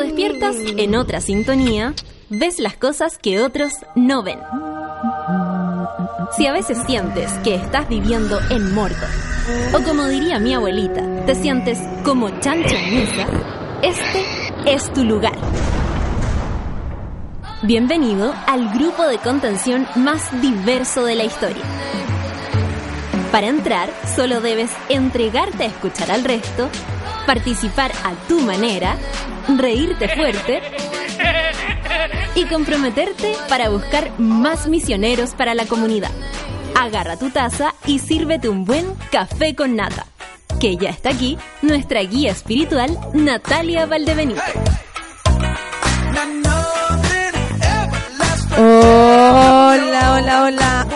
Despiertas en otra sintonía, ves las cosas que otros no ven. Si a veces sientes que estás viviendo en Mordor, o como diría mi abuelita, te sientes como chancho en misa, este es tu lugar. Bienvenido al grupo de contención más diverso de la historia. Para entrar, solo debes entregarte a escuchar al resto, participar a tu manera, reírte fuerte y comprometerte para buscar más misioneros para la comunidad. Agarra tu taza y sírvete un buen café con nata. Que ya está aquí nuestra guía espiritual, Natalia Valdebenito. Hola, hola, hola.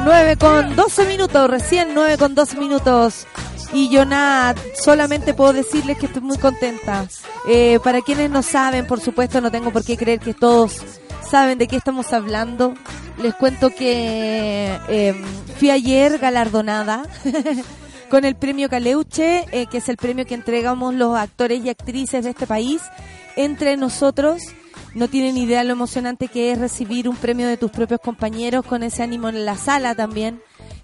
9 con 12 minutos, recién 9 con 12 minutos. Y yo nada, solamente puedo decirles que estoy muy contenta. Eh, para quienes no saben, por supuesto, no tengo por qué creer que todos saben de qué estamos hablando. Les cuento que eh, fui ayer galardonada con el premio Caleuche, eh, que es el premio que entregamos los actores y actrices de este país entre nosotros. No tienen idea lo emocionante que es recibir un premio de tus propios compañeros con ese ánimo en la sala también.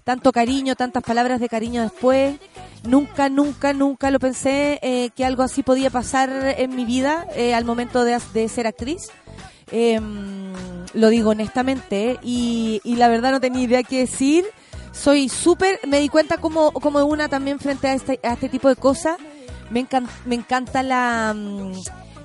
Tanto cariño, tantas palabras de cariño después. Nunca, nunca, nunca lo pensé eh, que algo así podía pasar en mi vida eh, al momento de, ser actriz. Em, lo digo honestamente y, la verdad no tenía idea qué decir. Soy súper, me di cuenta como, como una también frente a este, este tipo de cosas. Me, encanta, me encanta la, mm,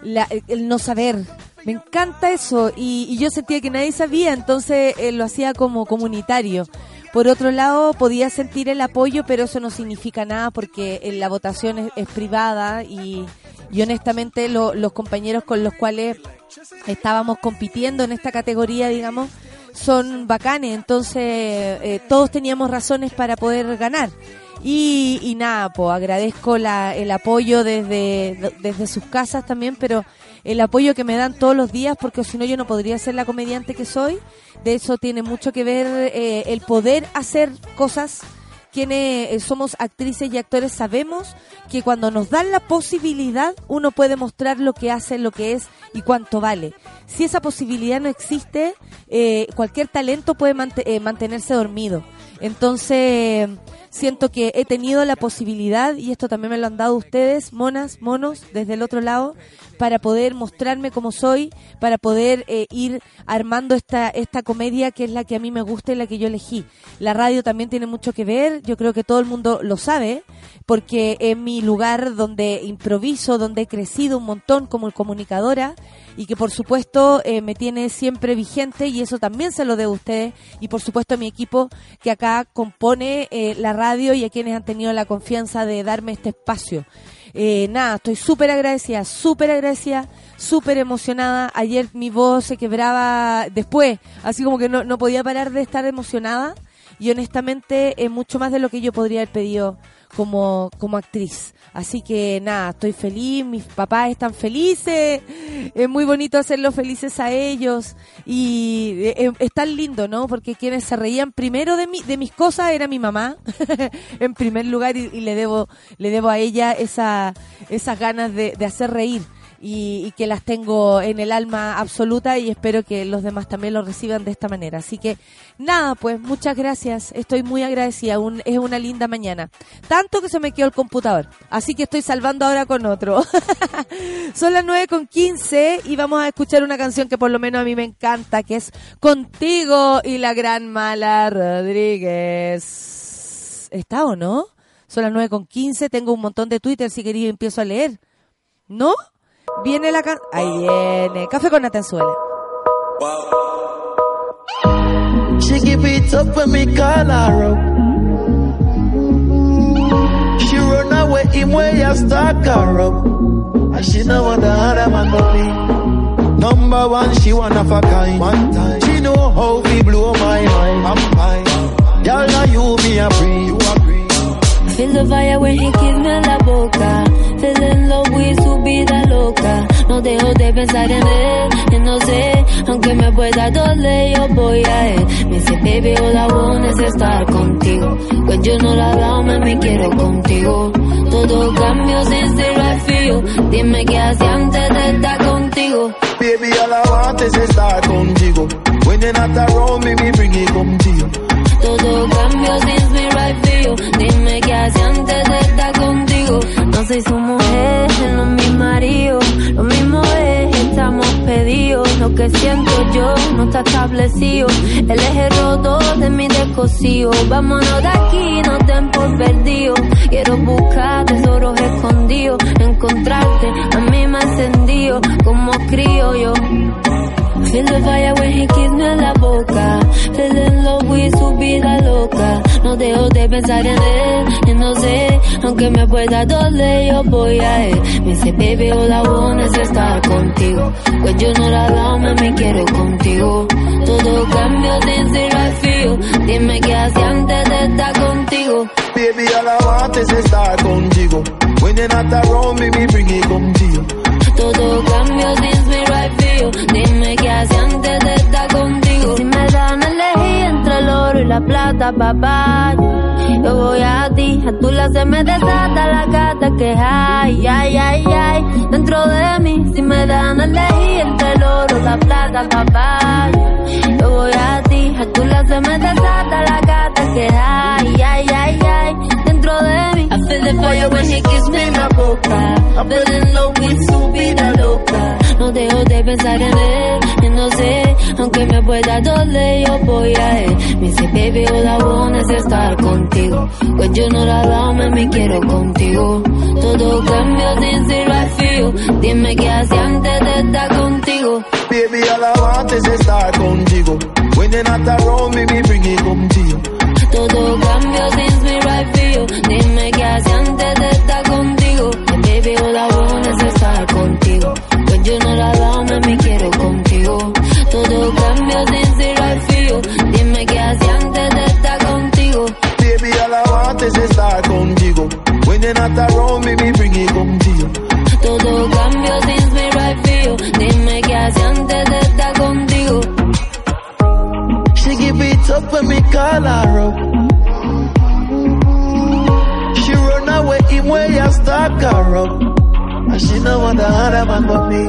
la, el no saber, me encanta eso y, y yo sentía que nadie sabía, entonces eh, lo hacía como comunitario. Por otro lado, podía sentir el apoyo, pero eso no significa nada porque eh, la votación es, privada y, y honestamente lo, los compañeros con los cuales estábamos compitiendo en esta categoría, digamos, son bacanes, entonces eh, todos teníamos razones para poder ganar. Y, y nada, pues agradezco la, el apoyo desde, desde sus casas también, pero el apoyo que me dan todos los días, porque si no yo no podría ser la comediante que soy. De eso tiene mucho que ver eh, el poder hacer cosas. Quienes eh, somos actrices y actores sabemos que cuando nos dan la posibilidad uno puede mostrar lo que hace, lo que es y cuánto vale. Si esa posibilidad no existe, eh, cualquier talento puede eh, mantenerse dormido. Entonces, siento que he tenido la posibilidad, y esto también me lo han dado ustedes, monas, monos, desde el otro lado, para poder mostrarme como soy, para poder eh, ir armando esta, esta comedia que es la que a mí me gusta y la que yo elegí. La radio también tiene mucho que ver, yo creo que todo el mundo lo sabe, porque es mi lugar donde improviso, donde he crecido un montón como comunicadora y que por supuesto eh, me tiene siempre vigente y eso también se lo debo a ustedes y por supuesto a mi equipo que acá compone eh, la radio y a quienes han tenido la confianza de darme este espacio. Eh, nada, estoy súper agradecida, súper agradecida, súper emocionada. Ayer mi voz se quebraba después, así como que no, no podía parar de estar emocionada y honestamente es mucho más de lo que yo podría haber pedido como, como actriz. Así que nada, estoy feliz, mis papás están felices, es muy bonito hacerlos felices a ellos y es, es tan lindo, ¿no? Porque quienes se reían primero de, mi, de mis cosas era mi mamá, en primer lugar, y, y, le debo le debo a ella esa, esas ganas de, de hacer reír. Y, que las tengo en el alma absoluta y espero que los demás también lo reciban de esta manera. Así que nada, pues muchas gracias. Estoy muy agradecida. Es una linda mañana. Tanto que se me quedó el computador. Así que estoy salvando ahora con otro. Son las 9 con 15 y vamos a escuchar una canción que por lo menos a mí me encanta, que es Contigo y la gran mala Rodríguez. ¿Está o no? Son las 9 con 15. Tengo un montón de Twitter si quería empiezo a leer. ¿No? Viene la can... Ahí viene. Café con Natenzuela. She give it up when me call her up. She run away him where you stalk her up. And she know what the other man be. Number one, she one of a kind. One time. She know how we blow my mind. I'm fine. Y'all know you me a free. You a free. Feel the fire when he kiss me la boca. In love with su vida loca. No dejo de pensar en él, y no sé, aunque me pueda doler, yo voy a él. Me dice, baby, all I es estar contigo. When you know la me me quiero contigo. Todo cambio since the right for you. feel. Dime qué hacía antes de estar contigo. Baby, all I want is estar contigo. When you're not around me, me bring it you. Todo cambio since me right feel. Dime qué hacía antes de estar contigo. No soy su mujer, no es mi marido. Lo mismo es, estamos pedidos. Lo que siento yo no está establecido. El eje roto de mi descosido. Vámonos de aquí, no den por perdido. Quiero buscar tesoros escondidos. Encontrarte, a mí me encendido. Como crío yo. Feel the fire when he kiss me en la boca. Feel in love with su vida loca. No dejo de pensar en él, y no sé, aunque me pueda doler, yo voy a él. Me dice, baby, all I want is estar contigo. Pues yo no la dame, me quiero contigo. Todo cambio right feel. Dime qué hacía antes de estar contigo. Baby, all I want is estar contigo. When you're not around me, me bring it you. Todo cambio since me la plata, papá. Yo voy a ti, a tu la se me desata la gata que hay, ay, ay, ay. Dentro de mí, si me dan a elegir entre el oro la plata, papá. Yo voy a ti, a tu la se me desata la gata que hay, ay, ay, ay. Dentro de mí, I feel the fire when he kiss me en la boca. Feel in love with su vida loca. No dejo de pensar en él, y no sé, aunque me pueda doler, yo voy a él. Me dice, baby, all I want es estar contigo. Pues yo no la dame, me quiero contigo. Todo cambio sin ser feel. Dime qué hacía antes de estar contigo. Baby, all I want is estar contigo. When you're not around me, me bring it come to you. Todo cambio since me right feel. Dime qué hacía antes de yo no la dame, me quiero contigo. Todo cambio since me right feel. Dime qué hacía antes de estar contigo. Baby, all I want is estar contigo. When you're not around me bring it you. Todo no want the other man but me.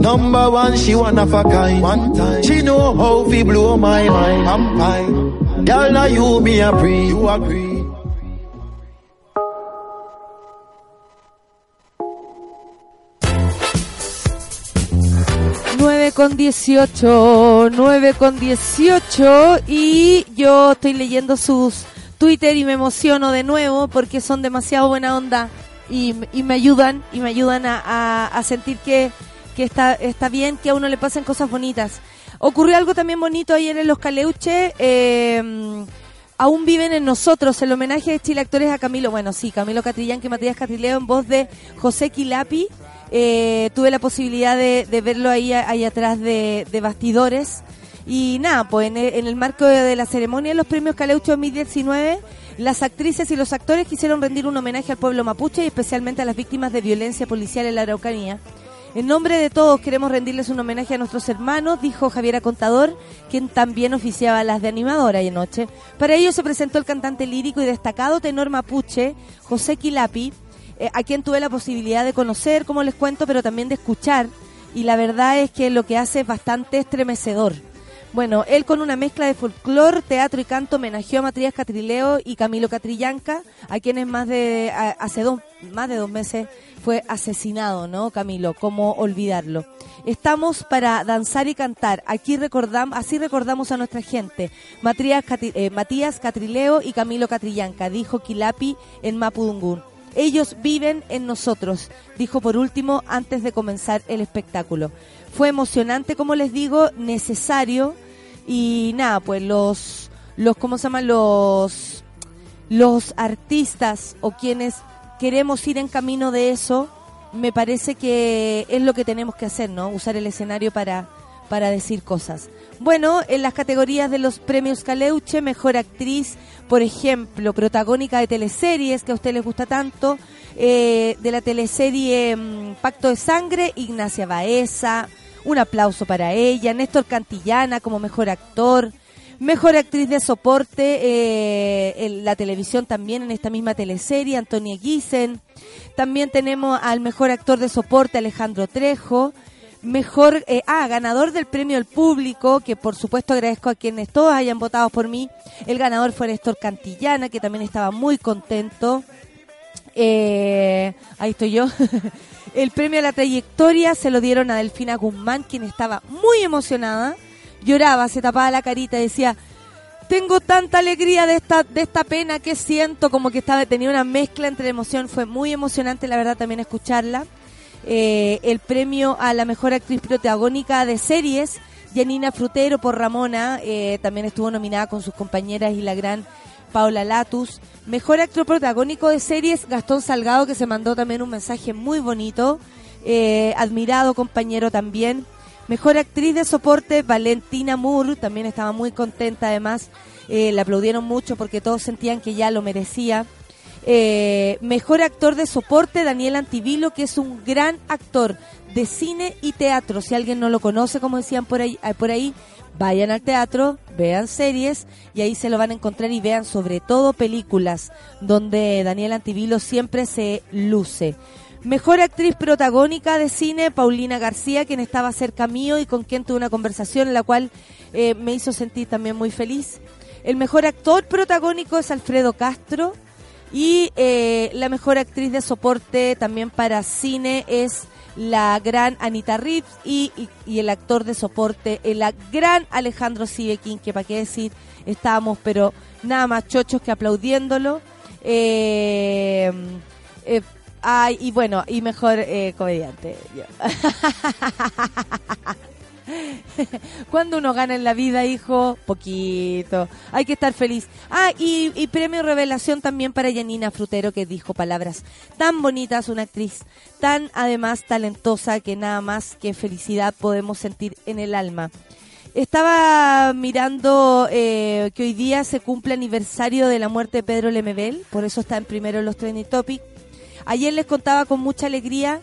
Number one, she one of a kind. One time. She know how fi blow my mind. I'm fine. Girl, now you me a pre. You agree. 9 con 18, 9 con 18 y yo estoy leyendo sus Twitter y me emociono de nuevo porque son demasiado buena onda y, y me ayudan y me ayudan a, a- sentir que, que está, está bien que a uno le pasen cosas bonitas. Ocurrió algo también bonito ayer en Los Caleuches. eh, aún viven en nosotros el homenaje de Chile Actores a Camilo. Bueno, sí, Camilo Catrillán, que Matías Catrileo en voz de José Quilapi. Eh, tuve la posibilidad de, de verlo ahí, ahí atrás de, bastidores. Y nada, pues en el, marco de, de la ceremonia de los premios Caleucho 2019, las actrices y los actores quisieron rendir un homenaje al pueblo mapuche y especialmente a las víctimas de violencia policial en la Araucanía. En nombre de todos queremos rendirles un homenaje a nuestros hermanos, dijo Javiera Contador, quien también oficiaba las de animadora anoche. Para ello se presentó el cantante lírico y destacado tenor mapuche, José Quilapi, eh, a quien tuve la posibilidad de conocer, como les cuento, pero también de escuchar. Y la verdad es que lo que hace es bastante estremecedor. Bueno, él con una mezcla de folclore, teatro y canto homenajeó a Matías Catrileo y Camilo Catrillanca, a quienes más de a- hace dos, más de dos meses fue asesinado, ¿no? Camilo, ¿cómo olvidarlo? Estamos para danzar y cantar. Aquí recordamos, así recordamos a nuestra gente. Eh, Matías Catrileo y Camilo Catrillanca, dijo Quilapi en Mapudungún. Ellos viven en nosotros, dijo por último antes de comenzar el espectáculo. Fue emocionante, como les digo, necesario y nada, pues los, los, ¿cómo se llaman? Los, los artistas o quienes queremos ir en camino de eso, me parece que es lo que tenemos que hacer, ¿no? Usar el escenario para, para decir cosas. Bueno, en las categorías de los premios Caleuche, mejor actriz, por ejemplo, protagónica de teleseries que a ustedes les gusta tanto, eh, de la teleserie mm, Pacto de Sangre, Ignacia Baeza, un aplauso para ella, Néstor Cantillana como mejor actor, Mejor actriz de soporte eh, en la televisión también en esta misma teleserie, Antonia Giesen. También tenemos al mejor actor de soporte, Alejandro Trejo. Mejor, eh, ah, ganador del premio al público, que por supuesto agradezco a quienes todos hayan votado por mí. El ganador fue Néstor Cantillana, que también estaba muy contento. Eh, ahí estoy yo. el premio a la trayectoria se lo dieron a Delfina Guzmán, quien estaba muy emocionada lloraba, se tapaba la carita y decía, tengo tanta alegría de esta, de esta pena que siento, como que estaba, tenía una mezcla entre emoción, fue muy emocionante la verdad también escucharla. Eh, el premio a la mejor actriz protagónica de series, Janina Frutero por Ramona, eh, también estuvo nominada con sus compañeras y la gran Paula Latus. Mejor actor protagónico de series, Gastón Salgado, que se mandó también un mensaje muy bonito. Eh, admirado compañero también. Mejor actriz de soporte, Valentina Moore, también estaba muy contenta además, eh, le aplaudieron mucho porque todos sentían que ya lo merecía. Eh, mejor actor de soporte, Daniel Antivilo, que es un gran actor de cine y teatro. Si alguien no lo conoce, como decían por ahí, eh, por ahí vayan al teatro, vean series y ahí se lo van a encontrar y vean sobre todo películas donde Daniel Antivilo siempre se luce. Mejor actriz protagónica de cine, Paulina García, quien estaba cerca mío y con quien tuve una conversación en la cual eh, me hizo sentir también muy feliz. El mejor actor protagónico es Alfredo Castro y eh, la mejor actriz de soporte también para cine es la gran Anita Rips y, el actor de soporte, el gran Alejandro Sibequín, que para qué decir, estábamos pero nada más chochos que aplaudiéndolo. Eh, eh y bueno, y mejor eh, comediante. Cuando uno gana en la vida, hijo, poquito. Hay que estar feliz. Ah, y, y, premio revelación también para Janina Frutero, que dijo palabras tan bonitas, una actriz tan además talentosa que nada más que felicidad podemos sentir en el alma. Estaba mirando eh, que hoy día se cumple aniversario de la muerte de Pedro Lemebel, por eso está en primero en los trending topics. Ayer les contaba con mucha alegría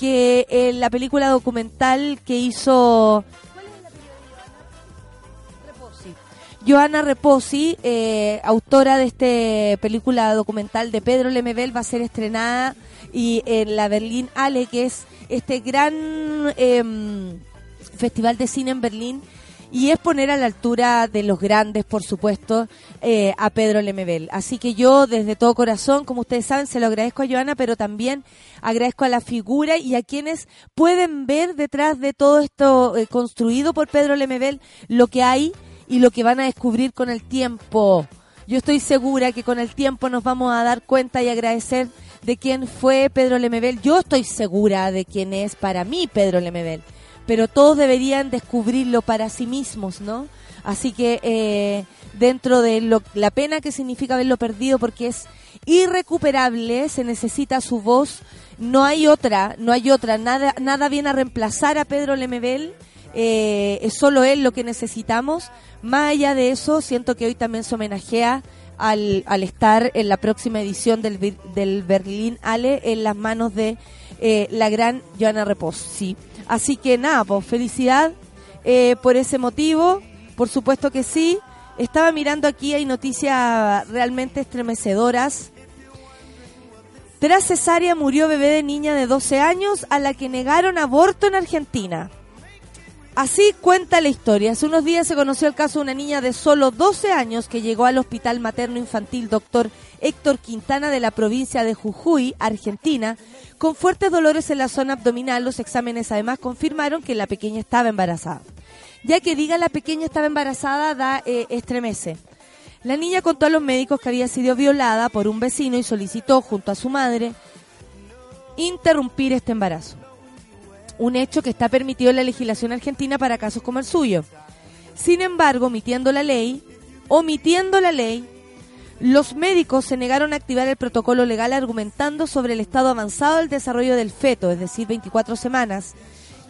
que eh, la película documental que hizo Joana Reposi, eh, autora de esta película documental de Pedro Lemebel, va a ser estrenada y en la Berlín Ale, que es este gran em, festival de cine en Berlín y es poner a la altura de los grandes, por supuesto, eh, a Pedro Lemebel. Así que yo, desde todo corazón, como ustedes saben, se lo agradezco a Joana, pero también agradezco a la figura y a quienes pueden ver detrás de todo esto eh, construido por Pedro Lemebel lo que hay y lo que van a descubrir con el tiempo. Yo estoy segura que con el tiempo nos vamos a dar cuenta y agradecer de quién fue Pedro Lemebel. Yo estoy segura de quién es para mí Pedro Lemebel pero todos deberían descubrirlo para sí mismos, ¿no? Así que eh, dentro de lo, la pena que significa haberlo perdido, porque es irrecuperable, se necesita su voz, no hay otra, no hay otra, nada, nada viene a reemplazar a Pedro Lemebel, eh, es solo él lo que necesitamos. Más allá de eso, siento que hoy también se homenajea al, al estar en la próxima edición del, del Berlín Ale en las manos de eh, la gran Joana Repos. Sí. Así que nada, pues felicidad eh, por ese motivo, por supuesto que sí. Estaba mirando aquí, hay noticias realmente estremecedoras. Tras cesárea murió bebé de niña de 12 años a la que negaron aborto en Argentina. Así cuenta la historia. Hace unos días se conoció el caso de una niña de solo 12 años que llegó al Hospital Materno Infantil Dr. Héctor Quintana de la provincia de Jujuy, Argentina, con fuertes dolores en la zona abdominal, los exámenes además confirmaron que la pequeña estaba embarazada. Ya que diga la pequeña estaba embarazada, da eh, estremece. La niña contó a los médicos que había sido violada por un vecino y solicitó, junto a su madre, interrumpir este embarazo. Un hecho que está permitido en la legislación argentina para casos como el suyo. Sin embargo, omitiendo la ley, omitiendo la ley, los médicos se negaron a activar el protocolo legal argumentando sobre el estado avanzado del desarrollo del feto, es decir, 24 semanas,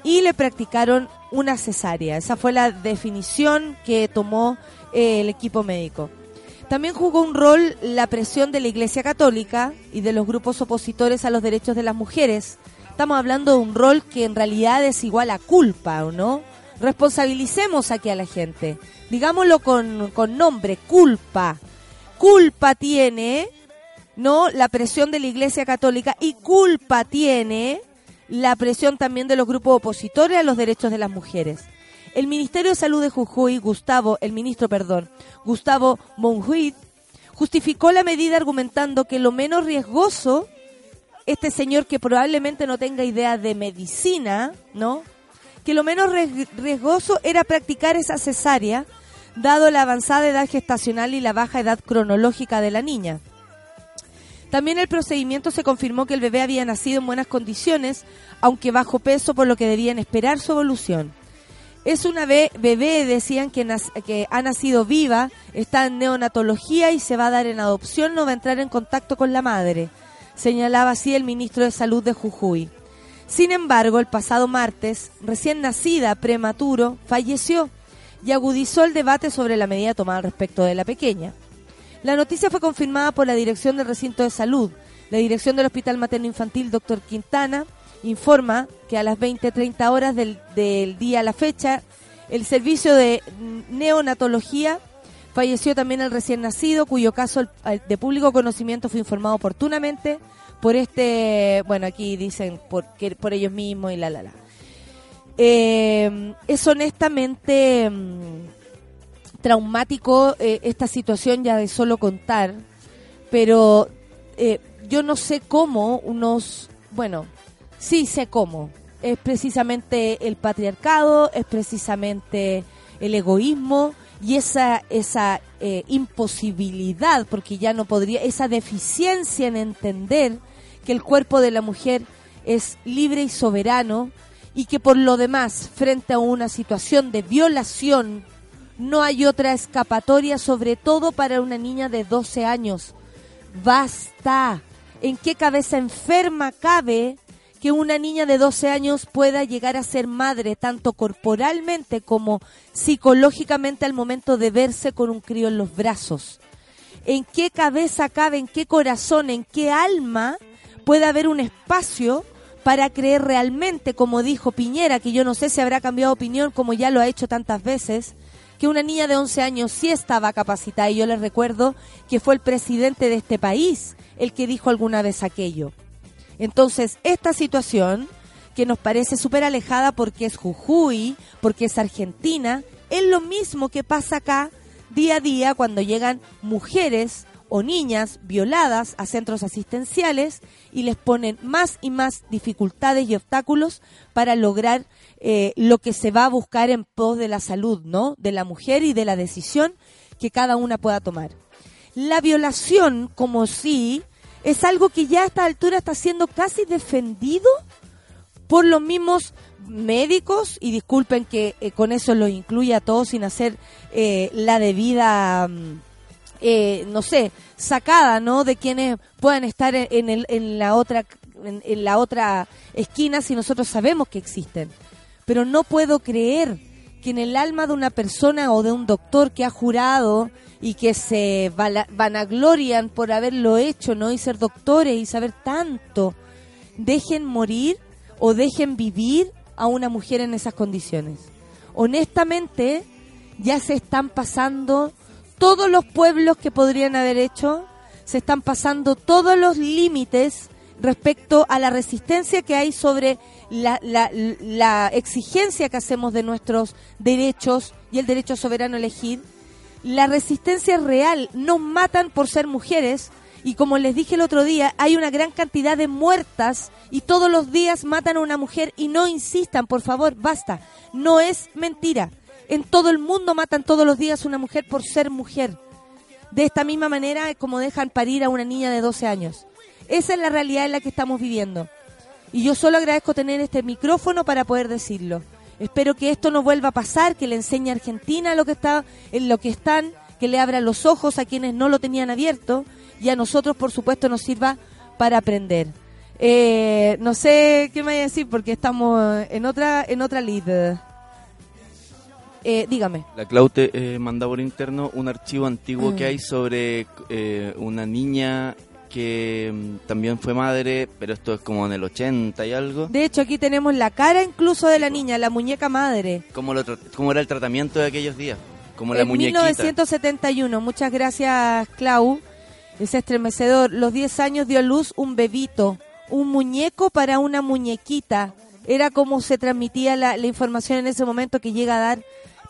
y le practicaron una cesárea. Esa fue la definición que tomó eh, el equipo médico. También jugó un rol la presión de la Iglesia Católica y de los grupos opositores a los derechos de las mujeres. Estamos hablando de un rol que en realidad es igual a culpa, ¿o no? Responsabilicemos aquí a la gente. Digámoslo con, con nombre, culpa. Culpa tiene, ¿no? La presión de la Iglesia Católica y culpa tiene la presión también de los grupos opositores a los derechos de las mujeres. El Ministerio de Salud de Jujuy, Gustavo, el ministro, perdón, Gustavo Monjuid, justificó la medida argumentando que lo menos riesgoso, este señor que probablemente no tenga idea de medicina, ¿no? Que lo menos riesgoso era practicar esa cesárea, dado la avanzada edad gestacional y la baja edad cronológica de la niña. También el procedimiento se confirmó que el bebé había nacido en buenas condiciones, aunque bajo peso, por lo que debían esperar su evolución. Es una bebé, decían, que, que ha nacido viva, está en neonatología y se va a dar en adopción, no va a entrar en contacto con la madre, señalaba así el ministro de Salud de Jujuy. Sin embargo, el pasado martes, recién nacida, prematuro, falleció y agudizó el debate sobre la medida tomada respecto de la pequeña. La noticia fue confirmada por la dirección del recinto de salud, la dirección del Hospital Materno Infantil Dr. Quintana, informa que a las 20.30 horas del, día a la fecha, el servicio de neonatología falleció también el recién nacido, cuyo caso de público conocimiento fue informado oportunamente por este, bueno, aquí dicen por, por ellos mismos y la, la, la. Eh, es honestamente mm, traumático eh, esta situación ya de solo contar, pero eh, yo no sé cómo unos, bueno, Sí, sé cómo. Es precisamente el patriarcado, es precisamente el egoísmo y esa, esa eh, imposibilidad, porque ya no podría, esa deficiencia en entender que el cuerpo de la mujer es libre y soberano y que por lo demás, frente a una situación de violación, no hay otra escapatoria, sobre todo para una niña de 12 años. Basta. ¿En qué cabeza enferma cabe que una niña de 12 años pueda llegar a ser madre, tanto corporalmente como psicológicamente al momento de verse con un crío en los brazos. ¿En qué cabeza cabe, en qué corazón, en qué alma puede haber un espacio para creer realmente, como dijo Piñera, que yo no sé si habrá cambiado opinión como ya lo ha hecho tantas veces, que una niña de 11 años sí estaba capacitada y yo les recuerdo que fue el presidente de este país el que dijo alguna vez aquello. Entonces, esta situación, que nos parece súper alejada porque es Jujuy, porque es Argentina, es lo mismo que pasa acá día a día cuando llegan mujeres o niñas violadas a centros asistenciales y les ponen más y más dificultades y obstáculos para lograr eh, lo que se va a buscar en pos de la salud, ¿no? De la mujer y de la decisión que cada una pueda tomar. La violación, como si es algo que ya a esta altura está siendo casi defendido por los mismos médicos, y disculpen que eh, con eso lo incluye a todos sin hacer eh, la debida, mm, eh, no sé, sacada, ¿no? De quienes puedan estar en, el, en la otra en la otra esquina si nosotros sabemos que existen. Pero no puedo creer que en el alma de una persona o de un doctor que ha jurado y que se vanaglorian por haberlo hecho, ¿no? Y ser doctores y saber tanto, dejen morir o dejen vivir a una mujer en esas condiciones. Honestamente, ya se están pasando todos los pueblos que podrían haber hecho, se están pasando todos los límites respecto a la resistencia que hay sobre la, exigencia que hacemos de nuestros derechos y el derecho soberano a elegir la resistencia es real, no matan por ser mujeres y como les dije el otro día, hay una gran cantidad de muertas y todos los días matan a una mujer y no insistan, por favor, basta, no es mentira. En todo el mundo matan todos los días una mujer por ser mujer. De esta misma manera como dejan parir a una niña de 12 años. Esa es la realidad en la que estamos viviendo. Y yo solo agradezco tener este micrófono para poder decirlo. Espero que esto no vuelva a pasar, que le enseñe a Argentina lo que está, en lo que están, que le abra los ojos a quienes no lo tenían abierto y a nosotros, por supuesto, nos sirva para aprender. Eh, no sé qué me voy a decir porque estamos en otra en otra lead. Eh, dígame. La Claute eh, manda por interno un archivo antiguo que mm. hay sobre eh, una niña que mm, también fue madre, pero esto es como en el 80 y algo. De hecho, aquí tenemos la cara incluso de la niña, la muñeca madre. ¿Cómo, lo tra- cómo era el tratamiento de aquellos días? Como la en muñequita. 1971, muchas gracias Clau, es estremecedor. Los 10 años dio a luz un bebito, un muñeco para una muñequita. Era como se transmitía la, la información en ese momento que llega a dar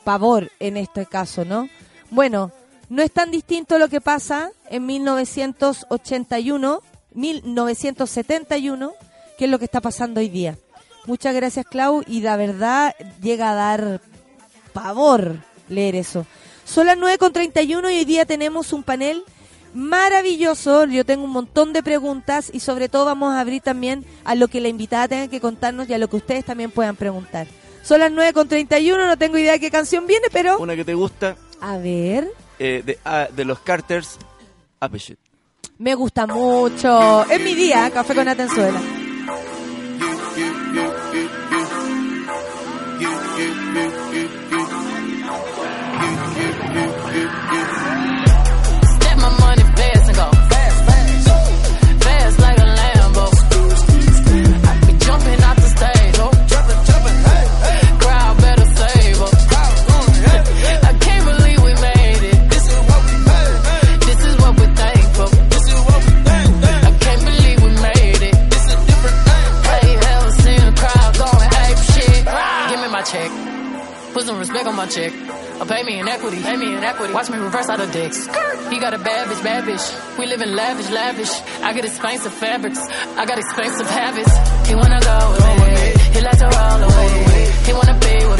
pavor en este caso, ¿no? Bueno, no es tan distinto lo que pasa en 1981, 1971, que es lo que está pasando hoy día. Muchas gracias Clau y la verdad llega a dar pavor leer eso. Son las 9.31 y hoy día tenemos un panel maravilloso. Yo tengo un montón de preguntas y sobre todo vamos a abrir también a lo que la invitada tenga que contarnos y a lo que ustedes también puedan preguntar. Son las 9.31, no tengo idea de qué canción viene, pero... Una que te gusta, A ver, eh, de, ah, de los Carters, Apeshit. me gusta mucho. Es mi día, café con Atenzuela. Respect on my check. Or pay me in equity, pay me in equity. Watch me reverse out of dicks. He got a bad bitch, bad bitch. We live in lavish, lavish. I get expensive fabrics. I got expensive habits. He wanna go me. He likes to roll away. He wanna be with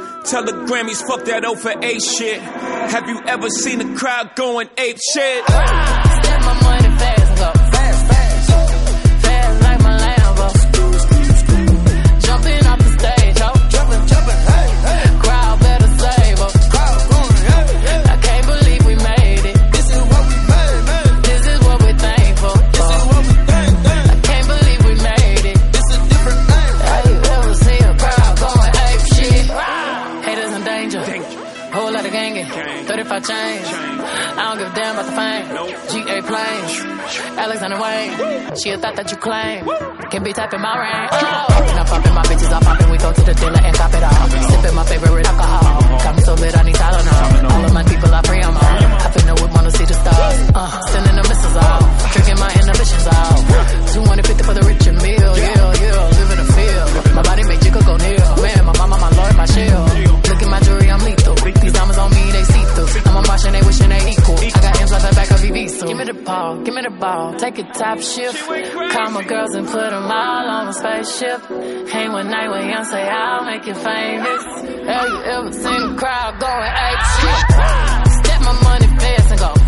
Tell the Grammys, fuck that O for A shit. Have you ever seen a crowd going ape shit? Step 35 chains. I don't give a damn about the fame. GA planes. Alexander Wayne. She a thought that you claim. Can be typing my rain. Oh. I'm popping my bitches, I'm popping. We go to the dealer and cop it all. Sipping my favorite alcohol. Got me so lit, I need Tylenol. All of my people, are free, I'm on. I finna whip, wanna see the stars. Uh, sending the missiles out. Drinking my inhibitions out. 250 for the rich and meal. Yeah, yeah. Give me the ball, give me the ball. Take a top shift. Call my girls and put them all on a spaceship. Hang one night with Young, say I'll make you famous. Have you ever seen a crowd going ape shit? Step my money fast and go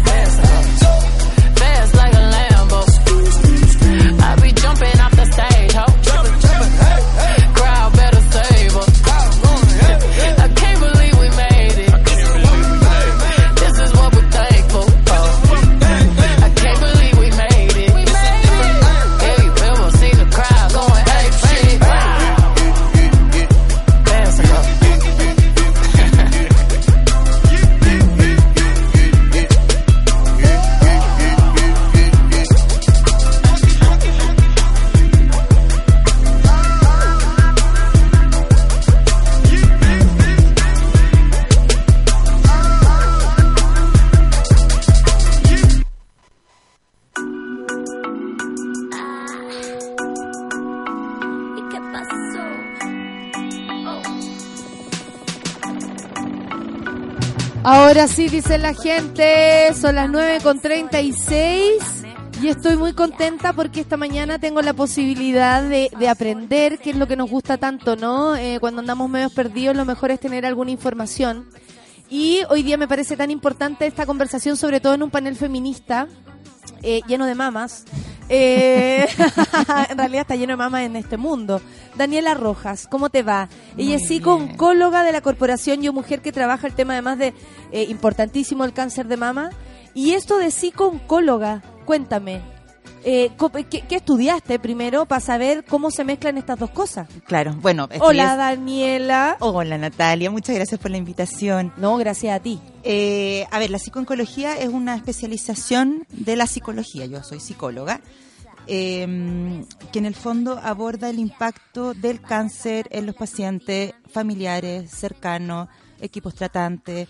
Ahora sí, dice la gente, son las 9 con 36 y estoy muy contenta porque esta mañana tengo la posibilidad de, de aprender, que es lo que nos gusta tanto, ¿no? Eh, cuando andamos medios perdidos, lo mejor es tener alguna información. Y hoy día me parece tan importante esta conversación, sobre todo en un panel feminista, eh, lleno de mamas. Eh, en realidad está lleno de mamas en este mundo. Daniela Rojas, ¿cómo te va? Ella es psico-oncóloga de la Corporación Yo Mujer que trabaja el tema además de eh, importantísimo el cáncer de mama. Y esto de psico-oncóloga, cuéntame, eh, ¿qué, qué estudiaste primero para saber cómo se mezclan estas dos cosas? Claro, bueno. Hola Daniela. Hola Natalia, muchas gracias por la invitación. No, gracias a ti. Eh, a ver, la psicooncología es una especialización de la psicología. Yo soy psicóloga, eh, que en el fondo aborda el impacto del cáncer en los pacientes familiares, cercanos, equipos tratantes.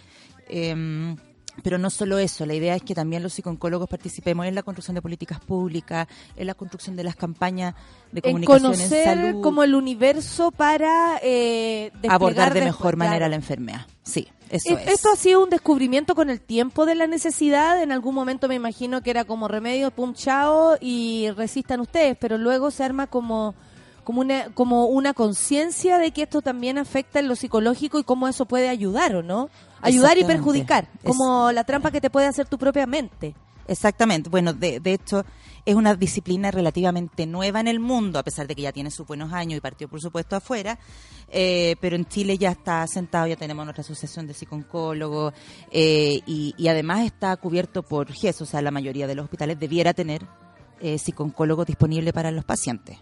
eh, pero no solo eso, la idea es que también los psicooncólogos participemos en la construcción de políticas públicas, en la construcción de las campañas de comunicación en, conocer salud, como el universo para eh, abordar de mejor manera claro. la enfermedad. Sí, eso es. Esto ha sido un descubrimiento con el tiempo de la necesidad. En algún momento me imagino que era como remedio, pum, chao, y resistan ustedes, pero luego se arma como, como una, como una conciencia de que esto también afecta en lo psicológico y cómo eso puede ayudar, ¿o no? Ayudar y perjudicar, como la trampa que te puede hacer tu propia mente. Exactamente. Bueno, de, de hecho, es una disciplina relativamente nueva en el mundo, a pesar de que ya tiene sus buenos años y partió, por supuesto, afuera. Eh, pero en Chile ya está sentado, ya tenemos nuestra asociación de psicooncólogos eh, y, y además está cubierto por GES, o sea, la mayoría de los hospitales debiera tener eh, psicooncólogos disponibles para los pacientes.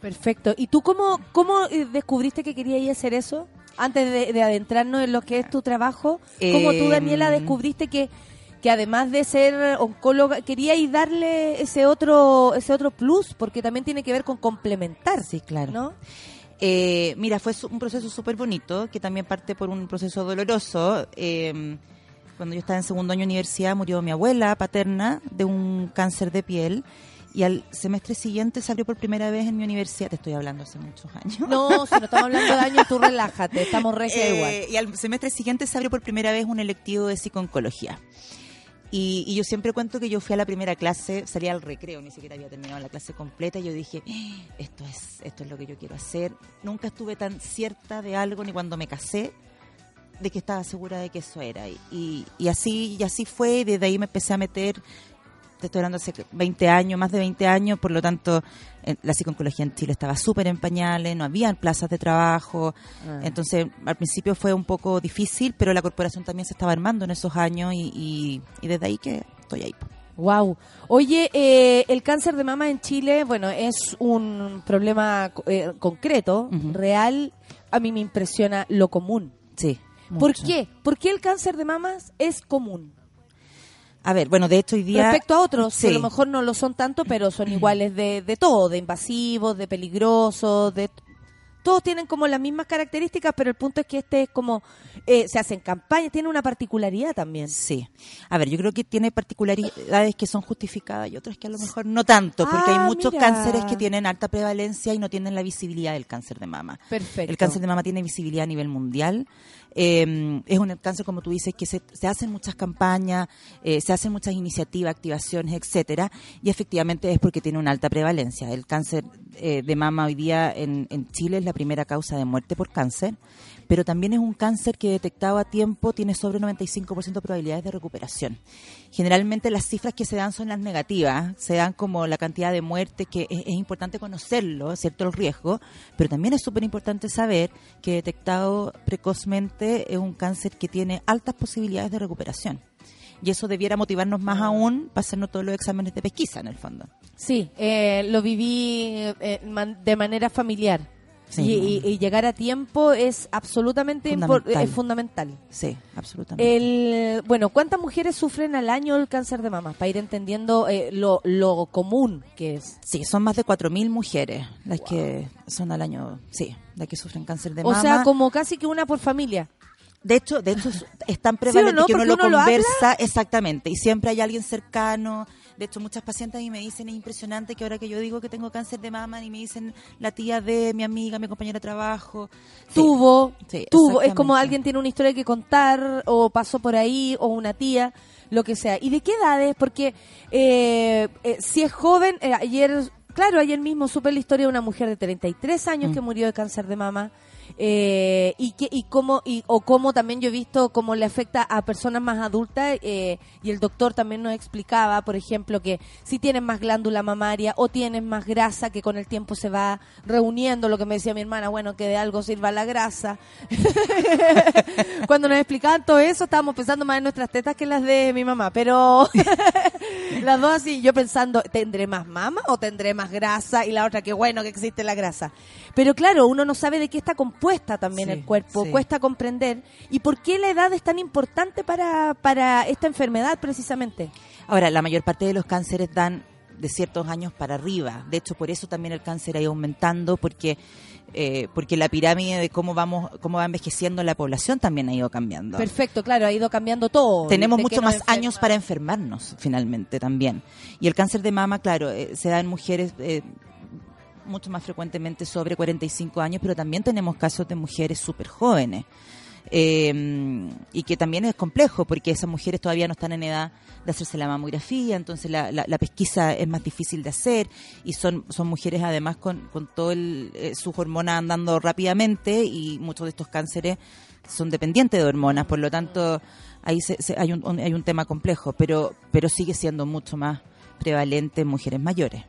Perfecto. ¿Y tú cómo, cómo eh, descubriste que querías ir a hacer eso? Antes de, de adentrarnos en lo que es tu trabajo, ¿cómo tú, Eh, Daniela, descubriste que, que además de ser oncóloga, queríais darle ese otro, ese otro plus? Porque también tiene que ver con complementar, Sí, claro. ¿no? Eh, mira, fue un proceso súper bonito, que también parte por un proceso doloroso. Eh, cuando yo estaba en segundo año de universidad murió mi abuela paterna de un cáncer de piel y al semestre siguiente se abrió por primera vez en mi universidad, te estoy hablando hace muchos años. No, si no estamos hablando de años, tú relájate, estamos regia Eh, igual. Y al semestre siguiente se abrió por primera vez un electivo de psicooncología. Y, y yo siempre cuento que yo fui a la primera clase, salía al recreo, ni siquiera había terminado la clase completa, y yo dije, "Ah, esto es, esto es lo que yo quiero hacer. Nunca estuve tan cierta de algo, ni cuando me casé, de que estaba segura de que eso era. Y, y así, y así fue, y desde ahí me empecé a meter, te estoy hablando hace 20 años, más de 20 años, por lo tanto, eh, la psicooncología en Chile estaba súper en pañales, no había plazas de trabajo, Ah. entonces, al principio fue un poco difícil, pero la corporación también se estaba armando en esos años y, y, y desde ahí que estoy ahí. Wow. Oye, eh, el cáncer de mama en Chile, bueno, es un problema eh, concreto, real. A mí me impresiona lo común. Sí. ¿Por qué? ¿Por qué el cáncer de mamas es común? A ver, bueno, de hecho hoy día... Respecto a otros, que Sí. a lo mejor no lo son tanto, pero son iguales de, de todo, de invasivos, de peligrosos, de... Todos tienen como las mismas características, pero el punto es que este es como... eh, se hacen campañas, tiene una particularidad también. Sí. A ver, yo creo que tiene particularidades que son justificadas y otras que a lo mejor no tanto, porque Ah, hay muchos mira. cánceres que tienen alta prevalencia y no tienen la visibilidad del cáncer de mama. Perfecto. El cáncer de mama tiene visibilidad a nivel mundial. Eh, es un cáncer, como tú dices, que se, se hacen muchas campañas, eh, se hacen muchas iniciativas, activaciones, etcétera, y efectivamente es porque tiene una alta prevalencia. El cáncer eh, de mama hoy día en, en Chile es la primera causa de muerte por cáncer, pero también es un cáncer que detectado a tiempo tiene sobre 95% de probabilidades de recuperación. Generalmente las cifras que se dan son las negativas, se dan como la cantidad de muertes, que es, importante conocerlo, ¿cierto? El riesgo, pero también es súper importante saber que detectado precozmente es un cáncer que tiene altas posibilidades de recuperación. Y eso debiera motivarnos más aún para hacernos todos los exámenes de pesquisa, en el fondo. Sí, eh, lo viví eh, de manera familiar. Sí. Y, y- y llegar a tiempo es absolutamente impor- Fundamental. es fundamental. Sí, absolutamente. El, bueno, ¿cuántas mujeres sufren al año el cáncer de mama? Para ir entendiendo eh, lo, lo común que es. Sí, son más de 4.000 mujeres las que son al año, sí, las que sufren cáncer de o mama. sea, como casi que una por familia. De hecho, de hecho es- tan prevalente no? que uno lo conversa exactamente y siempre hay alguien cercano. De hecho, muchas pacientes a mí me dicen, es impresionante que ahora que yo digo que tengo cáncer de mama y me dicen la tía de mi amiga, mi compañera de trabajo. Sí. tuvo, Sí, tuvo, es como alguien tiene una historia que contar o pasó por ahí o una tía, lo que sea. ¿Y de qué edades? Porque eh, eh, si es joven, eh, ayer, claro, ayer mismo supe la historia de una mujer de 33 años Mm. que murió de cáncer de mama. Eh, y que y cómo y o cómo también yo he visto cómo le afecta a personas más adultas eh, y el doctor también nos explicaba por ejemplo que si tienes más glándula mamaria o tienes más grasa que con el tiempo se va reuniendo lo que me decía mi hermana bueno que de algo sirva la grasa. Cuando nos explicaban todo eso estábamos pensando más en nuestras tetas que en las de mi mamá pero las dos así yo pensando tendré más mama o tendré más grasa y la otra que bueno que existe la grasa. Pero claro uno no sabe de qué está compuesta también Sí, el cuerpo sí. cuesta comprender y por qué la edad es tan importante para para esta enfermedad precisamente Ahora, la mayor parte de los cánceres dan de ciertos años para arriba. De hecho, por eso también el cáncer ha ido aumentando, porque eh, porque la pirámide de cómo vamos cómo va envejeciendo la población también ha ido cambiando. perfecto claro ha ido cambiando todo Tenemos mucho más años para enfermarnos, finalmente, también. Y el cáncer de mama, claro, eh, se da en mujeres eh, mucho más frecuentemente sobre 45 años, pero también tenemos casos de mujeres súper jóvenes. Eh, y que también es complejo porque esas mujeres todavía no están en edad de hacerse la mamografía, entonces la, la- pesquisa es más difícil de hacer y son, son mujeres además con, con todo el, eh, sus hormonas andando rápidamente y muchos de estos cánceres son dependientes de hormonas, por lo tanto ahí se- se- hay, un, hay un tema complejo, pero, pero sigue siendo mucho más prevalente en mujeres mayores.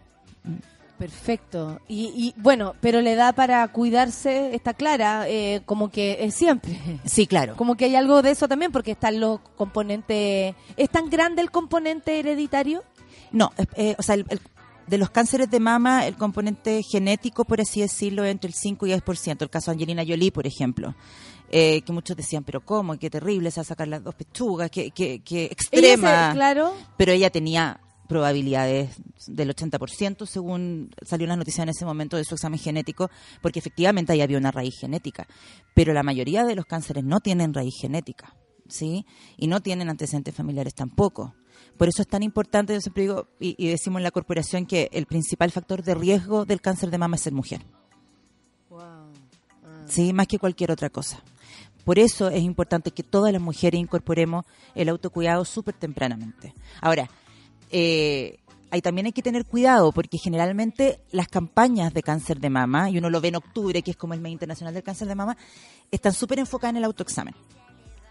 Perfecto. Y, y bueno, pero la edad para cuidarse está clara, eh, como que es siempre. Sí, claro. Como que hay algo de eso también, porque están los componentes. ¿Es tan grande el componente hereditario? No, eh, o sea, el- el- de los cánceres de mama, el componente genético, por así decirlo, es entre el 5 y 10%. El caso de Angelina Jolie, por ejemplo. Eh, que muchos decían, pero ¿cómo? Qué terrible, se va a sacar las dos pechugas, qué, qué, qué Ella extrema. se- claro. Pero ella tenía probabilidades del 80%, según salió las noticias en ese momento de su examen genético, porque efectivamente ahí había una raíz genética. Pero la mayoría de los cánceres no tienen raíz genética, ¿sí? Y no tienen antecedentes familiares tampoco. Por eso es tan importante, yo siempre digo, y, y decimos en la corporación, que el principal factor de riesgo del cáncer de mama es ser mujer. Sí, más que cualquier otra cosa. Por eso es importante que todas las mujeres incorporemos el autocuidado súper tempranamente. Ahora, eh, ahí también hay que tener cuidado porque generalmente las campañas de cáncer de mama, y uno lo ve en octubre, que es como el mes internacional del cáncer de mama, están súper enfocadas en el autoexamen.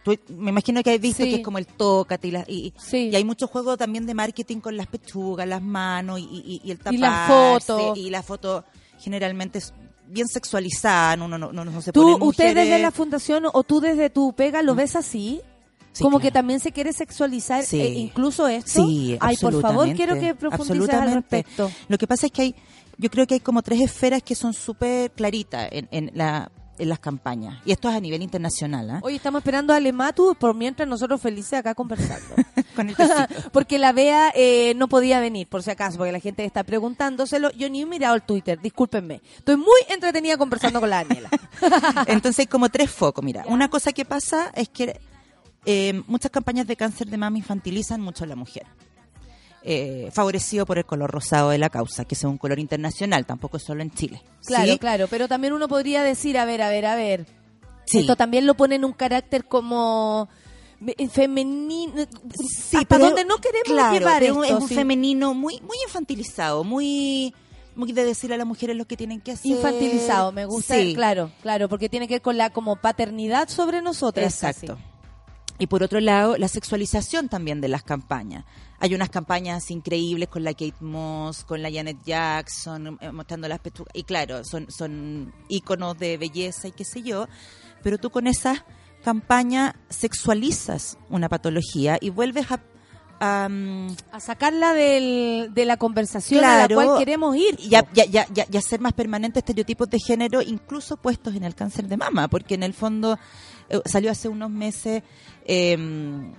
Tú- me imagino que has visto Sí. que es como el tócate y, la- y, Sí. y hay mucho juego también de marketing con las pechugas, las manos y, y- el taparse. Y la foto. Y la foto generalmente es bien sexualizada, no, no, no, no, se ¿Tú, ponen usted mujeres- desde la fundación o tú desde tu pega lo ves así? Sí, como claro. que también se quiere sexualizar Sí. eh, incluso esto. Sí, Ay, por favor, quiero que profundices al respecto. Lo que pasa es que hay, yo creo que hay como tres esferas que son súper claritas en, en, la, en las campañas. Y esto es a nivel internacional, ¿ah? Hoy estamos esperando a Alematu por mientras nosotros felices acá conversando. Con el tecito. porque la Bea eh, no podía venir, por si acaso, porque la gente está preguntándoselo. Yo ni he mirado el Twitter, discúlpenme. Estoy muy entretenida conversando con la Daniela. Entonces hay como tres focos. Mira, una cosa que pasa es que eh, muchas campañas de cáncer de mama infantilizan mucho a la mujer. Eh, favorecido por el color rosado de la causa, que es un color internacional, tampoco es solo en Chile. Claro, ¿sí? claro, pero también uno podría decir, a ver, a ver, a ver. Sí. Esto también lo pone en un carácter como eh, femenino. Sí, hasta pero- donde no queremos claro, llevar esto. es un sí. femenino muy muy infantilizado, muy muy de decirle a las mujeres lo que tienen que hacer. Infantilizado, me gusta, Sí, claro, claro, porque tiene que ver con la como paternidad sobre nosotras. Exacto. Y por otro lado, la sexualización también de las campañas. Hay unas campañas increíbles con la Kate Moss, con la Janet Jackson, eh, mostrando las pechugas. Y claro, son, son íconos de belleza y qué sé yo. Pero tú con esas campañas sexualizas una patología y vuelves a... a, mm, A sacarla del, de la conversación a la cual queremos ir. y, a, y a- y a- y hacer más permanentes estereotipos de género, incluso puestos en el cáncer de mama, porque en el fondo eh, salió hace unos meses eh,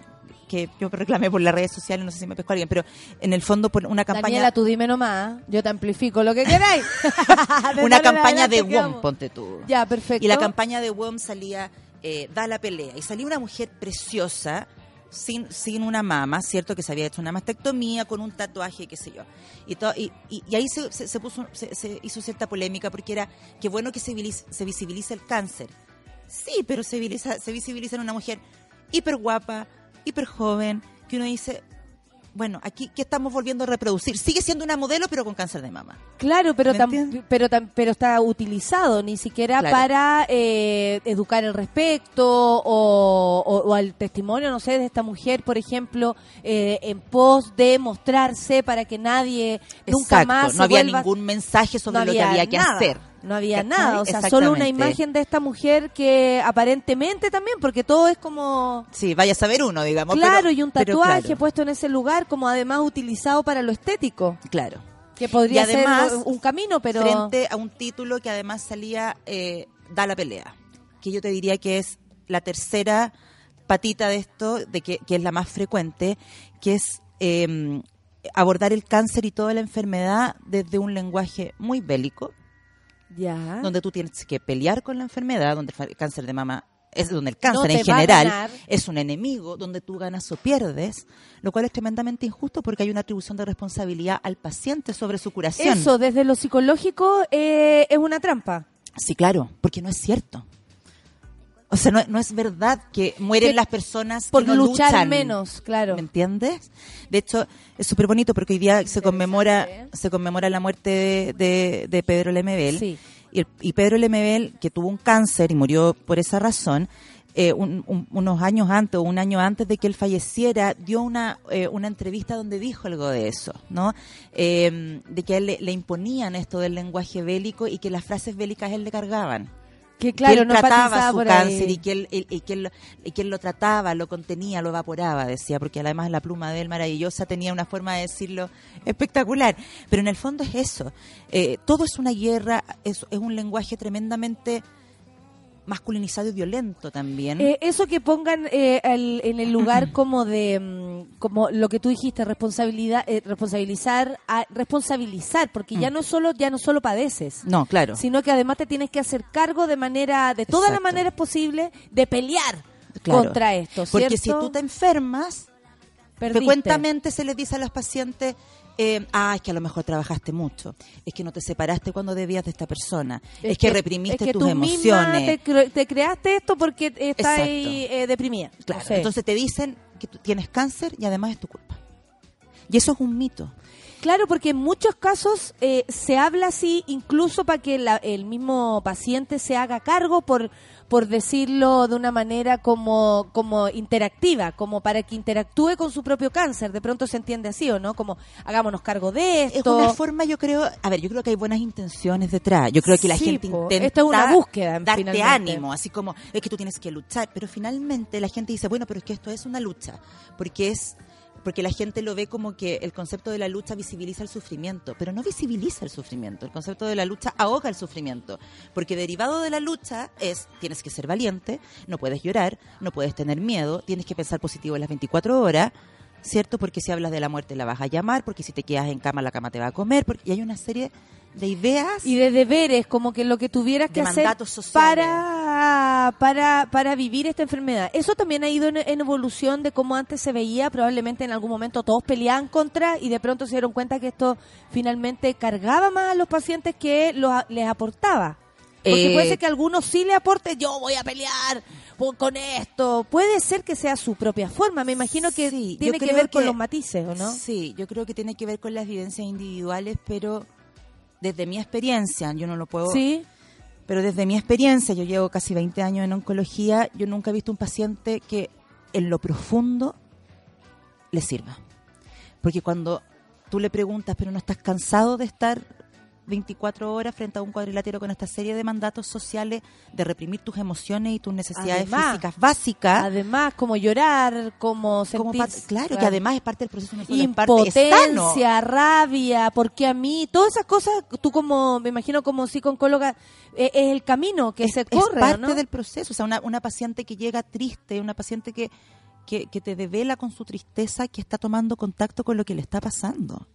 que yo reclamé por las redes sociales, no sé si me pescó alguien, pero en el fondo por una campaña Daniela, tú dime nomás, yo te amplifico lo que queráis. Una campaña de WOM, ponte tú. Ya, perfecto. Y la campaña de WOM salía eh, da la pelea y salía una mujer preciosa, sin, sin una mama, ¿cierto? Que se había hecho una mastectomía con un tatuaje, qué sé yo. Y, to- y, y- y ahí se, se- se puso, se, se hizo cierta polémica porque era que bueno que se se visibiliza el cáncer. Sí, pero se visibiliza, se visibiliza en una mujer hiper guapa, hiper joven, que uno dice, bueno, aquí, ¿qué estamos volviendo a reproducir? Sigue siendo una modelo, pero con cáncer de mama. Claro, pero ¿Me tam- pero tam- pero está utilizado ni siquiera Claro. para eh, educar al respecto o, o- o al testimonio, no sé, de esta mujer, por ejemplo, eh, en pos de mostrarse para que nadie nunca más no había vuelva- ningún mensaje sobre no lo que había que nada, hacer. No había ¿Cachai? nada, o sea, solo una imagen de esta mujer que aparentemente también, porque todo es como... Sí, vaya a saber uno, digamos. Claro, pero- y un tatuaje claro, puesto en ese lugar, como además utilizado para lo estético, claro. que podría Y además, ser un camino, pero... frente a un título que además salía eh, da la pelea, que yo te diría que es la tercera patita de esto, de que, que es la más frecuente, que es eh, abordar el cáncer y toda la enfermedad desde un lenguaje muy bélico, Ya. donde tú tienes que pelear con la enfermedad, donde el cáncer de mama es donde el cáncer en general es un enemigo, donde tú ganas o pierdes, lo cual es tremendamente injusto porque hay una atribución de responsabilidad al paciente sobre su curación. Eso, desde lo psicológico, eh, es una trampa. Sí, claro, porque no es cierto. O sea, no, no es verdad que mueren Que las personas Por que no luchar luchan. menos, claro. ¿Me entiendes? De hecho, es súper bonito porque hoy día se conmemora ¿eh? se conmemora la muerte de, de- de Pedro Lemebel. Sí. Y, el- y Pedro Lemebel, que tuvo un cáncer y murió por esa razón, eh, un- un- unos años antes o un año antes de que él falleciera, dio una, eh, una entrevista donde dijo algo de eso, ¿no? Eh, de que a él le, le imponían esto del lenguaje bélico y que las frases bélicas a él le cargaban Que claro, que él no trataba su cáncer y que, él, y- y que él lo- y que él lo trataba, lo contenía, lo evaporaba, decía, porque además la pluma de él maravillosa tenía una forma de decirlo espectacular. Pero en el fondo es eso. Eh, todo es una guerra, es, es un lenguaje tremendamente masculinizado y violento también. Eh, eso que pongan eh, en el lugar como de mm, como lo que tú dijiste responsabilidad eh, responsabilizar a- responsabilizar porque ya Mm. no solo ya no solo padeces no, claro. sino que además te tienes que hacer cargo de manera de todas las maneras posibles de pelear Claro. contra esto Porque si ¿cierto? tú te enfermas, Perdiste. frecuentemente se les dice a los pacientes, eh, ah, es que a lo mejor trabajaste mucho, es que no te separaste cuando debías de esta persona, es, que, reprimiste es que tus tú misma emociones. te, te creaste esto porque estás eh, deprimida Claro, entonces te dicen que tú tienes cáncer y además es tu culpa. Y eso es un mito. Claro, porque en muchos casos eh, se habla así, incluso para que la- el mismo paciente se haga cargo por por decirlo de una manera como como interactiva, como para que interactúe con su propio cáncer. De pronto se entiende así, ¿o no? Como hagámonos cargo de Es esto. una forma, yo creo, a ver, yo creo que hay buenas intenciones detrás. Yo creo que la Sí, gente po. intenta Esto es una búsqueda, darte finalmente. ánimo, así como es que tú tienes que luchar, pero finalmente la gente dice, bueno, pero es que esto es una lucha, porque es porque la gente lo ve como que el concepto de la lucha visibiliza el sufrimiento, pero no visibiliza el sufrimiento. El concepto de la lucha ahoga el sufrimiento, porque derivado de la lucha es tienes que ser valiente, no puedes llorar, no puedes tener miedo, tienes que pensar positivo en las 24 horas, ¿cierto? Porque si hablas de la muerte la vas a llamar, porque si te quedas en cama la cama te va a comer, porque y hay una serie de ideas y de deberes, como que lo que tuvieras que hacer para, para, para vivir esta enfermedad. Eso también ha ido en, en evolución de cómo antes se veía, probablemente en algún momento todos peleaban contra y de pronto se dieron cuenta que esto finalmente cargaba más a los pacientes que los, les aportaba. Porque Eh, puede ser que algunos sí le aporte, yo voy a pelear con esto. Puede ser que sea su propia forma. Me imagino que Sí, tiene que ver con los matices, ¿o no? Sí, yo creo que tiene que ver con las vivencias individuales, pero desde mi experiencia, yo no lo puedo... Sí. Pero desde mi experiencia, yo llevo casi 20 años en oncología, yo nunca he visto un paciente que en lo profundo le sirva. Porque cuando tú le preguntas, pero no estás cansado de estar 24 horas frente a un cuadrilátero con esta serie de mandatos sociales de reprimir tus emociones y tus necesidades Además- físicas básicas, Además, como llorar, como sentir... claro, que además es parte del proceso, no es parte, es impotencia, rabia, porque a mí, todas esas cosas, tú como, me imagino como psicóloga, eh, es el camino que se es corre, parte ¿no? del proceso. O sea, una, una paciente que llega triste, una paciente que, que, que te devela con su tristeza que está tomando contacto con lo que le está pasando.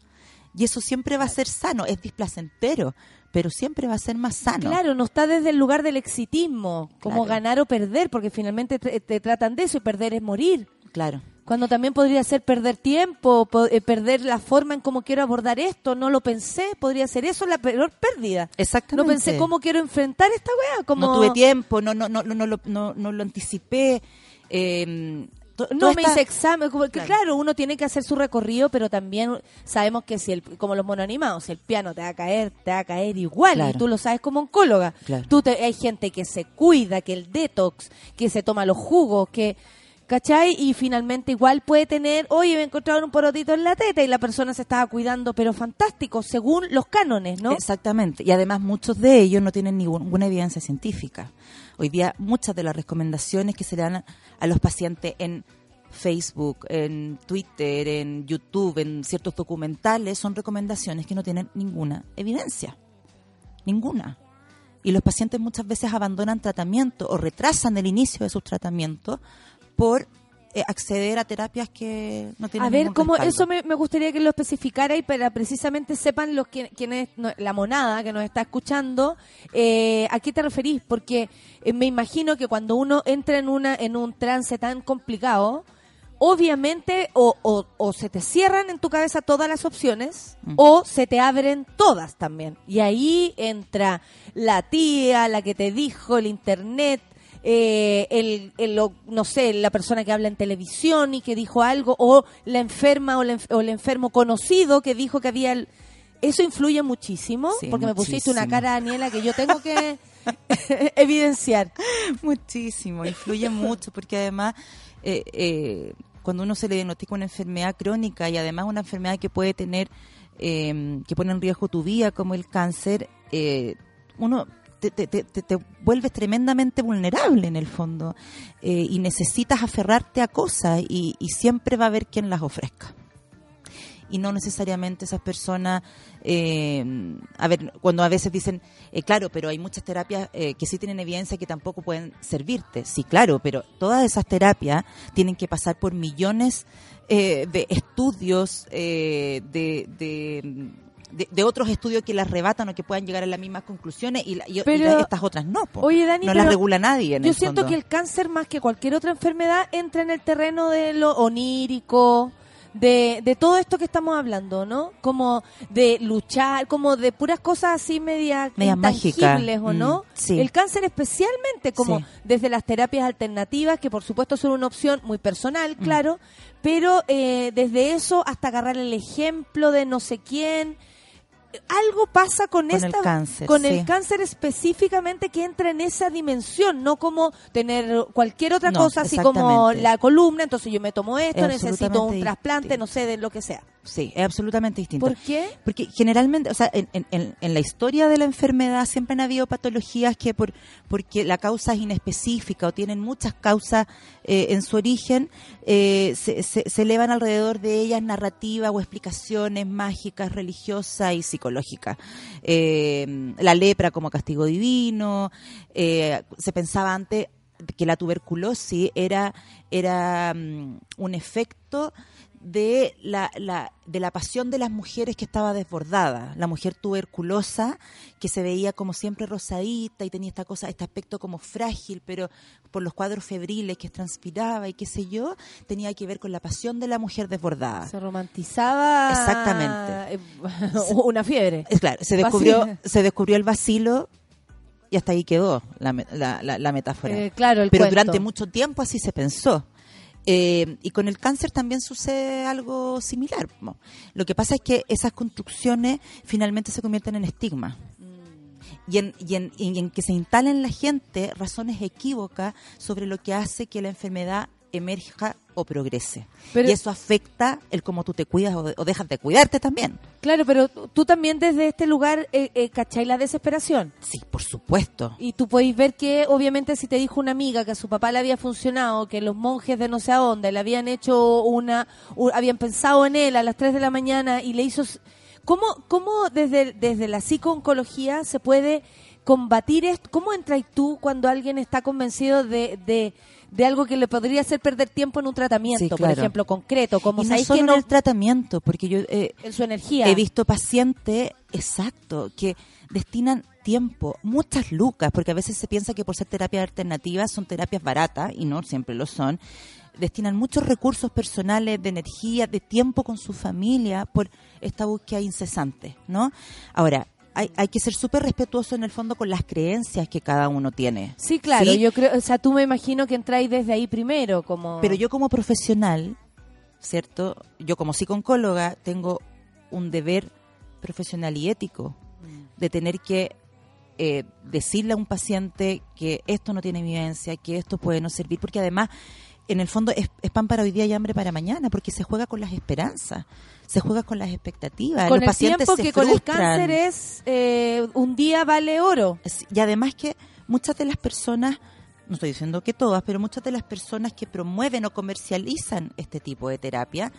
Y eso siempre va a ser sano, es displacentero, pero siempre va a ser más sano. Claro, no está desde el lugar del exitismo, como Claro. ganar o perder, porque finalmente te, te tratan de eso y perder es morir. Claro. Cuando también podría ser perder tiempo, po- eh, perder la forma en cómo quiero abordar esto, no lo pensé, podría ser eso la peor pérdida. No Exactamente. pensé cómo quiero enfrentar esta weá, como No tuve tiempo, no, no, no, no, no, lo- no, no lo anticipé. eh, No me hice examen, como que, Claro. claro. uno tiene que hacer su recorrido, pero también sabemos que si el, como los monoanimados, si el piano te va a caer, te va a caer igual, Claro. y tú lo sabes como oncóloga. Claro. Tú te- hay gente que se cuida, que el detox, que se toma los jugos, que ¿cachai? Y finalmente igual puede tener, oye, me encontraron un porotito en la teta y la persona se estaba cuidando, pero fantástico, según los cánones, ¿no? Exactamente. Y además muchos de ellos no tienen ninguna evidencia científica. Hoy día muchas de las recomendaciones que se le dan a, los pacientes en Facebook, en Twitter, en YouTube, en ciertos documentales, son recomendaciones que no tienen ninguna evidencia. Ninguna. Y los pacientes muchas veces abandonan tratamiento o retrasan el inicio de sus tratamientos por eh, acceder a terapias que no tienen A ver, respaldo. eso me, me gustaría que lo especificara y para precisamente sepan los que, quienes, no, la monada que nos está escuchando, eh, ¿a qué te referís? Porque eh, me imagino que cuando uno entra en una en un trance tan complicado, obviamente o, o, o se te cierran en tu cabeza todas las opciones Mm. o se te abren todas también. Y ahí entra la tía, la que te dijo, el internet, eh, el, el- no sé, la persona que habla en televisión y que dijo algo, o la enferma o, la o el enfermo conocido que dijo que había... el- Eso influye muchísimo, Sí, porque me pusiste una cara, Daniela, que yo tengo que evidenciar. Muchísimo, influye mucho porque además eh, eh, cuando uno se le diagnostica una enfermedad crónica y además una enfermedad que puede tener, eh, que pone en riesgo tu vida como el cáncer, eh, uno te, te, vuelves tremendamente vulnerable en el fondo eh, y necesitas aferrarte a cosas y, siempre va a haber quien las ofrezca y no necesariamente esas personas, eh, a ver, cuando a veces dicen, eh, claro, pero hay muchas terapias que sí tienen evidencia que tampoco pueden servirte. Sí, claro, pero todas esas terapias tienen que pasar por millones de estudios, de, de, de- de otros estudios que las rebatan o que puedan llegar a las mismas conclusiones y, la- y- y Pero- la- estas otras no. po. Oye, Dani, no las regula nadie. En Yo el siento fondo. que el cáncer, más que cualquier otra enfermedad, entra en el terreno de lo onírico, de, de todo esto que estamos hablando, ¿no? Como de luchar, como de puras cosas así media Media intangibles. ¿o no? Mm, sí. El cáncer especialmente, como Sí. desde las terapias alternativas, que por supuesto son una opción muy personal, Mm. claro, pero eh, desde eso hasta agarrar el ejemplo de no sé quién. Algo pasa con, Con el esta cáncer, con sí. el cáncer específicamente que entra en esa dimensión, no como tener cualquier otra No, cosa, así como la columna, entonces yo me tomo esto, Es necesito un trasplante, distinto. no sé, de lo que sea. Sí, es absolutamente distinto. ¿Por qué? Porque generalmente, o sea, en, en- en- en la historia de la enfermedad siempre han habido patologías que por porque la causa es inespecífica o tienen muchas causas eh, en su origen, eh, se, se- se elevan alrededor de ellas narrativas o explicaciones mágicas, religiosas y psicológicas. Eh, la lepra como castigo divino, eh, se pensaba antes que la tuberculosis era, era mm, un efecto de la, la- de la pasión de las mujeres que estaba desbordada. La mujer tuberculosa, que se veía como siempre rosadita y tenía esta cosa, este aspecto como frágil, pero por los cuadros febriles que transpiraba y qué sé yo, tenía que ver con la pasión de la mujer desbordada. Se romantizaba Exactamente. eh, una fiebre. Es claro, se descubrió, Vacilo. se descubrió el vacilo y hasta ahí quedó la, la, la- la metáfora. Eh, claro, el Pero cuento. durante mucho tiempo así se pensó. Eh, y con el cáncer también sucede algo similar. Lo que pasa es que esas construcciones finalmente se convierten en estigmas. Y en, y, en, y en que se instalen en la gente razones equívocas sobre lo que hace que la enfermedad emerja o progrese. Pero- y eso afecta el cómo tú te cuidas o, de- o dejas de cuidarte también. Claro, pero tú también desde este lugar eh, eh, cachai la desesperación. Sí, por supuesto. Y tú podéis ver que, obviamente, si te dijo una amiga que a su papá le había funcionado, que los monjes de no sé a dónde le habían hecho una. u- habían pensado en él a las 3 de la mañana y le hizo. ¿Cómo, cómo desde, desde la psicooncología se puede combatir esto? ¿Cómo entras tú cuando alguien está convencido de, de, de algo que le podría hacer perder tiempo en un tratamiento, Sí, por ejemplo, concreto? Como y no solo que en el tratamiento, porque yo eh, en su energía. he visto pacientes, exacto, que destinan tiempo, muchas lucas, porque a veces se piensa que por ser terapias alternativas son terapias baratas, y no siempre lo son, destinan muchos recursos personales, de energía, de tiempo con su familia por esta búsqueda incesante, ¿no? Ahora, hay, hay que ser súper respetuoso en el fondo con las creencias que cada uno tiene. Sí, claro, ¿sí? yo creo, o sea, tú me imagino que entráis desde ahí primero, como... Pero yo como profesional, ¿cierto? Yo como psicooncóloga tengo un deber profesional y ético de tener que eh, decirle a un paciente que esto no tiene vivencia, que esto puede no servir, porque además, en el fondo, es, es pan para hoy día y hambre para mañana, porque se juega con las esperanzas, se juega con las expectativas. con Los el pacientes tiempo se que con el cáncer es eh, un día vale oro. Y además que muchas de las personas, no estoy diciendo que todas, pero muchas de las personas que promueven o comercializan este tipo de terapia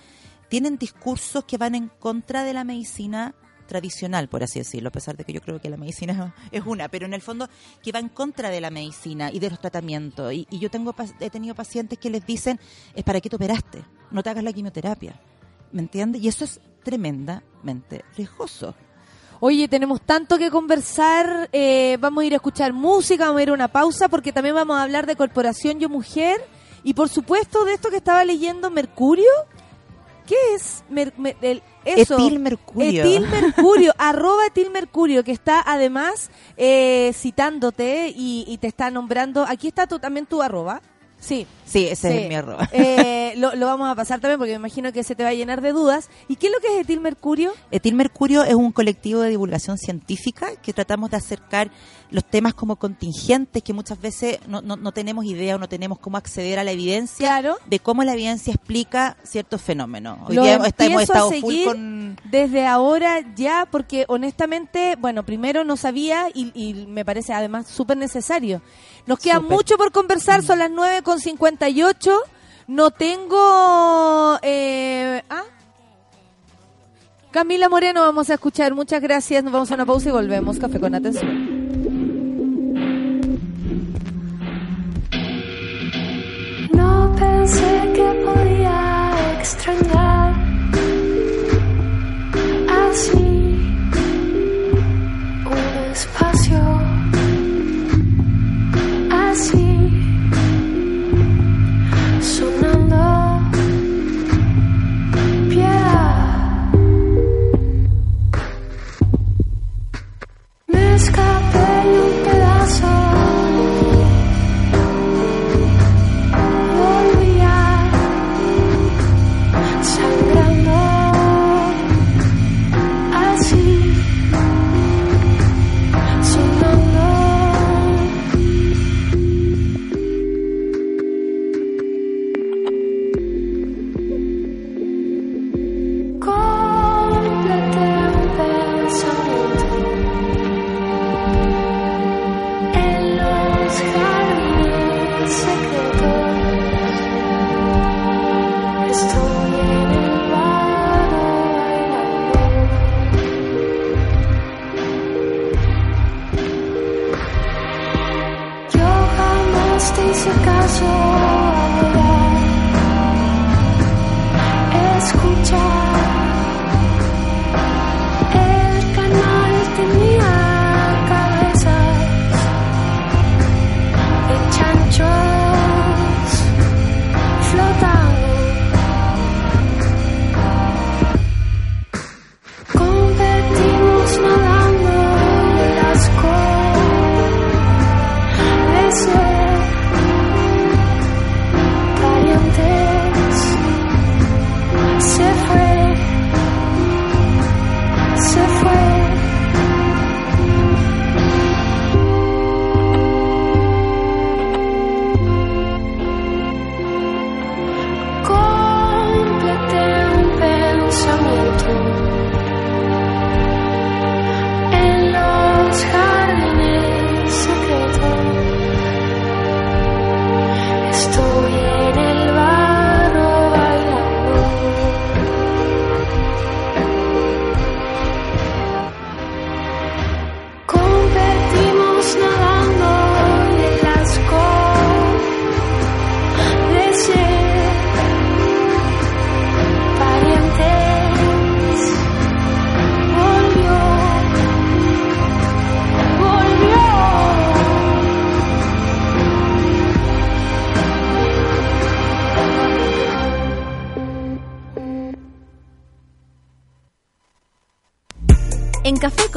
tienen discursos que van en contra de la medicina tradicional, por así decirlo, a pesar de que yo creo que la medicina es una, pero en el fondo que va en contra de la medicina y de los tratamientos. Y, yo tengo he tenido pacientes que les dicen, es para qué te operaste, no te hagas la quimioterapia. ¿Me entiendes? Y eso es tremendamente riesgoso. Oye, tenemos tanto que conversar. eh, vamos a ir a escuchar música, vamos a ir a una pausa porque también vamos a hablar de Corporación Yo Mujer y por supuesto de esto que estaba leyendo, Mercurio. ¿Qué es Mer- eso? Etilmercurio. Etilmercurio, arroba etilmercurio, que está además eh, citándote y, y te está nombrando. Aquí está tu, también tu arroba. Sí. Sí, ese Sí. es mi arroba. Eh, lo, lo vamos a pasar también porque me imagino que se te va a llenar de dudas. ¿Y qué es lo que es etilmercurio? Etil Mercurio es un colectivo de divulgación científica que tratamos de acercar los temas como contingentes que muchas veces no, no, no tenemos idea o no tenemos cómo acceder a la evidencia Claro. de cómo la evidencia explica ciertos fenómenos. Hoy Lo día hemos, está- estado full con... desde ahora ya, porque honestamente, bueno, primero no sabía y, y me parece además súper necesario. Nos queda mucho por conversar, son las 9.58. No tengo... Eh, ¿ah? Camila Moreno vamos a escuchar. Muchas gracias. Nos vamos a una pausa y volvemos. Café con atención. Espacio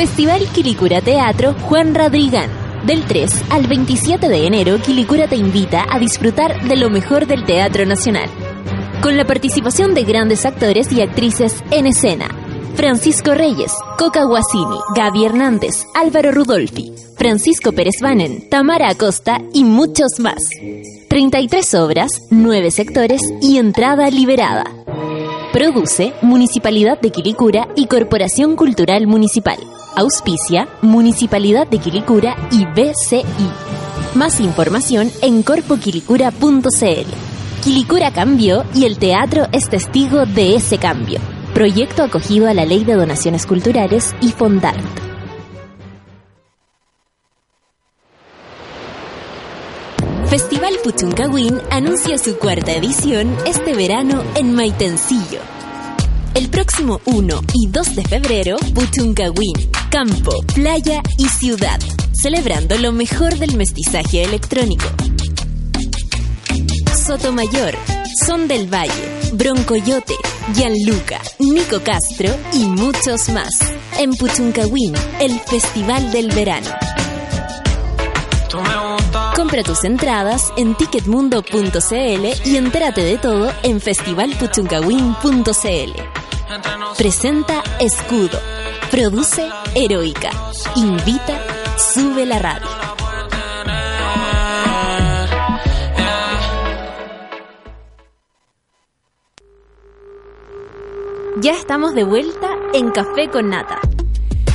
Festival Quilicura Teatro Juan Radrigán. Del 3 al 27 de enero, Quilicura te invita a disfrutar de lo mejor del Teatro Nacional. Con la participación de grandes actores y actrices en escena. Francisco Reyes, Coca Guasini, Gaby Hernández, Álvaro Rudolfi, Francisco Pérez Banen, Tamara Acosta y muchos más. 33 obras, 9 sectores y entrada liberada. Produce Municipalidad de Quilicura y Corporación Cultural Municipal. Auspicia Municipalidad de Quilicura y BCI. Más información en corpoquilicura.cl. Quilicura cambió y el teatro es testigo de ese cambio. Proyecto acogido a la Ley de Donaciones Culturales y Fondart. Festival Puchuncahuín anuncia su cuarta edición este verano en Maitencillo. El próximo 1 y 2 de febrero, Puchuncahuín, campo, playa y ciudad, celebrando lo mejor del mestizaje electrónico. Sotomayor, Son del Valle, Broncoyote, Gianluca, Nico Castro y muchos más. En Puchuncahuín, el Festival del Verano. Compra tus entradas en ticketmundo.cl y entérate de todo en festivalpuchuncahuín.cl. Presenta Escudo. Produce Heroica. Invita Sube la radio. Ya estamos de vuelta en Café con Nata.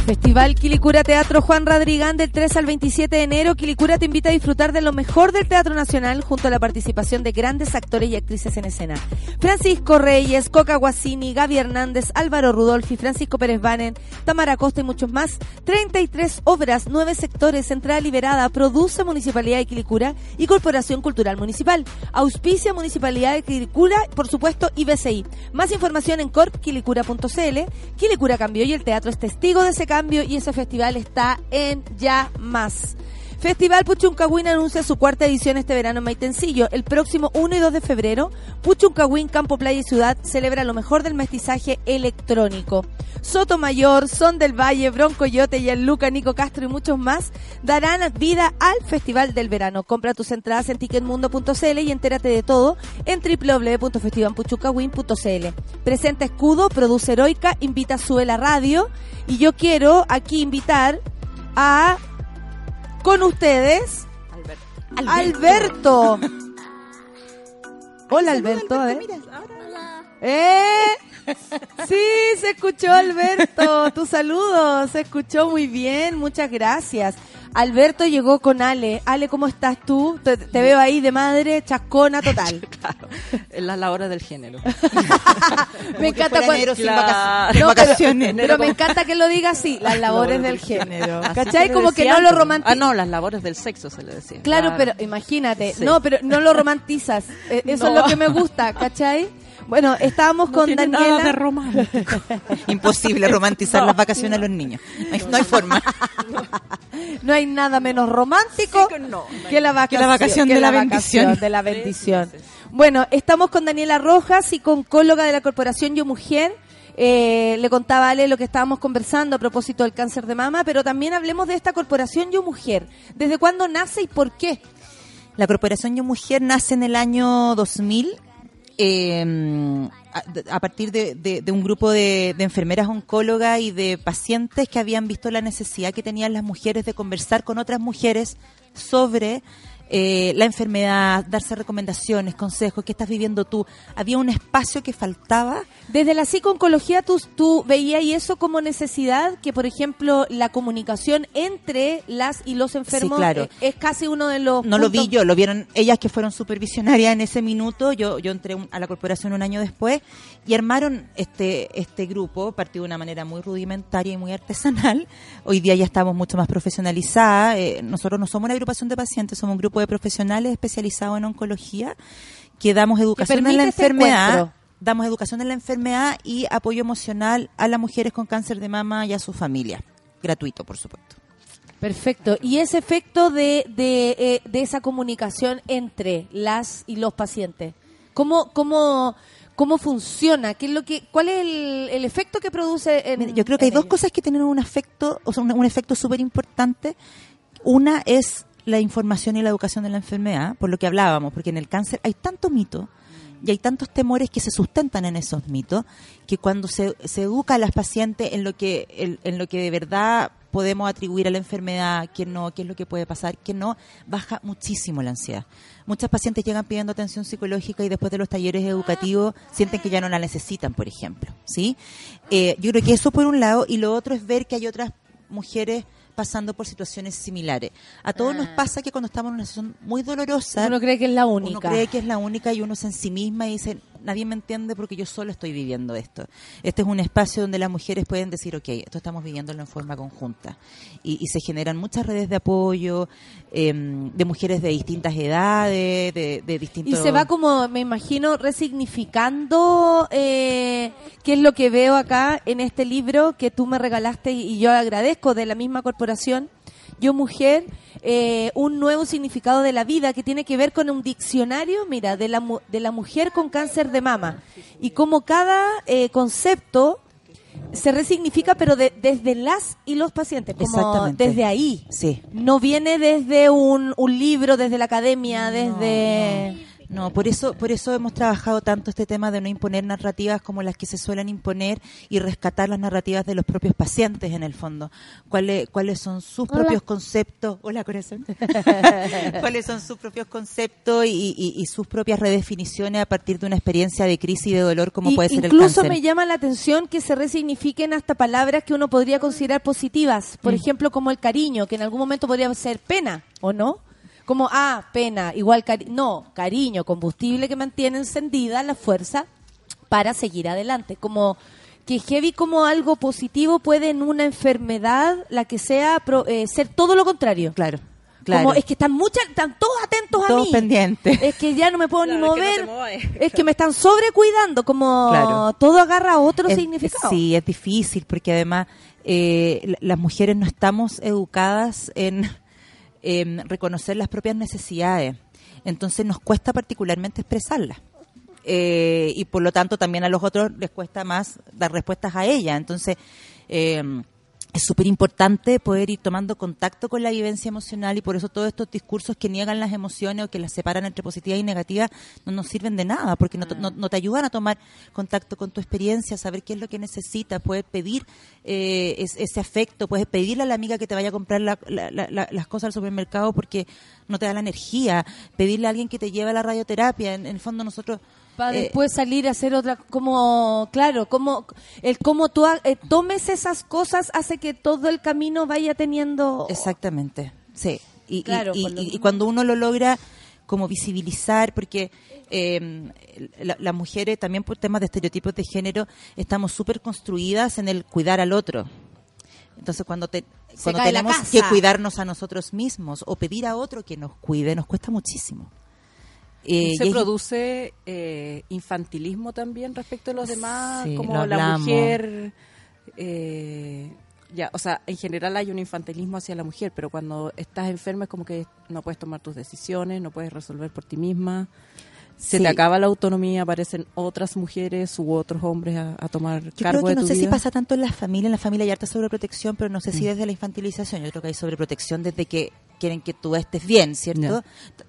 Festival Quilicura Teatro Juan Radrigán del 3 al 27 de enero. Quilicura te invita a disfrutar de lo mejor del Teatro Nacional junto a la participación de grandes actores y actrices en escena. Francisco Reyes, Coca Guasini, Gaby Hernández, Álvaro Rudolfi, Francisco Pérez Banen, Tamara Costa y muchos más. 33 obras, 9 sectores, entrada liberada, produce Municipalidad de Quilicura y Corporación Cultural Municipal. Auspicia Municipalidad de Quilicura, por supuesto, y BCI. Más información en corpquilicura.cl. Quilicura cambió y el teatro es testigo de ese cambio y ese festival está en ya más. Festival Puchuncahuín anuncia su cuarta edición este verano en Maitencillo. El próximo 1 y 2 de febrero, Puchuncahuín, Campo Playa y Ciudad celebra lo mejor del mestizaje electrónico. Sotomayor, Son del Valle, Broncoyote, Gianluca, Nico Castro y muchos más darán vida al Festival del Verano. Compra tus entradas en ticketmundo.cl y entérate de todo en www.festivalpuchuncahuín.cl. Presenta Escudo, produce Heroica, invita a Sube la Radio y yo quiero aquí invitar a con ustedes Alberto. Hola Alberto, a ver. ¿Eh? Sí, se escuchó Alberto. Tu saludo se escuchó muy bien. Muchas gracias. Alberto llegó con Ale. Ale, ¿cómo estás tú? Te, te veo ahí de madre, chascona total. En las labores del género. me encanta cuando- enero sin Claro. vacaciones. No, vacaciones. pero, pero me encanta que lo diga así, las labores del género. ¿Cachai? Como que no lo romantizas. Ah, no, las labores del sexo se le decía. Claro, pero imagínate, Sí. no, pero no lo romantizas. Eh, Eso No. es lo que me gusta, ¿cachai? Bueno, estábamos con tiene Daniela. nada de romántico. Imposible romantizar las vacaciones a los niños. No hay, no hay forma. No hay nada menos romántico que la vacación, Que la vacación que de la vacación bendición. de la bendición. Bueno, estamos con Daniela Rojas, psicóloga de la Corporación Yo Mujer. Eh, le contaba a Ale lo que estábamos conversando a propósito del cáncer de mama, pero también hablemos de esta Corporación Yo Mujer. ¿Desde cuándo nace y por qué? La Corporación Yo Mujer nace en el año 2000 eh, a, a partir de, de- un grupo de enfermeras oncólogas y de pacientes que habían visto la necesidad que tenían las mujeres de conversar con otras mujeres sobre eh, la enfermedad, darse recomendaciones, consejos, qué estás viviendo tú. Había un espacio que faltaba. Desde la psicooncología tú, tú veías y eso como necesidad que, por ejemplo, la comunicación entre las y los enfermos Sí, claro. es casi uno de los No lo vi yo, lo vieron ellas que fueron supervisionarias en ese minuto. Yo, yo entré un- a la corporación un año después y armaron este, este grupo, partió de una manera muy rudimentaria y muy artesanal. Hoy día ya estamos mucho más profesionalizadas. Eh, nosotros no somos una agrupación de pacientes, somos un grupo de profesionales especializados en oncología que damos educación en la este enfermedad. Damos educación en la enfermedad y apoyo emocional a las mujeres con cáncer de mama y a sus familias. Gratuito, por supuesto. Perfecto. Y ese efecto de, de, eh, de esa comunicación entre las y los pacientes, ¿cómo, cómo, cómo funciona? ¿Qué es lo que, ¿Cuál es el, el efecto que produce? En, Mira, yo creo que hay dos ellos? cosas que tienen un efecto, o sea, un, un efecto súper importante. Una es la información y la educación de la enfermedad, por lo que hablábamos, porque en el cáncer hay tanto mito y hay tantos temores que se sustentan en esos mitos, que cuando se, se educa a las pacientes en lo que en, en lo que de verdad podemos atribuir a la enfermedad, qué no, qué es lo que puede pasar, qué no, baja muchísimo la ansiedad. Muchas pacientes llegan pidiendo atención psicológica y después de los talleres educativos sienten que ya no la necesitan, por ejemplo, ¿sí? Eh, yo creo que eso por un lado y lo otro es ver que hay otras mujeres pasando por situaciones similares. A todos nos pasa que cuando estamos en una situación muy dolorosa, Uno cree que es la única. uno cree que es la única y uno se ensimisma y dice, nadie me entiende porque yo solo estoy viviendo esto. Este es un espacio donde las mujeres pueden decir, ok, esto estamos viviéndolo en forma conjunta. Y, y se generan muchas redes de apoyo em, de mujeres de distintas edades, de, de Y distintos... se va como, me imagino, resignificando eh, qué es lo que veo acá en este libro que tú me regalaste y yo agradezco de la misma corporación. Yo mujer, eh, un nuevo significado de la vida que tiene que ver con un diccionario, mira, de la, mu- de la mujer con cáncer de mama. Y como cada eh, concepto se resignifica, pero de- desde las y los pacientes, como Exactamente. desde ahí. Sí. No viene desde un, un libro, desde la academia, desde... No, por eso, por eso hemos trabajado tanto este tema de no imponer narrativas como las que se suelen imponer y rescatar las narrativas de los propios pacientes en el fondo. ¿Cuáles, cuáles son sus Hola. propios conceptos? Hola, corazón. ¿Cuáles son sus propios conceptos y, y- y sus propias redefiniciones a partir de una experiencia de crisis y de dolor como Y puede ser el incluso cáncer? me llama la atención que se resignifiquen hasta palabras que uno podría considerar positivas. Por Mm. ejemplo, como el cariño, que en algún momento podría ser pena, ¿o no? Como, ah, pena, igual cariño. No, cariño, combustible que mantiene encendida la fuerza para seguir adelante. Como que heavy como algo positivo puede en una enfermedad, la que sea, pro- eh, ser todo lo contrario. Claro, claro. Como es que están muchas, están todos atentos a Todos mí. pendientes. Es que ya no me puedo ni Claro, es que no mover. es que me están sobrecuidando, como Claro. todo agarra otro Es- significado. Sí, es difícil porque además eh, la- las mujeres no estamos educadas en, en reconocer las propias necesidades. Entonces nos cuesta particularmente expresarlas. Eh, y por lo tanto también a los otros les cuesta más dar respuestas a ellas. Entonces eh, es súper importante poder ir tomando contacto con la vivencia emocional y por eso todos estos discursos que niegan las emociones o que las separan entre positivas y negativas no nos sirven de nada porque no, te- no- no te ayudan a tomar contacto con tu experiencia, saber qué es lo que necesitas, poder pedir eh, es- ese afecto, puedes pedirle a la amiga que te vaya a comprar la- la- la- la- las cosas al supermercado porque no te da la energía, pedirle a alguien que te lleve a la radioterapia, en, en el fondo nosotros... Para eh, después salir a hacer otra, como, claro, como, el cómo tú ha- eh, tomes esas cosas hace que todo el camino vaya teniendo... Exactamente, sí. Y, Claro, y, cuando uno lo logra como visibilizar, porque eh, la- las mujeres también por temas de estereotipos de género estamos súper construidas en el cuidar al otro. Entonces cuando, te, cuando tenemos que cuidarnos a nosotros mismos o pedir a otro que nos cuide, nos cuesta muchísimo. Eh, se y produce eh, infantilismo también respecto a los demás, Sí, como lo la mujer. eh, ya, o sea, en general hay un infantilismo hacia la mujer, pero cuando estás enferma es como que no puedes tomar tus decisiones, no puedes resolver por ti misma. Se Sí. te acaba la autonomía, aparecen otras mujeres u otros hombres a, a tomar Yo cargo creo que de no tu sé si pasa tanto en las familias, en la familia hay harta sobreprotección, pero no sé si Mm. desde la infantilización. Yo creo que hay sobreprotección desde que quieren que tú estés bien, ¿cierto?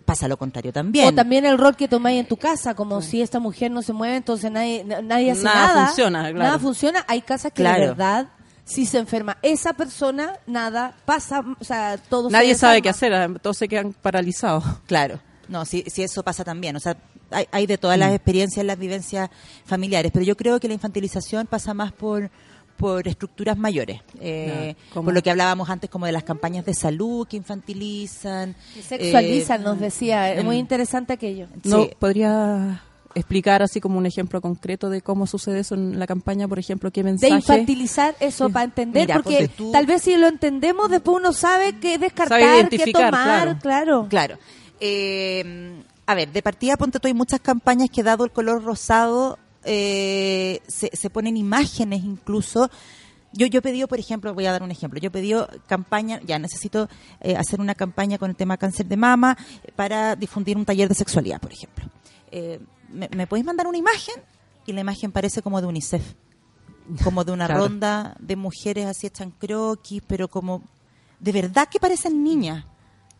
Pasa lo contrario también. O también el rol que tomáis en tu casa, como si esta mujer no se mueve, entonces nadie, na- nadie hace Nada nada. funciona, claro. Nada funciona. Hay casas que de Claro. verdad, si se enferma esa persona, nada pasa, o sea, todo se Nadie sabe qué hacer, todos se quedan paralizados. Claro, no, si, si eso pasa también, o sea, hay, hay de todas las Mm. experiencias, las vivencias familiares, pero yo creo que la infantilización pasa más por por estructuras mayores, eh, por lo que hablábamos antes como de las campañas de salud que infantilizan, Que Sexualizan, eh, nos decía. Es muy interesante aquello. ¿No Sí. podría explicar así como un ejemplo concreto de cómo sucede eso en la campaña? Por ejemplo, qué De mensaje... infantilizar eso para entender, Mira, porque tú- tal vez si lo entendemos, después uno sabe qué descartar, Sabe qué tomar, claro. Claro. Eh, a ver, de partida, ponte tú, hay muchas campañas que dado el color rosado, eh, se, se ponen imágenes incluso. Yo, yo he pedido, por ejemplo, voy a dar un ejemplo, yo he pedido campaña, ya necesito eh, hacer una campaña con el tema cáncer de mama para difundir un taller de sexualidad, por ejemplo. Eh, ¿me, me podéis mandar una imagen? Y la imagen parece como de UNICEF, como de una Claro. ronda de mujeres así echan croquis, pero como de verdad que parecen niñas.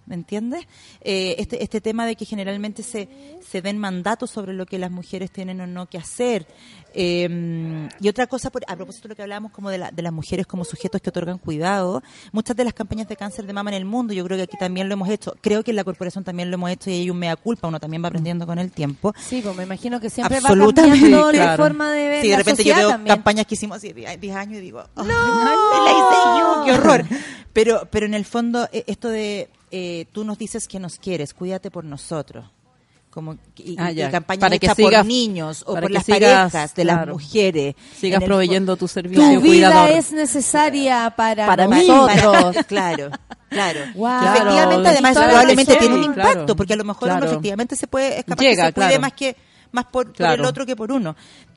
¿Me entiendes? Eh, este, este tema de que generalmente se, se den mandatos sobre lo que las mujeres tienen o no que hacer. Eh, y otra cosa, por- a propósito de lo que hablábamos como de, la- de las mujeres como sujetos que otorgan cuidado, muchas de las campañas de cáncer de mama en el mundo, yo creo que aquí también lo hemos hecho, creo que en la corporación también lo hemos hecho y hay un mea culpa, uno también va aprendiendo con el tiempo. Sí, pues me imagino que siempre va cambiando la claro. forma de ver Sí, de la repente yo sociedad veo también. campañas que hicimos hace 10 10 años y digo, ¡No! la hice yo! ¡Qué horror! Pero, pero en el fondo, eh, esto de eh, tú nos dices que nos quieres, cuídate por nosotros. Como, y, Ah, y campañas Para que sigas- por niños o por las sigas, parejas de las mujeres. Sigas proveyendo tu servicio Tu vida cuidador. es necesaria para, Para mí. nosotros. claro, claro. Wow. Efectivamente, Claro, además, probablemente tiene un claro, impacto, porque a lo mejor uno efectivamente se puede, es capaz Llega, que se cuide claro. más que más por, por el otro que por uno.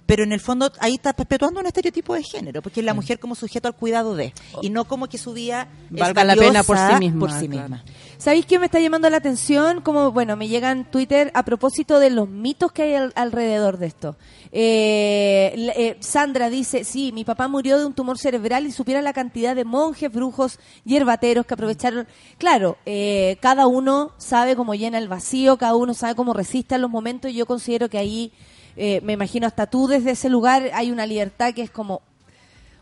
Pero en el fondo ahí está perpetuando un estereotipo de género, porque es la mujer como sujeto al cuidado de, y no como que su vida Valga la pena por sí misma, por sí claro. misma. ¿Sabéis qué me está llamando la atención? Como, bueno, me llega en Twitter a propósito de los mitos que hay al- alrededor de esto. Eh, eh, Sandra dice, sí, mi papá murió de un tumor cerebral y supiera la cantidad de monjes, brujos, hierbateros que aprovecharon. Claro, eh, cada uno sabe cómo llena el vacío, cada uno sabe cómo resiste a los momentos y yo considero que ahí, eh, me imagino hasta tú desde ese lugar hay una libertad que es como,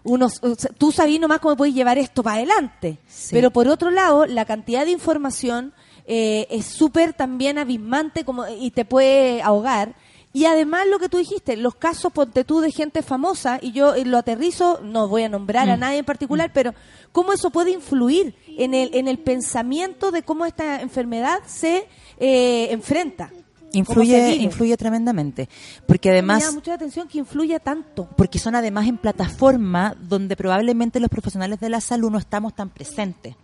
unos, tú sabes nomás cómo puedes llevar esto para adelante. Sí. Pero por otro lado, la cantidad de información eh, es súper también abismante como, y te puede ahogar. Y además lo que tú dijiste, los casos, ponte tú, de gente famosa, y yo eh, lo aterrizo, no voy a nombrar a Mm. nadie en particular, pero cómo eso puede influir en el, en el pensamiento de cómo esta enfermedad se eh, enfrenta. Influye, influye tremendamente. Porque Me además, llama mucho la atención que influya tanto. porque son además en plataformas donde probablemente los profesionales de la salud no estamos tan presentes.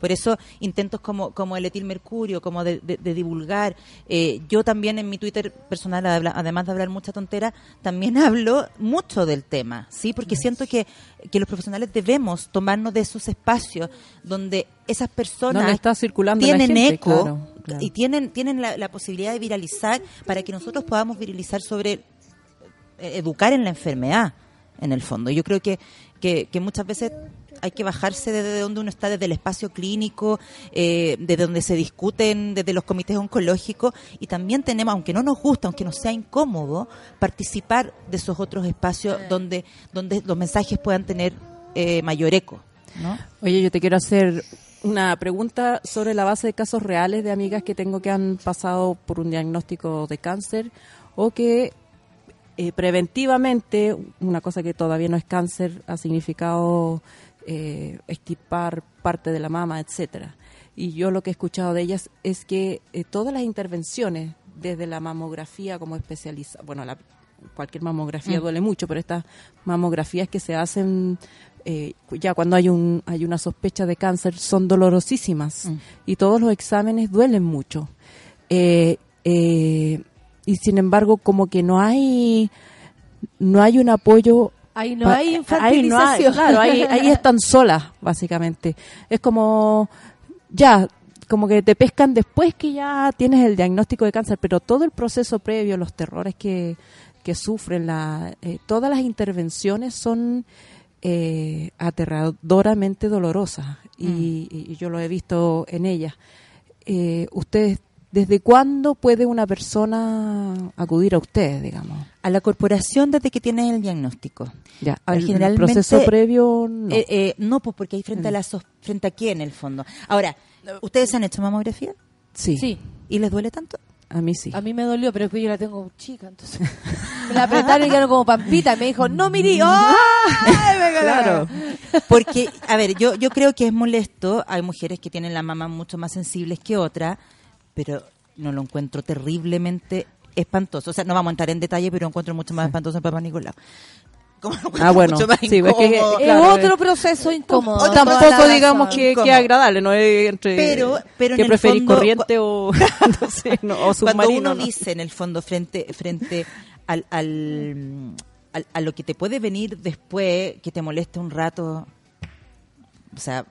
Por eso intentos como, como el etil mercurio, como de, de- de divulgar. eh, yo también en mi Twitter personal, además de hablar mucha tontera, también hablo mucho del tema, ¿sí? Porque siento que, que los profesionales debemos tomarnos de esos espacios donde esas personas Donde está circulando la tienen gente, eco claro, claro. y tienen, tienen la, la posibilidad de viralizar para que nosotros podamos viralizar sobre eh, educar en la enfermedad, en el fondo. Yo creo que, que, que muchas veces hay que bajarse desde donde uno está, desde el espacio clínico, eh, desde donde se discuten, desde los comités oncológicos, y también tenemos, aunque no nos gusta, aunque nos sea incómodo, participar de esos otros espacios donde, donde los mensajes puedan tener eh, mayor eco. ¿no? Oye, yo te quiero hacer una pregunta sobre la base de casos reales de amigas que tengo que han pasado por un diagnóstico de cáncer o que eh, preventivamente, una cosa que todavía no es cáncer, ha significado eh, extirpar parte de la mama, etcétera. Y yo lo que he escuchado de ellas es que eh, todas las intervenciones, desde la mamografía como especializada, bueno, la, cualquier mamografía Mm. duele mucho, pero estas mamografías que se hacen eh, ya cuando hay un hay una sospecha de cáncer son dolorosísimas Mm. y todos los exámenes duelen mucho. Eh, eh, y sin embargo, como que no hay no hay un apoyo Ahí no hay ahí no hay, infantilización. claro, ahí, ahí están solas, básicamente. Es como, ya, como que te pescan después que ya tienes el diagnóstico de cáncer, pero todo el proceso previo, los terrores que, que sufren, la, eh, todas las intervenciones son eh, aterradoramente dolorosas. y, Mm. y- yo lo he visto en ellas. Eh, ¿Ustedes, desde cuándo puede una persona acudir a ustedes, digamos? A la corporación desde que tiene el diagnóstico. Ya, Ahora, el generalmente, proceso previo no. Eh, eh, no, pues porque hay frente a la sos- frente a qué en el fondo. Ahora, ¿ustedes han hecho mamografía? sí, Sí. ¿Y les duele tanto? A mí sí. A mí me dolió, pero después yo la tengo chica, entonces me la apretaron y quedaron como pampita. Y me dijo, no mirí. Me Claro. Porque, a ver, yo, yo creo que es molesto. Hay mujeres que tienen la mamá mucho más sensibles que otras, pero no lo encuentro terriblemente espantoso. O sea, no vamos a entrar en detalle, pero encuentro mucho más espantoso en Papá Nicolau. Como Ah, bueno, mucho más sí, es que- incómodo. Es Claro, otro proceso incómodo. La Tampoco digamos que, que agradable, ¿no? Es entre Pero- pero que preferís fondo, corriente o, no sé, no, o Cuando submarino. uno ¿no? dice, en el fondo, frente, frente al, al, al- a lo que te puede venir después, que te moleste un rato, o sea,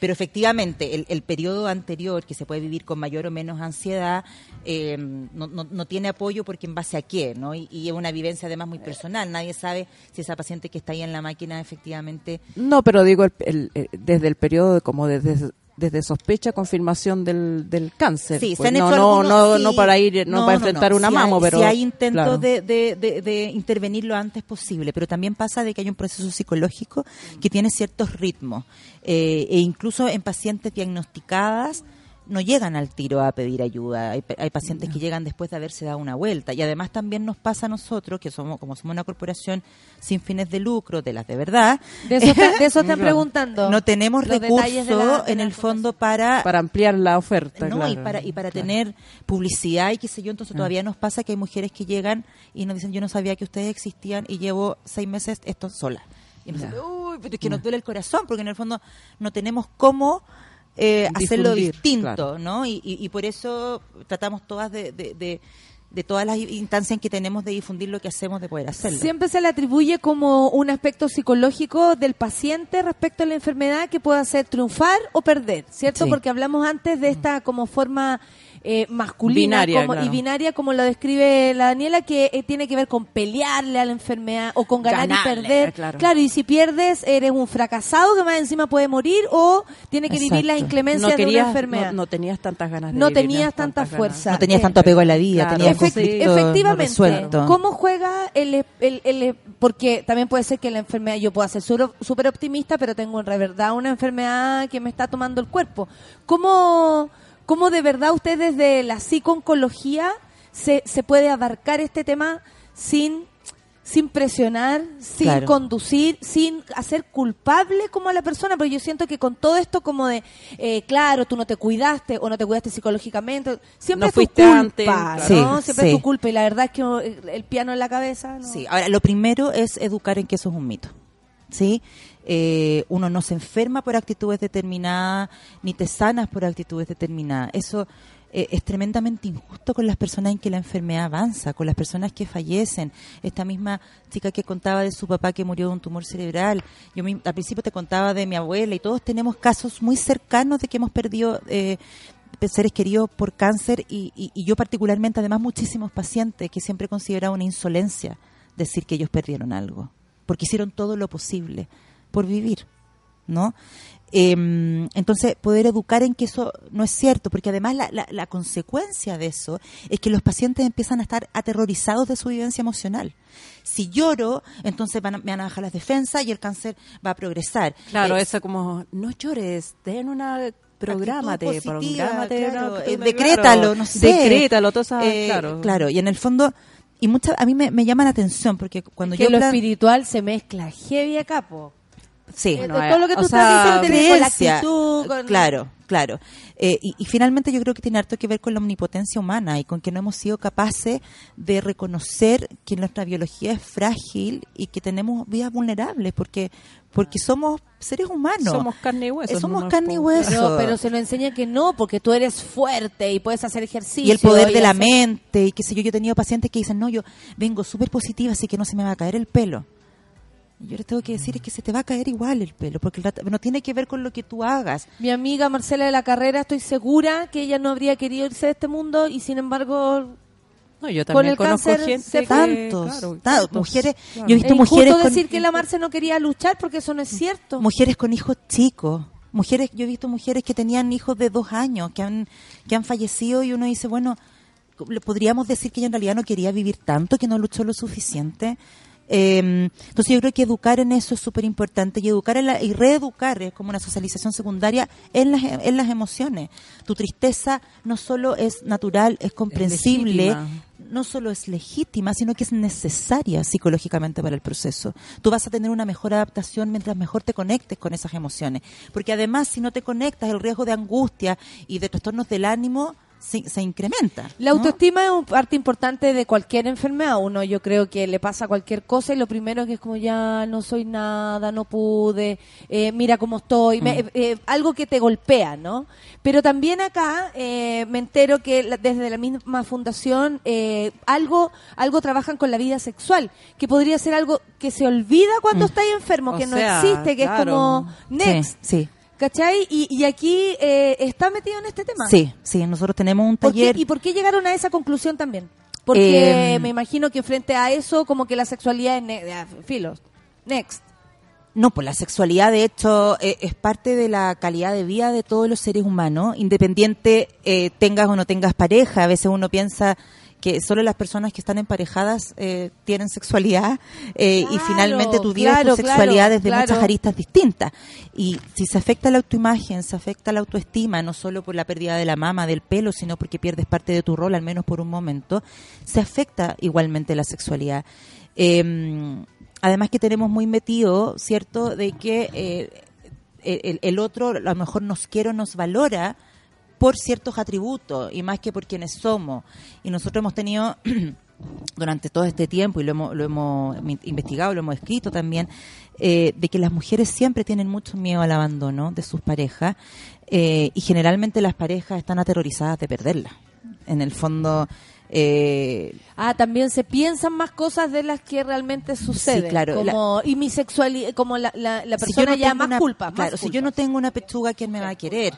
pero efectivamente, el, el periodo anterior, que se puede vivir con mayor o menos ansiedad, eh, no, no, no tiene apoyo porque en base a qué, ¿no? Y, es una vivencia además muy personal. Nadie sabe si esa paciente que está ahí en la máquina efectivamente No, pero digo el- el- el- desde el periodo como desde desde sospecha confirmación del, del cáncer. Sí, se Pues han no, hecho no, algunos, no, sí. no para ir, no, para enfrentar una Si mamo, hay- pero si hay intentos claro. de, de, de, de intervenir lo antes posible, pero también pasa de que hay un proceso psicológico que tiene ciertos ritmos eh, e incluso en pacientes diagnosticadas no llegan al tiro a pedir ayuda. Hay, hay pacientes que llegan después de haberse dado una vuelta y además también nos pasa a nosotros que somos como somos una corporación sin fines de lucro, de las de verdad. De eso, te- de eso están preguntando. No tenemos Los detalles de recursos la- de en el fondo para para ampliar la oferta, no, claro. y para, y para Claro. tener publicidad y qué sé yo, entonces Ah. todavía nos pasa que hay mujeres que llegan y nos dicen, yo no sabía que ustedes existían y llevo seis meses esto sola. Y nos dicen, uy, pero es que nos duele el corazón, porque en el fondo no tenemos cómo eh, hacerlo distinto, claro. ¿no? Y, y- y por eso tratamos todas de, de, de- de todas las instancias en que tenemos de difundir lo que hacemos, de poder hacerlo. Siempre se le atribuye como un aspecto psicológico del paciente respecto a la enfermedad que puede hacer triunfar o perder, ¿cierto? Sí. Porque hablamos antes de esta como forma eh, masculina Binaria, como- y binaria como lo describe la Daniela, que eh, tiene que ver con pelearle a la enfermedad o con ganar Ganarle, y perder. claro. y si pierdes eres un fracasado que más encima puede morir o tiene que vivir las inclemencias no de una enfermedad. No, no tenías tantas ganas de No vivir, tenías tanta fuerza. no tenías Eh, tanto apego a la vida, claro. tenías Efec- conflictos no efectivamente. ¿cómo juega el, el, el- Porque también puede ser que la enfermedad, yo pueda ser súper súper optimista, pero tengo en verdad una enfermedad que me está tomando el cuerpo. ¿Cómo, cómo de verdad usted desde la psico-oncología se, se puede abarcar este tema sin sin presionar, sin Claro. conducir, sin hacer culpable como a la persona, porque yo siento que con todo esto como de, eh, claro, tú no te cuidaste o no te cuidaste psicológicamente, siempre No es tu culpa, antes, claro. ¿no? Sí, siempre sí. es tu culpa y la verdad es que el, el piano en la cabeza, ¿no? Sí, ahora lo primero es educar en que eso es un mito. ¿Sí? Eh, uno no se enferma por actitudes determinadas, ni te sanas por actitudes determinadas. Eso eh, es tremendamente injusto con las personas en que la enfermedad avanza, con las personas que fallecen. Esta misma chica que contaba de su papá que murió de un tumor cerebral. Yo al principio te contaba de mi abuela y todos tenemos casos muy cercanos de que hemos perdido eh, seres queridos por cáncer y, y- yo particularmente, además, muchísimos pacientes que siempre he una insolencia decir que ellos perdieron algo, porque hicieron todo lo posible por vivir, ¿no? Em, entonces, poder educar en que eso no es cierto, porque además la, la- la consecuencia de eso es que los pacientes empiezan a estar aterrorizados de su vivencia emocional. Si lloro, entonces van a- me van a bajar las defensas y el cáncer va a progresar. Claro, Eh, eso como, no llores, ten una prográmate, positiva, prográmate, claro, eh, decrétalo, claro, no sé. Decrétalo, todo Eh, claro. claro, y en el fondo, y muchas, a mí me, me llama la atención porque cuando que yo lo plan- espiritual se mezcla heavy acá, po. Sí, Eh, Bueno, todo lo que o tú sea, estás diciendo tiene con la actitud, con- claro, claro. Eh, y, y finalmente yo creo que tiene harto que ver con la omnipotencia humana y con que no hemos sido capaces de reconocer que nuestra biología es frágil y que tenemos vidas vulnerables porque porque somos seres humanos. Somos carne y hueso. Eh, somos no carne y hueso. Pero, pero se nos enseña que no, porque tú eres fuerte y puedes hacer ejercicio. y el poder y de la hacer- mente y qué sé yo, yo he tenido pacientes que dicen, no, yo vengo súper positiva, así que no se me va a caer el pelo. Yo les tengo que decir es que se te va a caer igual el pelo, porque el no tiene que ver con lo que tú hagas. Mi amiga Marcela de la Carrera, estoy segura que ella no habría querido irse de este mundo y sin embargo No, yo Con también el conozco cáncer gente que-. Tantos, claro, ta- tantos, mujeres, claro. yo he visto es mujeres con, decir que la Marce no quería luchar porque eso no es cierto. mujeres con hijos chicos, Mujeres, yo he visto mujeres que tenían hijos de dos años, que han, que han fallecido y uno dice, bueno, ¿le podríamos decir que ella en realidad no quería vivir tanto, que no luchó lo suficiente. Eh, entonces yo creo que educar en eso es súper importante y educar en la- y reeducar es como una socialización secundaria en las, en las emociones. Tu tristeza no solo es natural, es comprensible, no solo es legítima, sino que es necesaria psicológicamente para el proceso. Tú vas a tener una mejor adaptación mientras mejor te conectes con esas emociones. Porque además, si no te conectas, el riesgo de angustia y de trastornos del ánimo se, se incrementa. La ¿no? autoestima es una parte importante de cualquier enfermedad. Uno, yo creo que le pasa cualquier cosa y lo primero que es como ya no soy nada, no pude, eh, mira cómo estoy, me- Mm. eh, algo que te golpea, ¿no? Pero también acá eh, me entero que la- desde la misma fundación eh, algo algo trabajan con la vida sexual, que podría ser algo que se olvida cuando Mm. estáis enfermo, O que no existe, que claro. es como next, Sí, sí. ¿Cachai? Y, y aquí eh, está metido en este tema. Sí, sí, nosotros tenemos un ¿Por qué- taller. ¿Y por qué llegaron a esa conclusión también? Porque Eh, me imagino que frente a eso, como que la sexualidad es ne- ah, filos. Next. No, pues la sexualidad, de hecho, eh, es parte de la calidad de vida de todos los seres humanos, independiente eh, tengas o no tengas pareja. A veces uno piensa que solo las personas que están emparejadas eh, tienen sexualidad eh, y finalmente tú vives claro, tu sexualidad claro, desde muchas aristas distintas. Y si se afecta la autoimagen, se afecta la autoestima, no solo por la pérdida de la mama, del pelo, sino porque pierdes parte de tu rol, al menos por un momento, se afecta igualmente la sexualidad. Eh, además que tenemos muy metido, ¿cierto?, de que eh, el, el otro a lo mejor nos quiere o nos valora por ciertos atributos y más que por quienes somos. Y nosotros hemos tenido durante todo este tiempo, y lo hemos, lo hemos investigado, lo hemos escrito también, eh, de que las mujeres siempre tienen mucho miedo al abandono de sus parejas eh, y generalmente las parejas están aterrorizadas de perderla. En el fondo... Eh, Ah, también se piensan más cosas de las que realmente suceden. claro, Como, y mi sexualidad, como la, la, si persona no ya tengo más una- culpa. más Claro, si yo culpa. no tengo una pechuga, ¿quién me va a querer?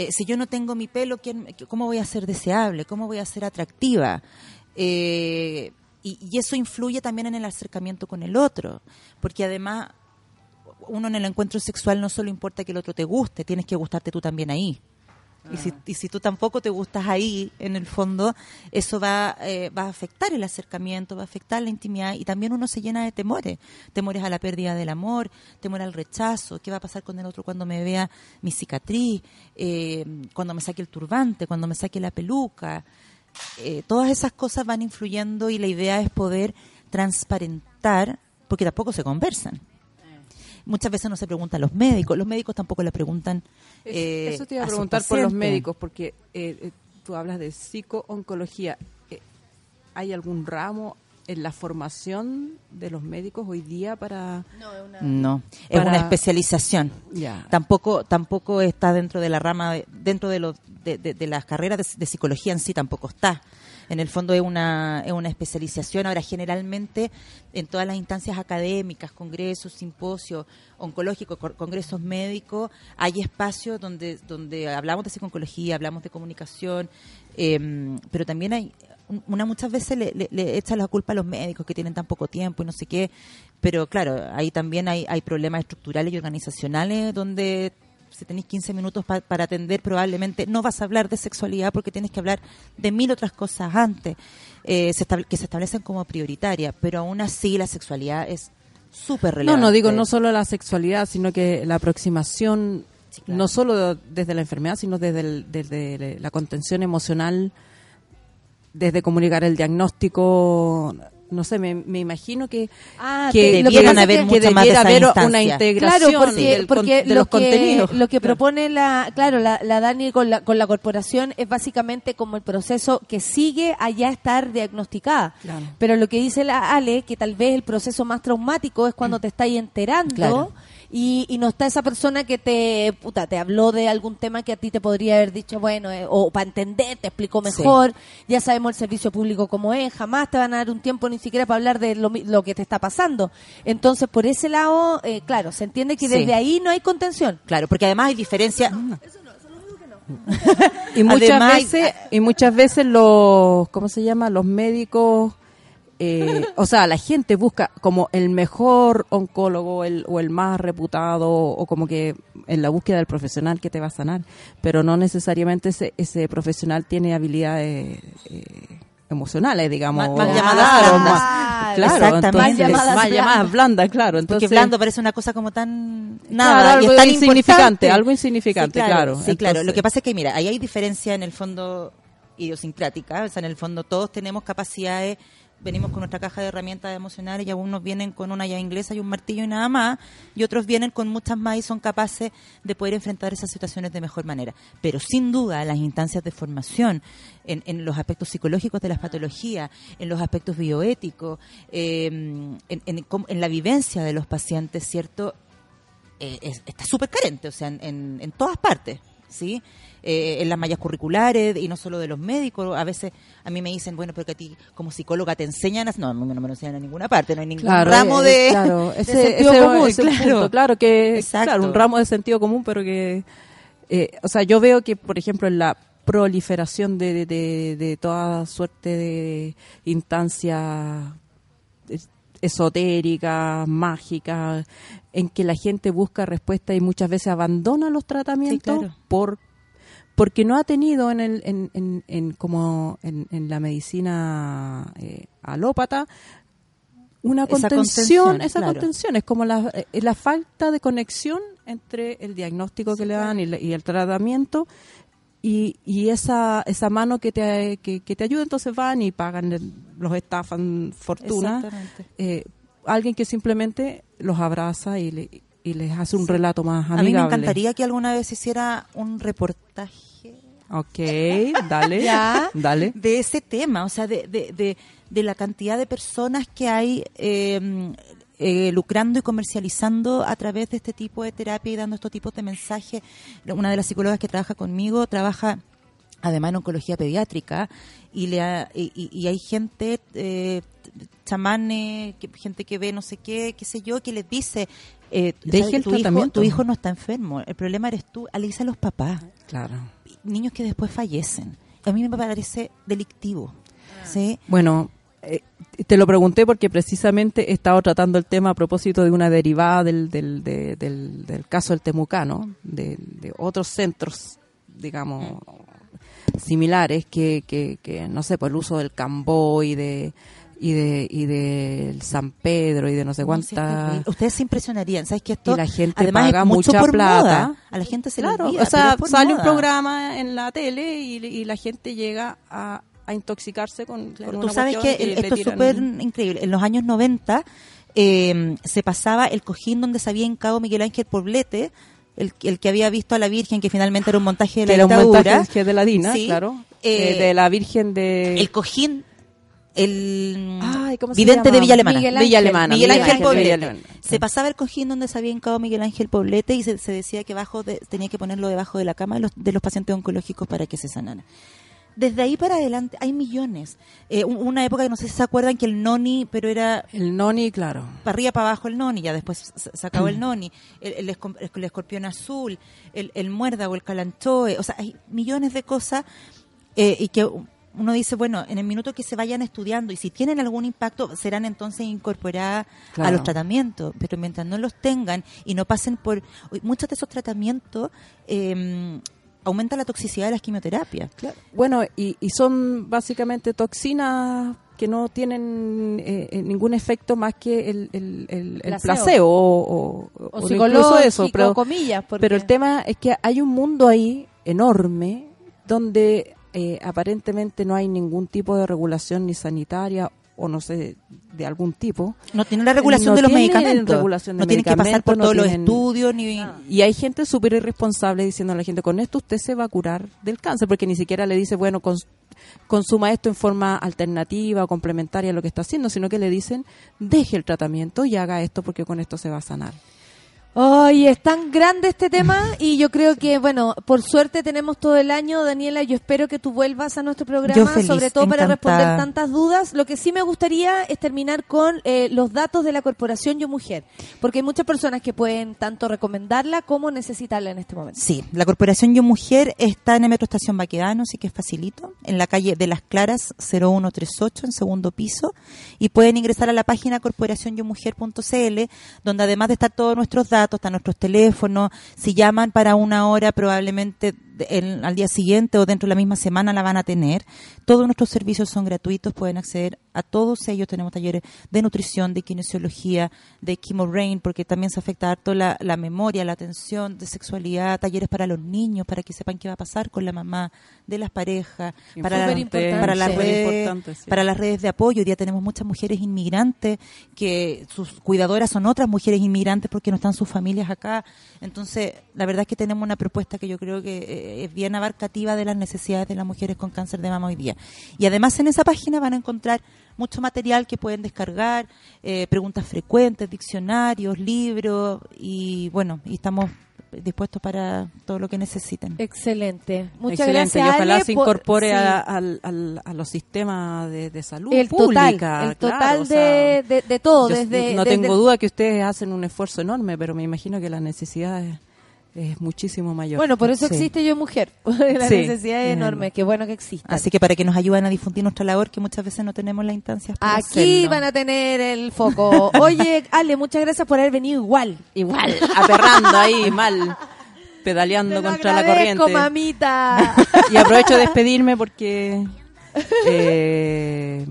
Eh, si yo no tengo mi pelo, ¿quién, ¿cómo voy a ser deseable? ¿Cómo voy a ser atractiva? Eh, y, y eso influye también en el acercamiento con el otro, porque además uno en el encuentro sexual no solo importa que el otro te guste, tienes que gustarte tú también ahí. Y, si, y si tú tampoco te gustas ahí, en el fondo, eso va, eh, va a afectar el acercamiento, va a afectar la intimidad y también uno se llena de temores. Temores a la pérdida del amor, temor al rechazo, qué va a pasar con el otro cuando me vea mi cicatriz, eh, cuando me saque el turbante, cuando me saque la peluca. Eh, todas esas cosas van influyendo y la idea es poder transparentar, porque tampoco se conversan. Muchas veces no se preguntan a los médicos, los médicos tampoco le preguntan. Es- eh, Eso te iba a preguntar por los médicos, porque eh, eh, tú hablas de psico-oncología. Eh, ¿Hay algún ramo en la formación de los médicos hoy día para...? No, es Para- una especialización. Ya. Tampoco tampoco está dentro de la rama, de- dentro de, los de, de- de las carreras de, de psicología en sí tampoco está. En el fondo es una, es una especialización. Ahora, generalmente, en todas las instancias académicas, congresos, simposios oncológicos, congresos médicos, hay espacios donde, donde hablamos de psicología, hablamos de comunicación, eh, pero también hay un- una muchas veces le, le, le echa la culpa a los médicos que tienen tan poco tiempo y no sé qué, pero claro, ahí también hay, hay problemas estructurales y organizacionales donde si tenéis 15 minutos pa- para atender, probablemente no vas a hablar de sexualidad porque tienes que hablar de mil otras cosas antes eh, se que se establecen como prioritarias, pero aún así la sexualidad es súper No, relevante. no digo no solo la sexualidad, sino que la aproximación, no solo desde la enfermedad, sino desde, el- desde la contención emocional, desde comunicar el diagnóstico. No sé, me, me imagino que, Ah, que debieran haber que- más de debiera haber una integración Claro, porque, del porque de lo los que, contenidos. Lo que propone la, claro, la, la Dani con la, con la corporación es básicamente como el proceso que sigue allá estar diagnosticada. Claro. Pero lo que dice la Ale, que tal vez el proceso más traumático es cuando te estáis enterando Claro. Y, y no está esa persona que te, puta, te habló de algún tema que a ti te podría haber dicho, bueno, eh, o para entender, te explicó Sí. mejor. Ya sabemos el servicio público como es, jamás te van a dar un tiempo ni siquiera para hablar de lo, mi- lo que te está pasando. Entonces, por ese lado, eh, claro, se entiende que Sí. desde ahí no hay contención. Claro, porque además hay diferencia. Y muchas Además, veces, y muchas veces los, ¿cómo se llama? Los médicos eh, o sea, la gente busca como el mejor oncólogo el, o el más reputado o como que en la búsqueda del profesional que te va a sanar, pero no necesariamente ese, ese profesional tiene habilidades eh, emocionales, digamos. Más- más o- llamadas claro, blandas. más- claro, entonces, Más llamadas más llamadas blandas. blandas, claro. Entonces, Porque blando parece una cosa como tan Claro, nada y algo es tan insignificante, importante. algo insignificante, Sí, claro. Sí, claro. Lo que pasa es que, mira, ahí hay diferencia en el fondo idiosincrática. O sea, en el fondo todos tenemos capacidades, venimos con nuestra caja de herramientas emocionales y algunos vienen con una llave inglesa y un martillo y nada más, y otros vienen con muchas más y son capaces de poder enfrentar esas situaciones de mejor manera. Pero sin duda, las instancias de formación, en, en los aspectos psicológicos de las patologías, en los aspectos bioéticos, eh, en, en la vivencia de los pacientes, ¿cierto? eh, es- está súper carente, o sea, en, en, en todas partes, ¿sí? Eh, en las mallas curriculares y no solo de los médicos. A veces a mí me dicen, bueno, pero que a ti como psicóloga te enseñan, a... no, no me lo enseñan en ninguna parte, no hay ningún Claro, ramo eh, de, claro, de ese, sentido ese- común, ese claro. punto, claro que claro, un ramo de sentido común, pero que eh, o sea, yo veo que por ejemplo en la proliferación de, de, de- toda suerte de instancias es- esotéricas, mágicas, en que la gente busca respuesta y muchas veces abandona los tratamientos claro. por porque no ha tenido en el en, en, en como en, en la medicina eh, alópata una Esa contención, esa claro. contención. Es como la, eh, la falta de conexión entre el diagnóstico que le dan y, le- y el tratamiento y, y esa esa mano que te que, que te ayuda. Entonces van y pagan el- los estafan fortuna eh, alguien que simplemente los abraza y, le- y les hace un relato más A mí me amigable. encantaría que alguna vez hiciera un reportaje Ok, dale, ¿Ya? dale. de ese tema, o sea, de, de, de, de la cantidad de personas que hay eh, eh, lucrando y comercializando a través de este tipo de terapia y dando estos tipos de mensajes. Una de las psicólogas que trabaja conmigo trabaja además en oncología pediátrica y le ha- y, y- hay gente eh, chamanes que- gente que ve no sé qué qué sé yo que les dice eh, Deje el tu hijo, tratamiento. tu hijo no está enfermo el problema eres tú alisa a los papás Claro. Niños que después fallecen. A mí me parece delictivo sí Bueno, eh, te lo pregunté porque precisamente he estado tratando el tema a propósito de una derivada del, del, de- del, del caso del Temucano, de, de otros centros, digamos, similares que, que, que, no sé, por el uso del Cambó y de y de y del San Pedro y de no sé cuántas ustedes se impresionarían sabes que esto y la gente además paga es mucho mucha por plata. moda. a la gente se le Claro, olvida, o sea, sale un moda. programa en la tele y, y la gente llega a, a intoxicarse con, con Tú una sabes que le esto es súper increíble. En los años 90 eh, se pasaba el cojín donde se había hincado Miguel Ángel Poblete, el, el que había visto a la Virgen, que finalmente era un montaje de la que era un montaje de la Dina, Sí. claro, Eh, eh, de la Virgen de El cojín, el Ay, ¿cómo se vidente de Villa Alemana. Miguel Ángel. Villa Alemana, Miguel Miguel Ángel Ángel, Poblete. Villa Alemana. Se pasaba el cojín donde se había hincado Miguel Ángel Poblete y se, se decía que bajo de- tenía que ponerlo debajo de la cama de los, de los pacientes oncológicos para que se sanaran. Desde ahí para adelante hay millones. Eh, un- una época que no sé si se acuerdan que el noni, pero era el noni, claro. para arriba para abajo el noni, ya después se acabó el noni, el, el escom- el escorpión azul, el, el muérdago, el calanchoe, o sea, hay millones de cosas eh, y que uno dice, bueno, en el minuto que se vayan estudiando y si tienen algún impacto, serán entonces incorporadas a los tratamientos, pero mientras no los tengan y no pasen por... Muchos de esos tratamientos eh, aumenta la toxicidad de las quimioterapias. Bueno, y, y son básicamente toxinas que no tienen eh, eh, ningún efecto más que el, el, el- el Placebo. o, o- O o incluso psicológico, eso. Pero, comillas, porque- pero el tema es que hay un mundo ahí enorme donde eh, aparentemente no hay ningún tipo de regulación ni sanitaria o no sé, de algún tipo. No tienen la regulación No de los medicamentos. regulación de no tienen que pasar por no todos los estudios ni... Y hay gente súper irresponsable diciendo a la gente, con esto usted se va a curar del cáncer, porque ni siquiera le dice, bueno, cons- consuma esto en forma alternativa o complementaria a lo que está haciendo, sino que le dicen, deje el tratamiento y haga esto porque con esto se va a sanar. Ay, es tan grande este tema y yo creo que, bueno, por suerte tenemos todo el año, Daniela, yo espero que tú vuelvas a nuestro programa, feliz, sobre todo para responder tantas dudas. Lo que sí me gustaría es terminar con eh, los datos de la Corporación Yo Mujer, porque hay muchas personas que pueden tanto recomendarla como necesitarla en este momento. Sí, la Corporación Yo Mujer está en el Metro Estación Baquedano, así que es facilito, en la calle de Las Claras 0138, en segundo piso, y pueden ingresar a la página corporacionyomujer.cl, donde además de estar todos nuestros datos, están nuestros teléfonos, si llaman para una hora probablemente el- al día siguiente o dentro de la misma semana la van a tener. Todos nuestros servicios son gratuitos, pueden acceder a todos ellos. Tenemos talleres de nutrición, de kinesiología, de rain porque también se afecta harto la, la memoria, la atención, de sexualidad, talleres para los niños, para que sepan qué va a pasar con la mamá, de las parejas, para, la- para, las redes, sí. para las redes de apoyo. Hoy día tenemos muchas mujeres inmigrantes que sus cuidadoras son otras mujeres inmigrantes porque no están sus familias acá. Entonces, la verdad es que tenemos una propuesta que yo creo que eh, es bien abarcativa de las necesidades de las mujeres con cáncer de mama hoy día. Y además en esa página van a encontrar mucho material que pueden descargar, eh, preguntas frecuentes, diccionarios, libros y bueno, y estamos dispuestos para todo lo que necesiten. Excelente. Muchas Excelente, gracias. y ojalá Ale, se por- incorpore sí. a, al- al- a los sistemas de, de salud el pública. total, el claro, total o sea, de, de, de todo, desde no desde tengo el- duda que ustedes hacen un esfuerzo enorme, pero me imagino que la necesidad es, muchísimo mayor. Bueno, por eso Sí. existe Yo Mujer. la Sí, necesidad es enorme. Qué bueno que exista. Así que para que nos ayuden a difundir nuestra labor, que muchas veces no tenemos la instancia. para Aquí hacerlo. van a tener el foco. Oye, Ale, muchas gracias por haber venido igual. Igual, aterrando ahí mal, pedaleando Te contra la corriente. mamita. Y aprovecho de despedirme porque eh,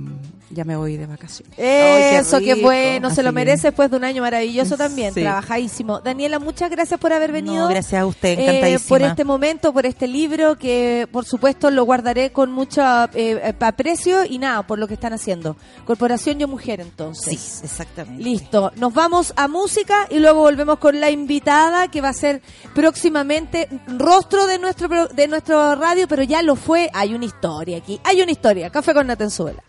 ya me voy de vacaciones. Eso, qué bueno, se lo merece después de un año maravilloso también, Sí. trabajadísimo. Daniela, muchas gracias por haber venido. No, gracias a usted, eh, encantadísima. por este momento, por este libro que por supuesto lo guardaré con mucho eh, aprecio y nada, por lo que están haciendo. Corporación Yo Mujer entonces. Sí, exactamente. Listo, nos vamos a música y luego volvemos con la invitada que va a ser próximamente rostro de nuestro de nuestro radio, pero ya lo fue. Hay una historia aquí, hay una historia. Café con Natenzuela.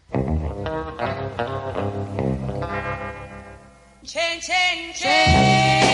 Chain, chain, chain.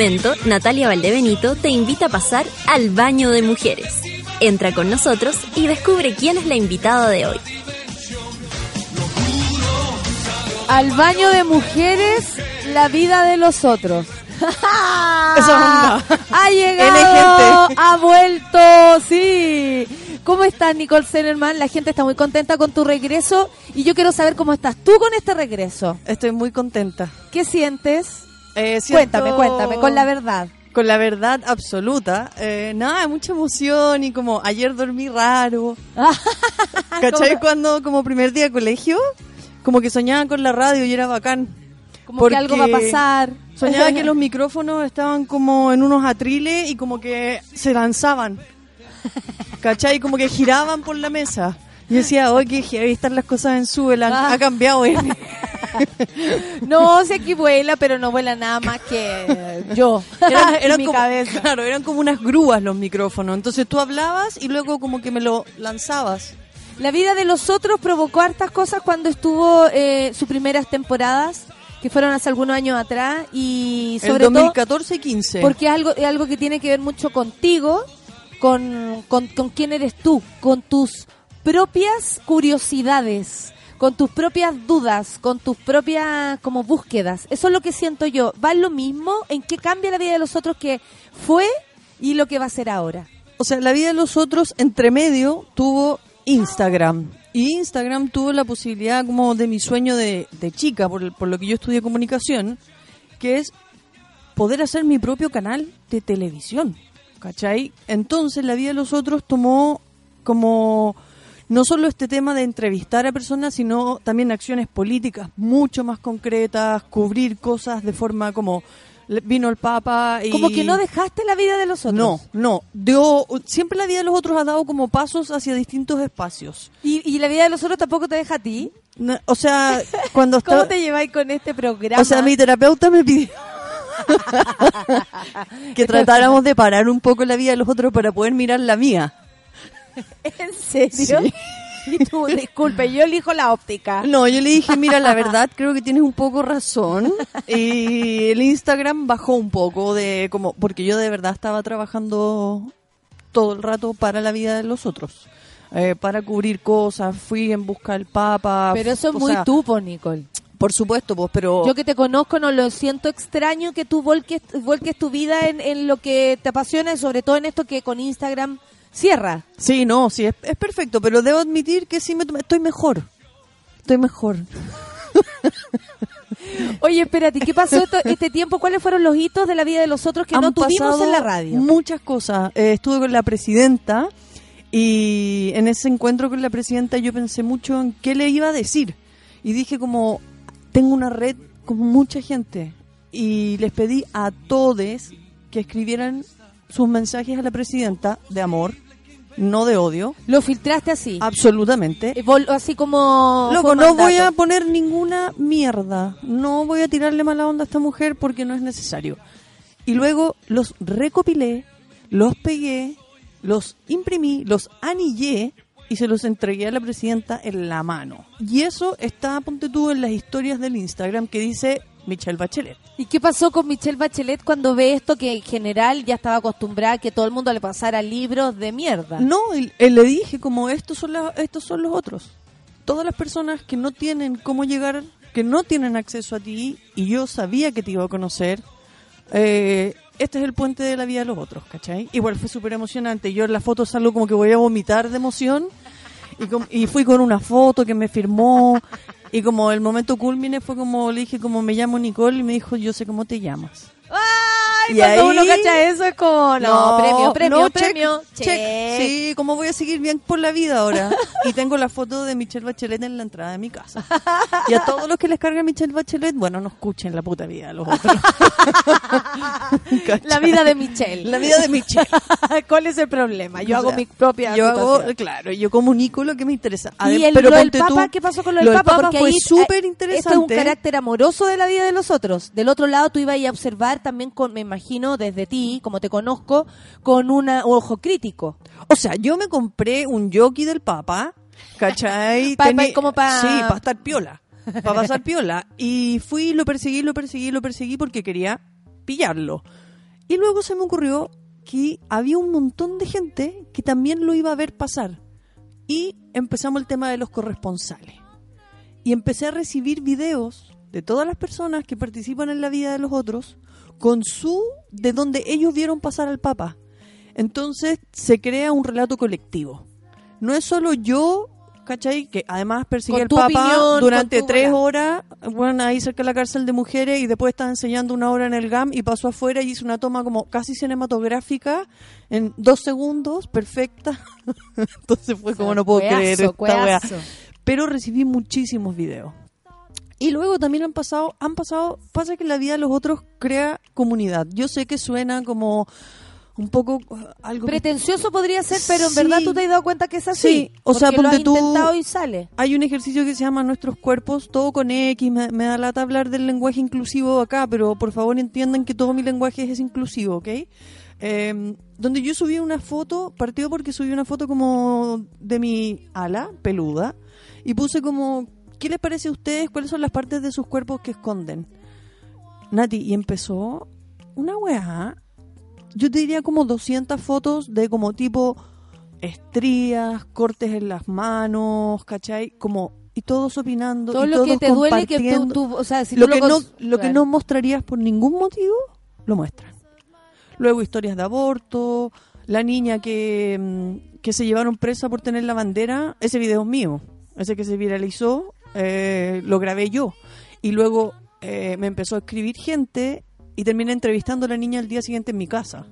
Momento, Natalia Valdebenito te invita a pasar al baño de mujeres. Entra con nosotros y descubre quién es la invitada de hoy. Al baño de mujeres, la vida de los otros. Onda. Ha llegado, ha vuelto, sí. ¿Cómo estás, Nicole Zenerman? La gente está muy contenta con tu regreso y yo quiero saber cómo estás tú con este regreso. Estoy muy contenta. ¿Qué sientes? Eh, siento- Cuéntame, cuéntame, con la verdad. Con la verdad absoluta. Eh, nada, mucha emoción y como ayer dormí raro. ¿Cachai? ¿Cómo? Cuando como primer día de colegio, como que soñaba con la radio y era bacán. Como que algo va a pasar. Soñaba que los micrófonos estaban como en unos atriles y como que se lanzaban. ¿Cachai? Como que giraban por la mesa. Y decía, oye, que heavy están las cosas en Suela. Ah. Ha cambiado, ¿eh? No, sé aquí vuela, pero no vuela nada más que yo. Eran, mi como, cabeza. Claro, eran como unas grúas los micrófonos. Entonces tú hablabas y luego como que me lo lanzabas. La vida de los otros provocó hartas cosas cuando estuvo eh, sus primeras temporadas, que fueron hace algunos años atrás, y El sobre todo 2014 y 15. porque es algo, es algo que tiene que ver mucho contigo, con, con, con quién eres tú, con tus propias curiosidades, con tus propias dudas, con tus propias como búsquedas. Eso es lo que siento yo. ¿Va lo mismo? ¿En qué cambia la vida de los otros que fue y lo que va a ser ahora? O sea, la vida de los otros, entre medio, tuvo Instagram. Y Instagram tuvo la posibilidad como de mi sueño de, chica, por, por lo que yo estudié comunicación, que es poder hacer mi propio canal de televisión. ¿Cachai? Entonces la vida de los otros tomó como no solo este tema de entrevistar a personas, sino también acciones políticas mucho más concretas, cubrir cosas de forma como vino el Papa y... Como que no dejaste la vida de los otros. No, no. Dio, siempre la vida de los otros ha dado como pasos hacia distintos espacios. ¿Y, y la vida de los otros tampoco te deja a ti? No, o sea, cuando ¿Cómo estaba... te lleváis con este programa? O sea, mi terapeuta me pidió que tratáramos de parar un poco la vida de los otros para poder mirar la mía. ¿En serio? Sí. Y tú, disculpe, yo elijo la óptica. No, yo le dije, mira, la verdad, creo que tienes un poco razón. Y el Instagram bajó un poco de como, porque yo de verdad estaba trabajando todo el rato para la vida de los otros. eh, para cubrir cosas, fui en busca del Papa. Pero eso es muy sea, tú, po, Nicole. Por supuesto, pues, pero... Yo que te conozco no lo siento extraño que tú volques, volques tu vida en, en lo que te apasiona y sobre todo en esto que con Instagram cierra. Sí, no, sí, es, es perfecto, pero debo admitir que sí me, estoy mejor. Estoy mejor. Oye, espérate, ¿qué pasó esto- este tiempo? ¿Cuáles fueron los hitos de la vida de los otros que Han no tuvimos en la radio? Muchas cosas. Eh, estuve con la presidenta y en ese encuentro con la presidenta yo pensé mucho en qué le iba a decir. Y dije como, tengo una red con mucha gente. Y les pedí a todos que escribieran sus mensajes a la presidenta de amor, no de odio. Lo filtraste así. Absolutamente. Eh, Así como... Loco, no voy a poner ninguna mierda. No voy a tirarle mala onda a esta mujer porque no es necesario. Y luego los recopilé, los pegué, los imprimí, los anillé y se los entregué a la presidenta en la mano. Y eso está, ponte tú, en las historias del Instagram que dice Michelle Bachelet. ¿Y qué pasó con Michelle Bachelet cuando ve esto que en general ya estaba acostumbrada a que todo el mundo le pasara libros de mierda? No, eh, le dije como estos son, la- estos son los otros. Todas las personas que no tienen cómo llegar, que no tienen acceso a ti, y yo sabía que te iba a conocer, eh, este es el puente de la vida de los otros, ¿cachai? Igual fue súper emocionante. Yo en la foto salgo como que voy a vomitar de emoción, y, com- y fui con una foto que me firmó, y como el momento culmine fue como, le dije como me llamo Nicole, y me dijo, yo sé cómo te llamas. Ay, Y cuando ahí- uno cacha eso es como, no, premio, premio, no, premio. check. check. Sí, ¿cómo voy a seguir bien por la vida ahora? y tengo la foto de Michelle Bachelet en la entrada de mi casa. Y a todos los que les carga Michelle Bachelet, bueno, no escuchen la puta vida los otros. La vida de Michelle. La vida de Michelle. ¿Cuál es el problema? Yo O hago sea, mi propia Yo hago, claro, yo comunico lo que me interesa. ¿Y el, pero lo del Papa? tú, ¿Qué pasó con lo del Papa? Porque fue ahí, súper eh, interesante. Este es un carácter amoroso de la vida de los otros. Del otro lado, tú ibas a observar también, con, me imagino, desde ti, como te conozco, con una, un ojo crítico. O sea, yo me compré un jockey del Papa, ¿cachai? Pa- Tení- pa- como pa- Sí, para estar piola. Para pasar piola. Y fui, lo perseguí, lo perseguí, lo perseguí porque quería pillarlo. Y luego se me ocurrió que había un montón de gente que también lo iba a ver pasar. Y empezamos el tema de los corresponsales. Y empecé a recibir videos de todas las personas que participan en la vida de los otros con su de donde ellos vieron pasar al Papa. Entonces se crea un relato colectivo. No es solo yo, ¿cachai? Que además persigue al Papa opinión, durante tres horas, bueno, ahí cerca de la cárcel de mujeres y después está enseñando una hora en el GAM y pasó afuera y hizo una toma como casi cinematográfica en dos segundos, perfecta. Entonces fue como no puedo cueazo, creer esta. Pero recibí muchísimos videos. Y luego también han pasado, han pasado, pasa que la vida de los otros crea comunidad. Yo sé que suena como un poco uh, algo que- Pretencioso podría ser, pero en Sí. verdad tú te has dado cuenta que es así. Sí, o sea, porque lo ponte has tú- intentado y sale. Hay un ejercicio que se llama Nuestros Cuerpos, todo con X. Me, me da lata hablar del lenguaje inclusivo acá, pero por favor entiendan que todo mi lenguaje es inclusivo, ¿ok? Eh, donde yo subí una foto, partió porque subí una foto como de mi ala peluda y puse como, ¿qué les parece a ustedes? ¿Cuáles son las partes de sus cuerpos que esconden? Nati, y empezó una weá, yo te diría como 200 fotos de como tipo estrías, cortes en las manos, ¿cachai? Como y todos opinando Todo y lo que te duele que tú, o sea, si lo tú que lo no lo que no mostrarías por ningún motivo lo muestran. Luego historias de aborto, la niña que, mm, que se llevaron presa por tener la bandera, ese video es mío, ese que se viralizó, eh, lo grabé yo. Y luego eh, me empezó a escribir gente y terminé entrevistando a la niña el día siguiente en mi casa.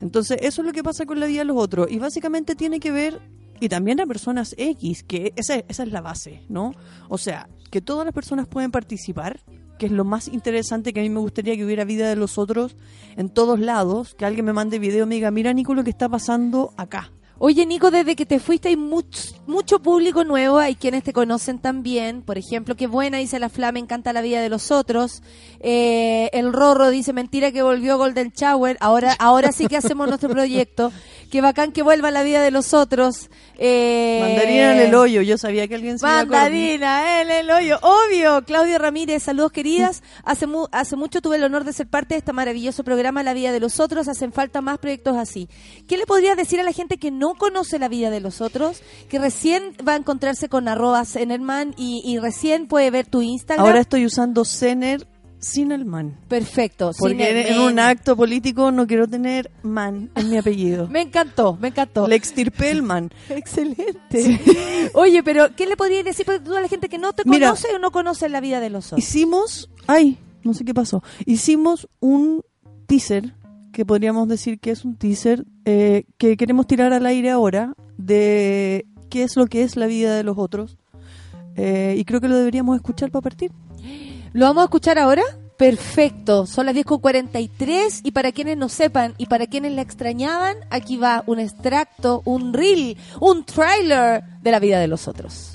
Entonces, eso es lo que pasa con la vida de los otros. Y básicamente tiene que ver, y también a personas X, que esa, esa es la base, ¿no? O sea, que todas las personas pueden participar, que es lo más interesante que a mí me gustaría que hubiera vida de los otros en todos lados, que alguien me mande video y me diga, mira Nico lo que está pasando acá. Oye, Nico, desde que te fuiste hay much- mucho público nuevo, hay quienes te conocen también. Por ejemplo, qué buena, dice la Fla, me encanta la vida de los otros. Eh, el Rorro dice, mentira que volvió Golden Shower. Ahora, ahora sí que hacemos nuestro proyecto. Qué bacán que vuelva la vida de los otros. Eh, Mandarina en el hoyo, yo sabía que alguien se. Mandarina en el hoyo, obvio. Claudia Ramírez, saludos queridas. Hace, mu- hace mucho tuve el honor de ser parte de este maravilloso programa La vida de los otros. Hacen falta más proyectos así. ¿Qué le podrías decir a la gente que no conoce la vida de los otros? Que recién va a encontrarse con arroba Zenerman y, y recién puede ver tu Instagram. Ahora estoy usando Zener sin el man. Perfecto. Porque en, un acto político no quiero tener man en mi apellido. Me encantó, me encantó. Le extirpé el man. Excelente. Oye, pero ¿qué le podrías decir a toda la gente que no te Mira, conoce o no conoce la vida de los otros? Hicimos, ay, no sé qué pasó. Hicimos un teaser, que podríamos decir que es un teaser, eh, que queremos tirar al aire ahora, de qué es lo que es la vida de los otros. Eh, y creo que lo deberíamos escuchar para partir. ¿Lo vamos a escuchar ahora? Perfecto, son las 10 con 43 y para quienes no sepan y para quienes la extrañaban, aquí va un extracto, un reel, un trailer de la vida de los otros.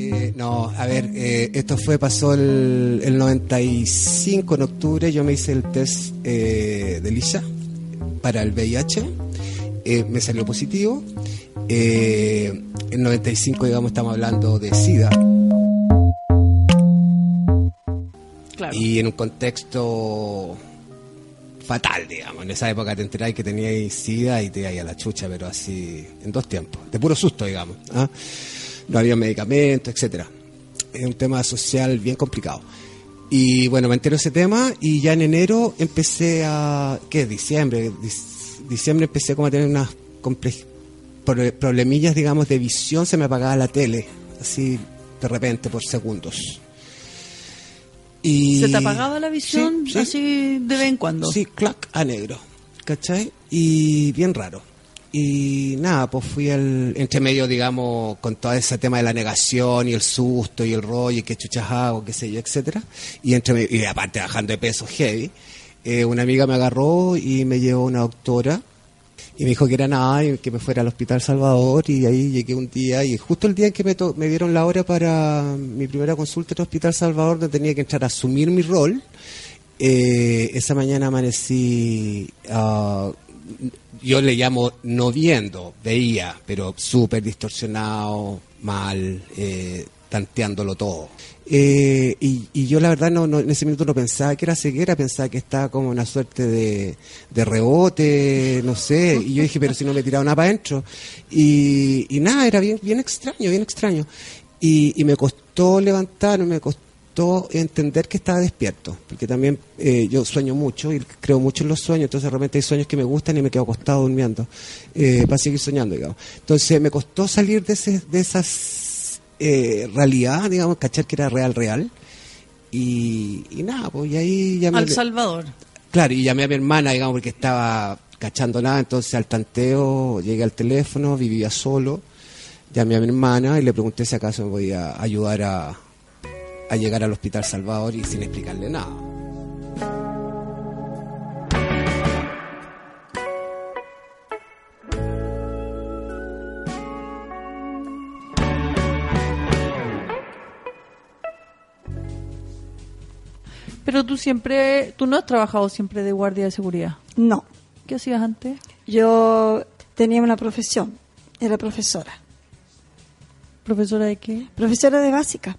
Eh, no, a ver, eh, esto fue, pasó el, el 95 en octubre, yo me hice el test eh, de Lisa para el VIH, eh, me salió positivo, eh, en 95 digamos estamos hablando de SIDA. Y en un contexto fatal, digamos. En esa época te enteráis que teníais SIDA y te ibais a la chucha, pero así en dos tiempos. De puro susto, digamos. ¿ah? No había medicamentos, etcétera. Es un tema social bien complicado. Y bueno, me entero ese tema y ya en enero empecé a... ¿Qué? Diciembre. Dic- Diciembre empecé como a tener unas problemillas, digamos, de visión. Se me apagaba la tele, así de repente, por segundos. Y... ¿Se te apagaba la visión Sí, sí. así de vez en cuando? Sí, clac, a negro. ¿Cachai? Y bien raro. Y nada, pues fui al entre medio, digamos, con todo ese tema de la negación y el susto y el rollo y qué chuchas hago, qué sé yo, etcétera. Y entre medio- y aparte bajando de peso heavy, eh, una amiga me agarró y me llevó una doctora y me dijo que era nada y que me fuera al Hospital Salvador y ahí llegué un día y justo el día en que me, to- me dieron la hora para mi primera consulta en el Hospital Salvador donde tenía que entrar a asumir mi rol, eh, esa mañana amanecí, ah, yo le llamo no viendo, veía, pero súper distorsionado, mal, eh, tanteándolo todo. Eh, y, y yo la verdad no, no- en ese minuto no pensaba que era ceguera, pensaba que estaba como una suerte de, de rebote, no sé, y yo dije, pero si no me tiraba nada para adentro. Y, y nada, era bien, bien extraño, bien extraño. Y, y me costó levantarme, me costó entender que estaba despierto, porque también eh, yo sueño mucho y creo mucho en los sueños, entonces realmente hay sueños que me gustan y me quedo acostado durmiendo eh, para seguir soñando, digamos. Entonces me costó salir de, ese, de esas eh, realidad, digamos, cachar que era real, real. Y, y nada, pues y ahí me... Al Salvador. Claro, y llamé a mi hermana, digamos, porque estaba cachando nada, entonces al tanteo llegué al teléfono, vivía solo, llamé a mi hermana y le pregunté si acaso me podía ayudar a, a llegar al Hospital Salvador y sin explicarle nada. Pero tú siempre, tú no has trabajado siempre de guardia de seguridad. No. ¿Qué hacías antes? Yo tenía una profesión, era profesora. ¿Profesora de qué? Profesora de básica,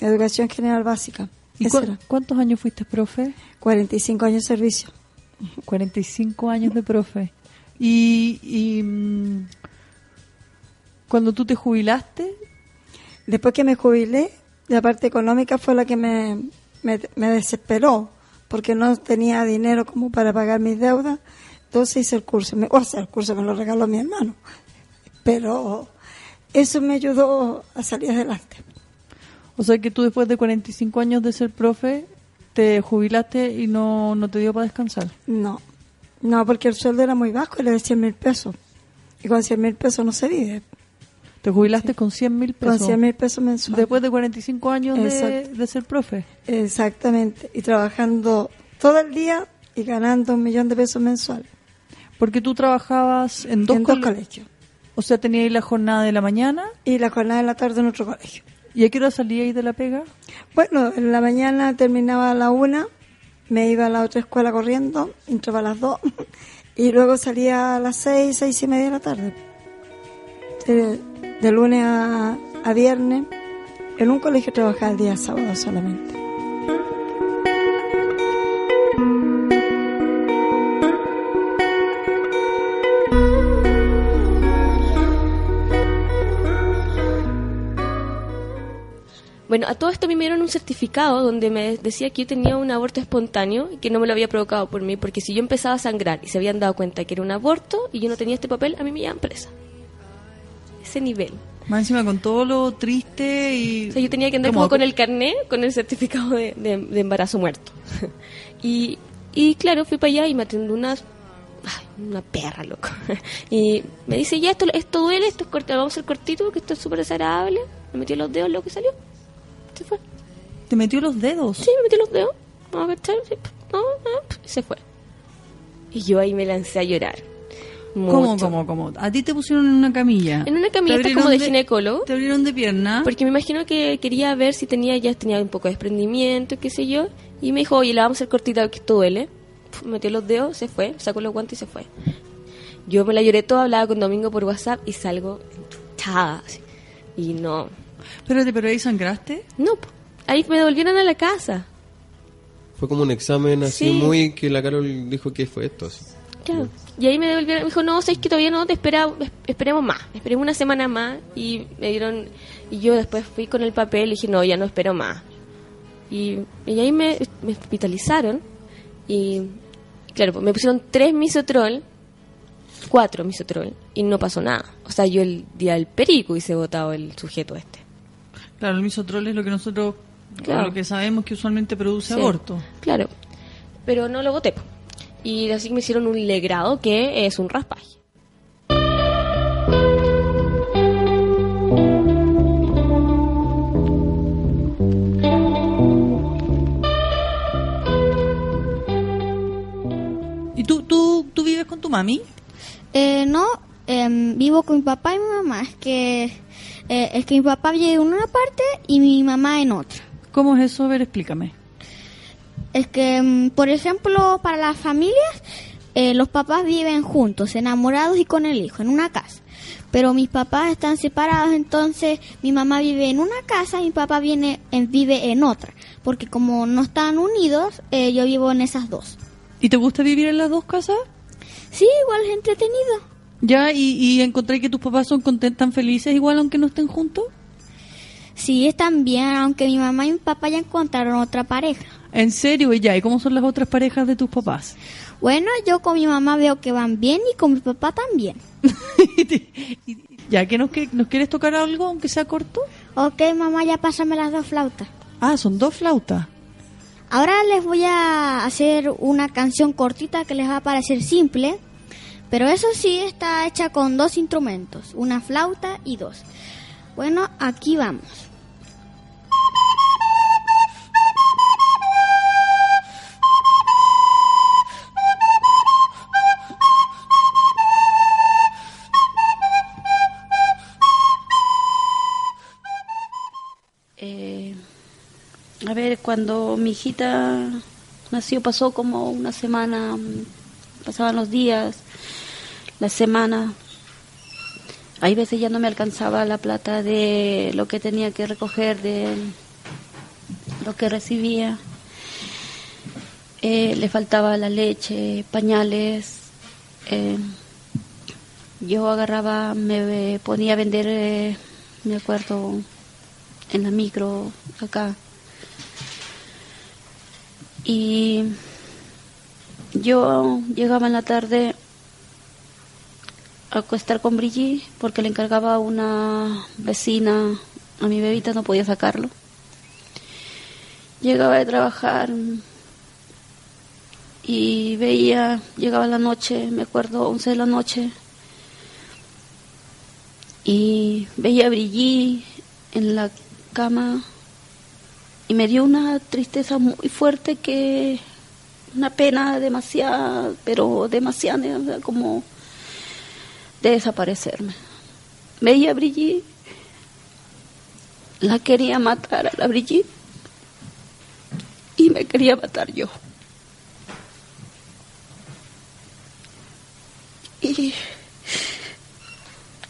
educación general básica. ¿Y Eso cu- era. cuántos años fuiste profe? 45 años de servicio. 45 años de profe. Y, y mm, cuando tú te jubilaste, Después que me jubilé, la parte económica fue la que me, me, me desesperó, porque no tenía dinero como para pagar mis deudas. Entonces hice el curso. Me, o sea, el curso me lo regaló mi hermano. Pero eso me ayudó a salir adelante. O sea que tú después de 45 años de ser profe, te jubilaste y no, no te dio para descansar. No, no, porque el sueldo era muy bajo, era de 100 mil pesos. Y con 100 mil pesos no se vive. Te jubilaste con 100 mil pesos. Con 100 mil pesos mensuales. Después de 45 años de, de ser profe. Exactamente. Y trabajando todo el día y ganando un millón de pesos mensuales. Porque tú trabajabas en dos, En dos cole- colegios. O sea, teníais la jornada de la mañana. Y la jornada de la tarde en otro colegio. ¿Y a qué hora salíais de la pega? Bueno, en la mañana terminaba a la una, me iba a la otra escuela corriendo, entraba a las dos, y luego salía a las seis, seis y media de la tarde. De, de lunes a, a viernes. En un colegio trabajaba el día sábado solamente. Bueno, a todo esto a mí me dieron un certificado donde me decía que yo tenía un aborto espontáneo y que no me lo había provocado por mí, porque si yo empezaba a sangrar y se habían dado cuenta que era un aborto y yo no tenía este papel, a mí me llevaban presa. Ese nivel. Más encima con todo lo triste y... O sea, yo tenía que andar como con el carné, con el certificado de, de- de embarazo muerto. y, y claro, fui para allá y me atendió una, ay, una perra, loco. y me dice, ya, esto, esto duele, esto es corto, vamos a hacer cortito porque esto es súper desagradable. Me metió los dedos, loco, y salió. Se fue. ¿Te metió los dedos? Sí, me metió los dedos. No, no, se fue. Y yo ahí me lancé a llorar. ¿Cómo, Mucho. cómo, cómo? A ti te pusieron en una camilla. En una camilla como de, ginecólogo. Te abrieron de pierna. Porque me imagino que quería ver si tenía ya tenía un poco de desprendimiento, qué sé yo. Y me dijo, oye, la vamos a hacer cortita que esto duele. Metió los dedos, se fue, sacó los guantes y se fue. Yo me la lloré todo, hablaba con Domingo por WhatsApp y salgo enchuchada. así. Y no. Espérate, ¿pero ahí sangraste? No, ahí me devolvieron a la casa. Fue como un examen así Sí. muy que la Carol dijo que fue esto. así. Claro. Y ahí me devolvieron, me dijo, no, sabes que todavía no, te espera, es- esperemos más, esperemos una semana más. Y me dieron, y yo después fui con el papel y dije, no, ya no espero más. Y, y ahí me, me hospitalizaron. Y claro, pues me pusieron tres misotrol, cuatro misotrol, y no pasó nada. O sea, yo el día del perico hice votado el sujeto este. Claro, el misotrol es lo que nosotros, Claro. lo que sabemos que usualmente produce Sí, aborto. Claro, pero no lo voté. po. Y así me hicieron un legrado que es un raspaje. ¿Y tú, tú, tú vives con tu mami? Eh, no, em, vivo con mi papá y mi mamá. Es que, eh, es que mi papá vive en una parte y mi mamá en otra. ¿Cómo es eso? A ver, explícame. Es que, em, por ejemplo, para las familias, eh, los papás viven juntos, enamorados y con el hijo, en una casa. Pero mis papás están separados, entonces mi mamá vive en una casa y mi papá viene en- vive en otra. Porque como no están unidos, eh, yo vivo en esas dos. ¿Y te gusta vivir en las dos casas? Sí, igual es entretenido. Ya, y, y encontré que tus papás son contentos, tan felices igual aunque no estén juntos. Sí, están bien, aunque mi mamá y mi papá ya encontraron otra pareja. En serio, y ya, ¿y cómo son las otras parejas de tus papás? Bueno, yo con mi mamá veo que van bien y con mi papá también. Ya, que nos, que- nos quieres tocar algo, aunque sea corto? Ok, mamá, ya pásame las dos flautas. Ah, son dos flautas. Ahora les voy a hacer una canción cortita que les va a parecer simple, pero eso sí está hecha con dos instrumentos, una flauta y dos. Bueno, aquí vamos. Eh, a ver, cuando mi hijita nació pasó como una semana, mm, pasaban los días, la semana. Hay veces ya no me alcanzaba la plata de lo que tenía que recoger, de lo que recibía. Eh, le faltaba la leche, pañales. eh, yo agarraba, me ponía a vender, eh, me acuerdo, en la micro acá. Y yo llegaba en la tarde acostar con Brigitte porque le encargaba a una vecina, a mi bebita no podía sacarlo. Llegaba de trabajar y veía, llegaba la noche, me acuerdo, 11 de la noche, y veía a Brigitte en la cama y me dio una tristeza muy fuerte que una pena demasiada, pero demasiada, como de desaparecerme. Veía a la quería matar a la Brigitte y me quería matar yo. Y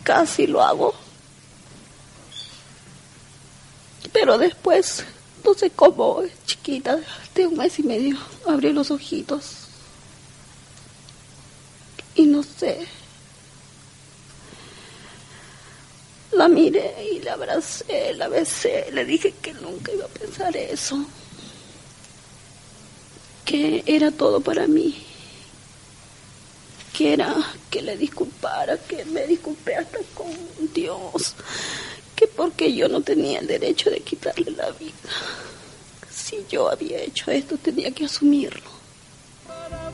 casi lo hago. Pero después, no sé cómo, chiquita, de un mes y medio, abrí los ojitos. Y no sé. La miré y la abracé, la besé, le dije que nunca iba a pensar eso. Que era todo para mí. Que era que le disculpara, que me disculpé hasta con Dios. Que porque yo no tenía el derecho de quitarle la vida. Si yo había hecho esto, tenía que asumirlo.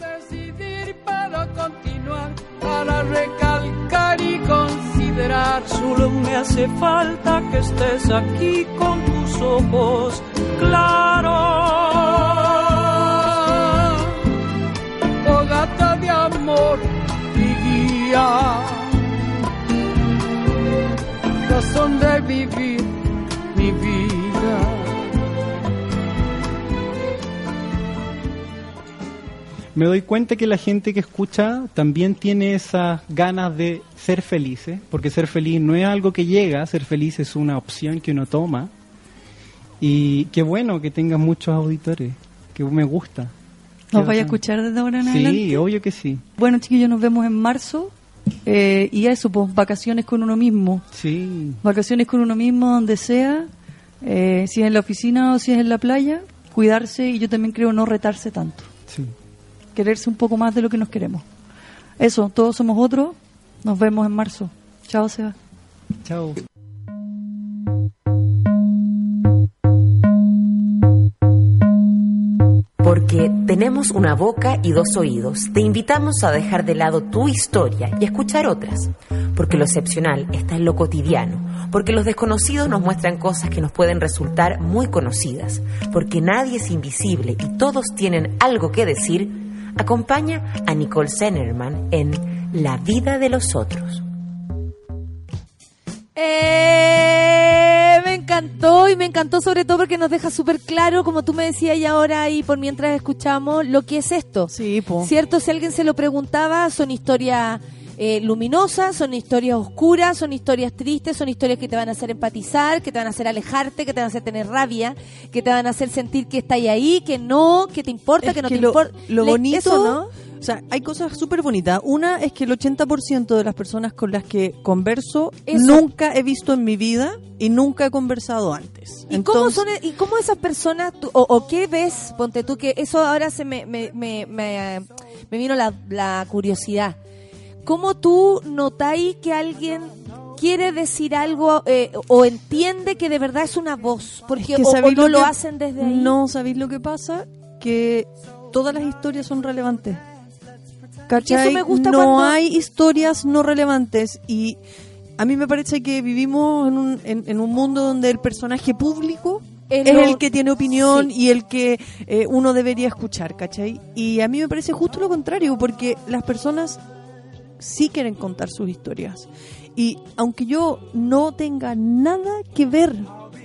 decidir para continuar, para recalcar y considerar. Solo me hace falta que estés aquí con tus ojos claros. Oh gata de amor y guía, razón de vivir mi vida. Me doy cuenta que la gente que escucha también tiene esas ganas de ser felices, porque ser feliz no es algo que llega, ser feliz es una opción que uno toma. Y qué bueno que tengas muchos auditores, que me gusta. ¿Nos vaya a escuchar desde ahora en Sí, adelante? obvio que sí. Bueno, chiquillos, nos vemos en marzo. eh, y eso, pues, vacaciones con uno mismo. Sí. Vacaciones con uno mismo, donde sea. eh, si es en la oficina o si es en la playa. Cuidarse y yo también creo no retarse tanto. Sí. Quererse un poco más de lo que nos queremos. Eso, todos somos otros. Nos vemos en marzo. Chao, Seba. Chao. Porque tenemos una boca y dos oídos. Te invitamos a dejar de lado tu historia y a escuchar otras. Porque lo excepcional está en lo cotidiano. Porque los desconocidos nos muestran cosas que nos pueden resultar muy conocidas. Porque nadie es invisible y todos tienen algo que decir. Acompaña a Nicole Zenerman en La vida de los otros. ¡Eh! Me encantó y me encantó sobre todo porque nos deja súper claro, como tú me decías y ahora y por mientras escuchamos, lo que es esto. Sí, po. ¿Cierto? Si alguien se lo preguntaba, son historias eh, luminosas, son historias oscuras, son historias tristes, son historias que te van a hacer empatizar, que te van a hacer alejarte, que te van a hacer tener rabia, que te van a hacer sentir que está ahí, que no, que te importa, Es que no que te importa. lo bonito, eso, ¿no? o sea, hay cosas súper bonitas. Una es que el 80% de las personas con las que converso Eso. nunca he visto en mi vida y nunca he conversado antes. ¿Y cómo son e- y cómo esas personas tú- o, o qué ves? Ponte tú que eso ahora se me me, me, me, me vino la, la curiosidad. ¿Cómo tú notáis que alguien quiere decir algo eh, o entiende que de verdad es una voz? Porque que o- o, ¿sabéis no lo que- hacen desde ahí. No, ¿sabéis lo que pasa? Que todas las historias son relevantes. ¿Cachai? eso me gusta no cuando- hay historias no relevantes y a mí me parece que vivimos en un, en, en un mundo donde el personaje público Es es, lo- el que tiene opinión sí. y el que eh, uno debería escuchar, ¿cachai? Y a mí me parece justo lo contrario, porque las personas sí quieren contar sus historias. Y aunque yo no tenga nada que ver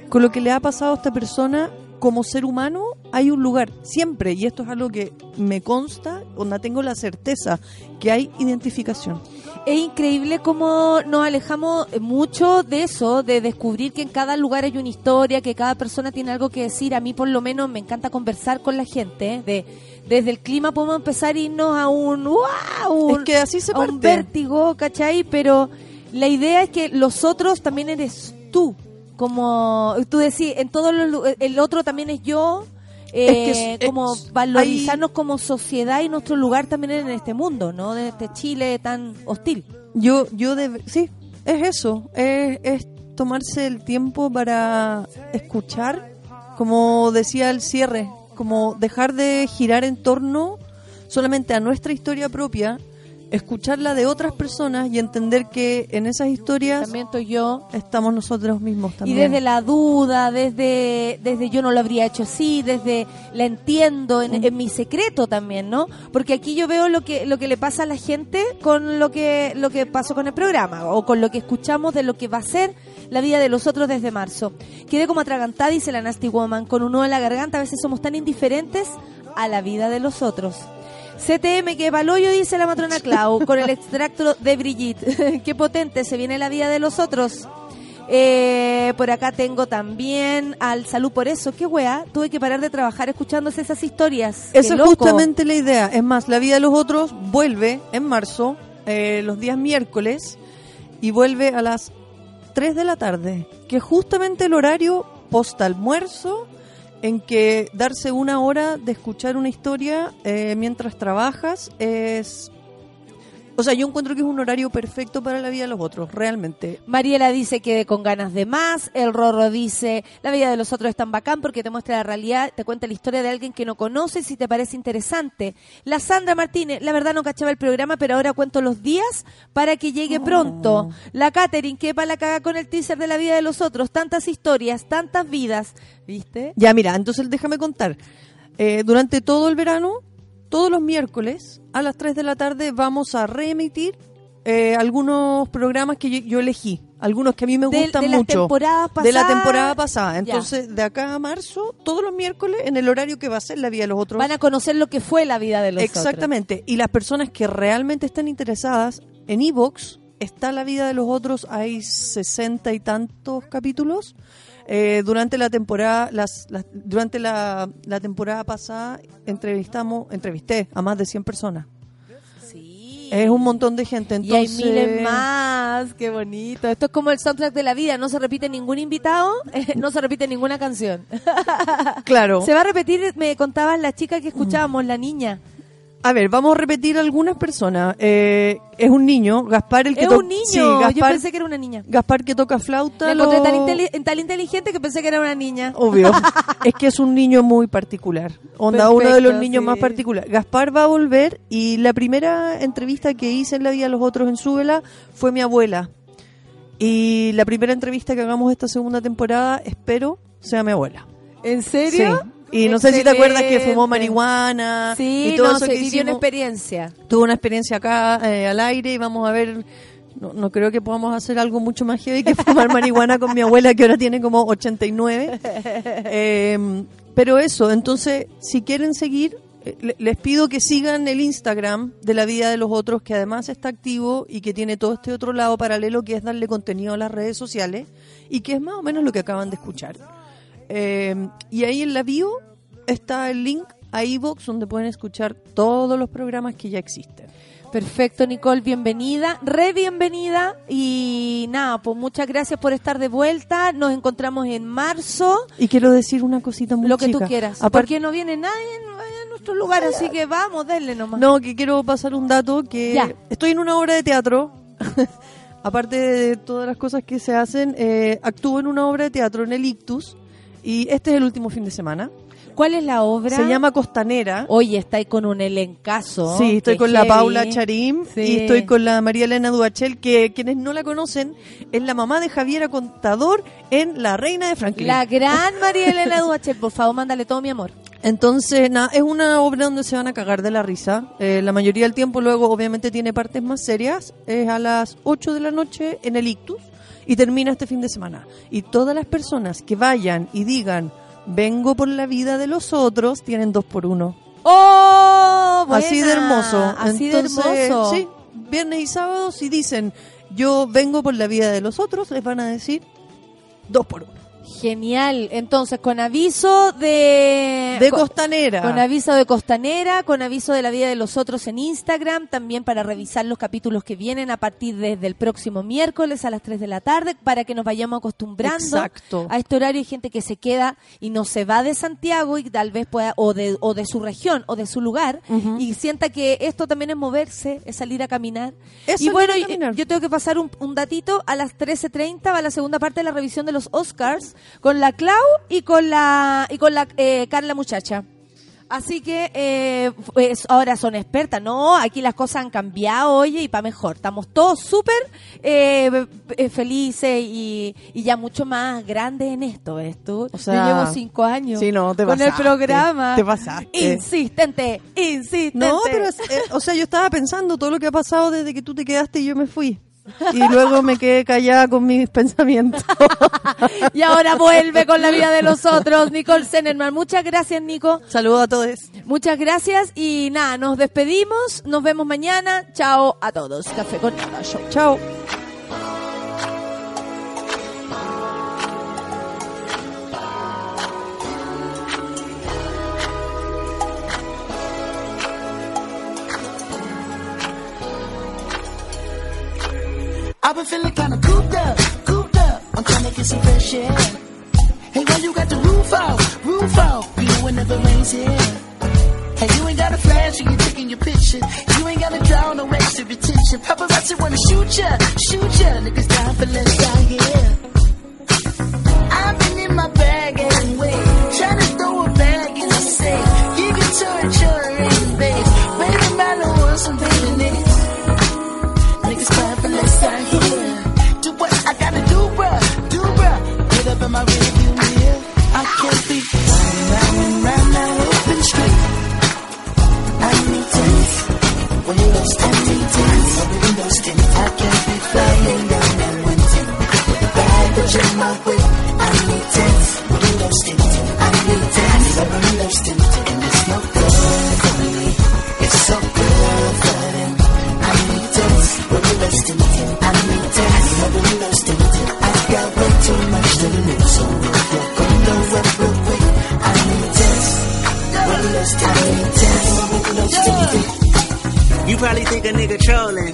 con lo que le ha pasado a esta persona como ser humano, hay un lugar siempre, y esto es algo que me consta, donde tengo la certeza que hay identificación. Es increíble cómo nos alejamos mucho de eso, de descubrir que en cada lugar hay una historia, que cada persona tiene algo que decir. A mí por lo menos me encanta conversar con la gente. ¿eh? De, desde el clima podemos empezar a irnos a un, un- Es que así se a un vértigo, ¿cachai? Pero la idea es que los otros también eres tú. Como tú decís, en todos los el otro también es yo. Es que eh, como es- valorizarnos como sociedad y nuestro lugar también en este mundo, ¿no? De este Chile tan hostil. Yo, yo debe- sí, es eso, es, es tomarse el tiempo para escuchar, como decía el cierre, como dejar de girar en torno solamente a nuestra historia propia, escuchar la de otras personas y entender que en esas historias También estoy yo. estamos nosotros mismos también. Y desde la duda, desde, desde yo no lo habría hecho así, desde la entiendo en, en mi secreto también, ¿no? Porque aquí yo veo lo que lo que le pasa a la gente con lo que lo que pasó con el programa o con lo que escuchamos de lo que va a ser la vida de los otros desde marzo. Quedé como atragantada, dice la Nasty Woman, con un nudo en la garganta. A veces somos tan indiferentes a la vida de los otros. CTM que paloyo dice la matrona Clau con el extracto de Brigitte. Qué potente se viene la vida de los otros. Eh, por acá tengo también al salud por eso. Qué weá, tuve que parar de trabajar escuchándose esas historias. Esa es justamente la idea. Es más, la vida de los otros vuelve en marzo, eh, los días miércoles, y vuelve a las 3 de la tarde, que es justamente el horario post almuerzo en que darse una hora de escuchar una historia eh, mientras trabajas es... O sea, yo encuentro que es un horario perfecto para la vida de los otros, realmente. Mariela dice que con ganas de más. El Rorro dice, la vida de los otros es tan bacán porque te muestra la realidad, te cuenta la historia de alguien que no conoces y te parece interesante. La Sandra Martínez, la verdad no cachaba el programa, pero ahora cuento los días para que llegue pronto. La Catherine, que para la caga con el teaser de la vida de los otros. Tantas historias, tantas vidas. ¿Viste? Ya, mira, entonces déjame contar. Eh, durante todo el verano, todos los miércoles a las 3 de la tarde vamos a reemitir eh, algunos programas que yo, yo elegí. Algunos que a mí me De- gustan de mucho. temporadas De la temporada pasada. Ya. Entonces, de acá a marzo, todos los miércoles, en el horario que va a ser la vida de los otros. Van a conocer lo que fue la vida de los otros. Exactamente. Y las personas que realmente están interesadas en Evox, está la vida de los otros, hay sesenta y tantos capítulos. Eh, durante la temporada, las, las- durante la, la temporada pasada entrevistamos, entrevisté a más de 100 personas. Es un montón de gente. Y hay miles más, qué bonito. Esto es como el soundtrack de la vida, no se repite ningún invitado, no se repite ninguna canción. Claro. Se va a repetir, me contaban la chica que escuchábamos, la niña. A ver, vamos a repetir algunas personas. Eh, es un niño, Gaspar el que Es un niño, Sí, yo Gaspar, pensé que era una niña. Gaspar que toca flauta. La encontré lo- tan, inteli- tan inteligente que pensé que era una niña. Obvio. es que es un niño muy particular. Onda, uno de los niños sí. más particulares. Gaspar va a volver y la primera entrevista que hice en la vida de los otros en Súbela fue mi abuela. Y la primera entrevista que hagamos esta segunda temporada, espero, sea mi abuela. ¿En serio? Sí. Y no sé si te acuerdas que fumó marihuana Sí, y todo no, eso se que vivió una experiencia. Tuvo una experiencia acá eh, al aire y vamos a ver No, no creo que podamos hacer algo mucho más heavy que fumar marihuana con mi abuela que ahora tiene como 89. Eh, pero eso, entonces, si quieren seguir, eh, le- les pido que sigan el Instagram de la vida de los otros, que además está activo y que tiene todo este otro lado paralelo que es darle contenido a las redes sociales y que es más o menos lo que acaban de escuchar. Eh, y ahí en la bio está el link a iVoox donde pueden escuchar todos los programas que ya existen. Perfecto, Nicole, bienvenida, re bienvenida y nada, pues muchas gracias por estar de vuelta. Nos encontramos en marzo. Y quiero decir una cosita muy Lo que tú quieras. Aparte- porque no viene nadie en, en nuestro lugar, así que vamos, denle nomás. No, que quiero pasar un dato que Ya. estoy en una obra de teatro. Aparte de todas las cosas que se hacen, eh, actúo en una obra de teatro en el Ictus y este es el último fin de semana. ¿Cuál es la obra? Se llama Costanera. Oye, está ahí con un elencazo. Sí, estoy con la heavy. Paula Charim Sí. y estoy con la María Elena Duachel, que quienes no la conocen es la mamá de Javiera Contador en La Reina de Franklin. La gran María Elena Duachel, por favor, mándale todo mi amor. Entonces, nada, es una obra donde se van a cagar de la risa. Eh, la mayoría del tiempo luego obviamente tiene partes más serias. Es a las 8 de la noche en el Ictus y termina este fin de semana. Y todas las personas que vayan y digan, vengo por la vida de los otros, tienen dos por uno. ¡Oh! Así de hermoso. Así de hermoso. Sí, viernes y sábado, si dicen, yo vengo por la vida de los otros, les van a decir dos por uno. Genial. Entonces, con aviso de... De con- Costanera. Con aviso de Costanera, con aviso de la vida de los otros en Instagram, también para revisar los capítulos que vienen a partir desde el próximo miércoles a las 3 de la tarde, para que nos vayamos acostumbrando Exacto. a este horario. Hay gente que se queda y no se va de Santiago y tal vez pueda, o de, o de su región o de su lugar, y sienta que esto también es moverse, es salir a caminar. Es y bueno, y- caminar. yo tengo que pasar un, un datito. A las 13.30 va la segunda parte de la revisión de los Oscars con la Clau y con la, y con la eh, Carla Muchacha. Así que eh, pues, ahora son expertas, ¿no? Aquí las cosas han cambiado, oye, y para mejor. Estamos todos súper eh, eh, felices y, y ya mucho más grandes en esto, ¿ves tú? sea, Yo llevo cinco años sí, no, te con el programa. te pasaste. Insistente, insistente. No, pero, eh, o sea, yo estaba pensando todo lo que ha pasado desde que tú te quedaste y yo me fui. Y luego me quedé callada con mis pensamientos. Y ahora vuelve con la vida de los otros, Nicole Zenerman. Muchas gracias, Nico. Saludos a todos. Muchas gracias y nada, nos despedimos. Nos vemos mañana. Chao a todos. Café con nada, show. Chao. Been feeling kinda cooped up, cooped up. I'm trying to get some fresh air. Hey, when you got the roof out, roof out, you know when never rains here. Hey, you ain't got a flash when you're taking your picture. You ain't gotta draw no extra attention. Paparazzi wanna shoot ya, shoot ya. Niggas down for less out here. I've been in my bag anyway. Trying to throw a bag in the safe. You can turn your in base. Baby, matter what some in my rearview mirror. I can't be running round and round that open street. I need tense. Windows need tense. Windows tint. I can't be flying down that one the baggage in my whip. Think a nigga trolling,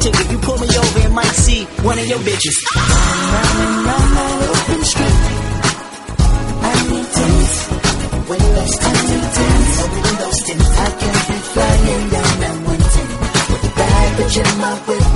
ticket. You pull me over and might see one of your bitches. Round and round that open street. I need tense. Windows tint, I need tense. Windows tint. I can't be flying down that one ten. With the baggage in my whip. I need tense.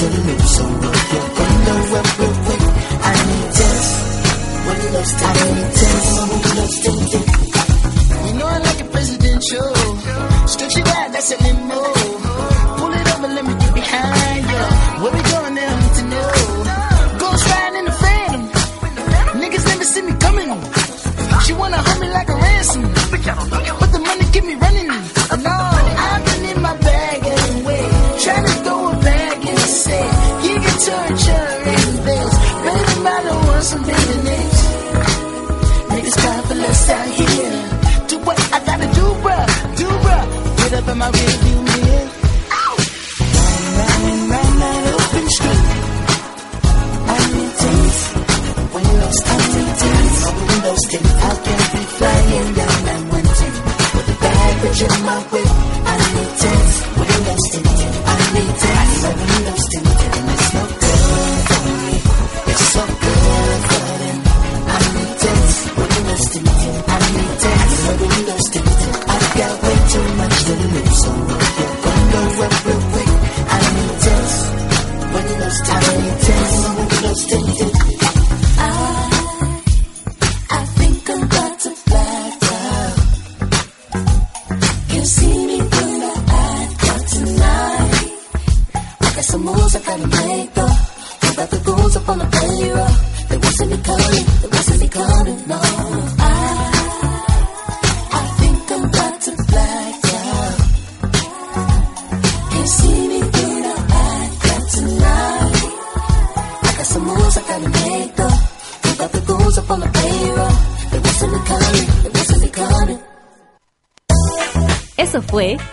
so if you're gonna work real quick, I need tests when you love, I need this. What you love, thinking. You know I like a presidential. Stretch it out, that's a limo.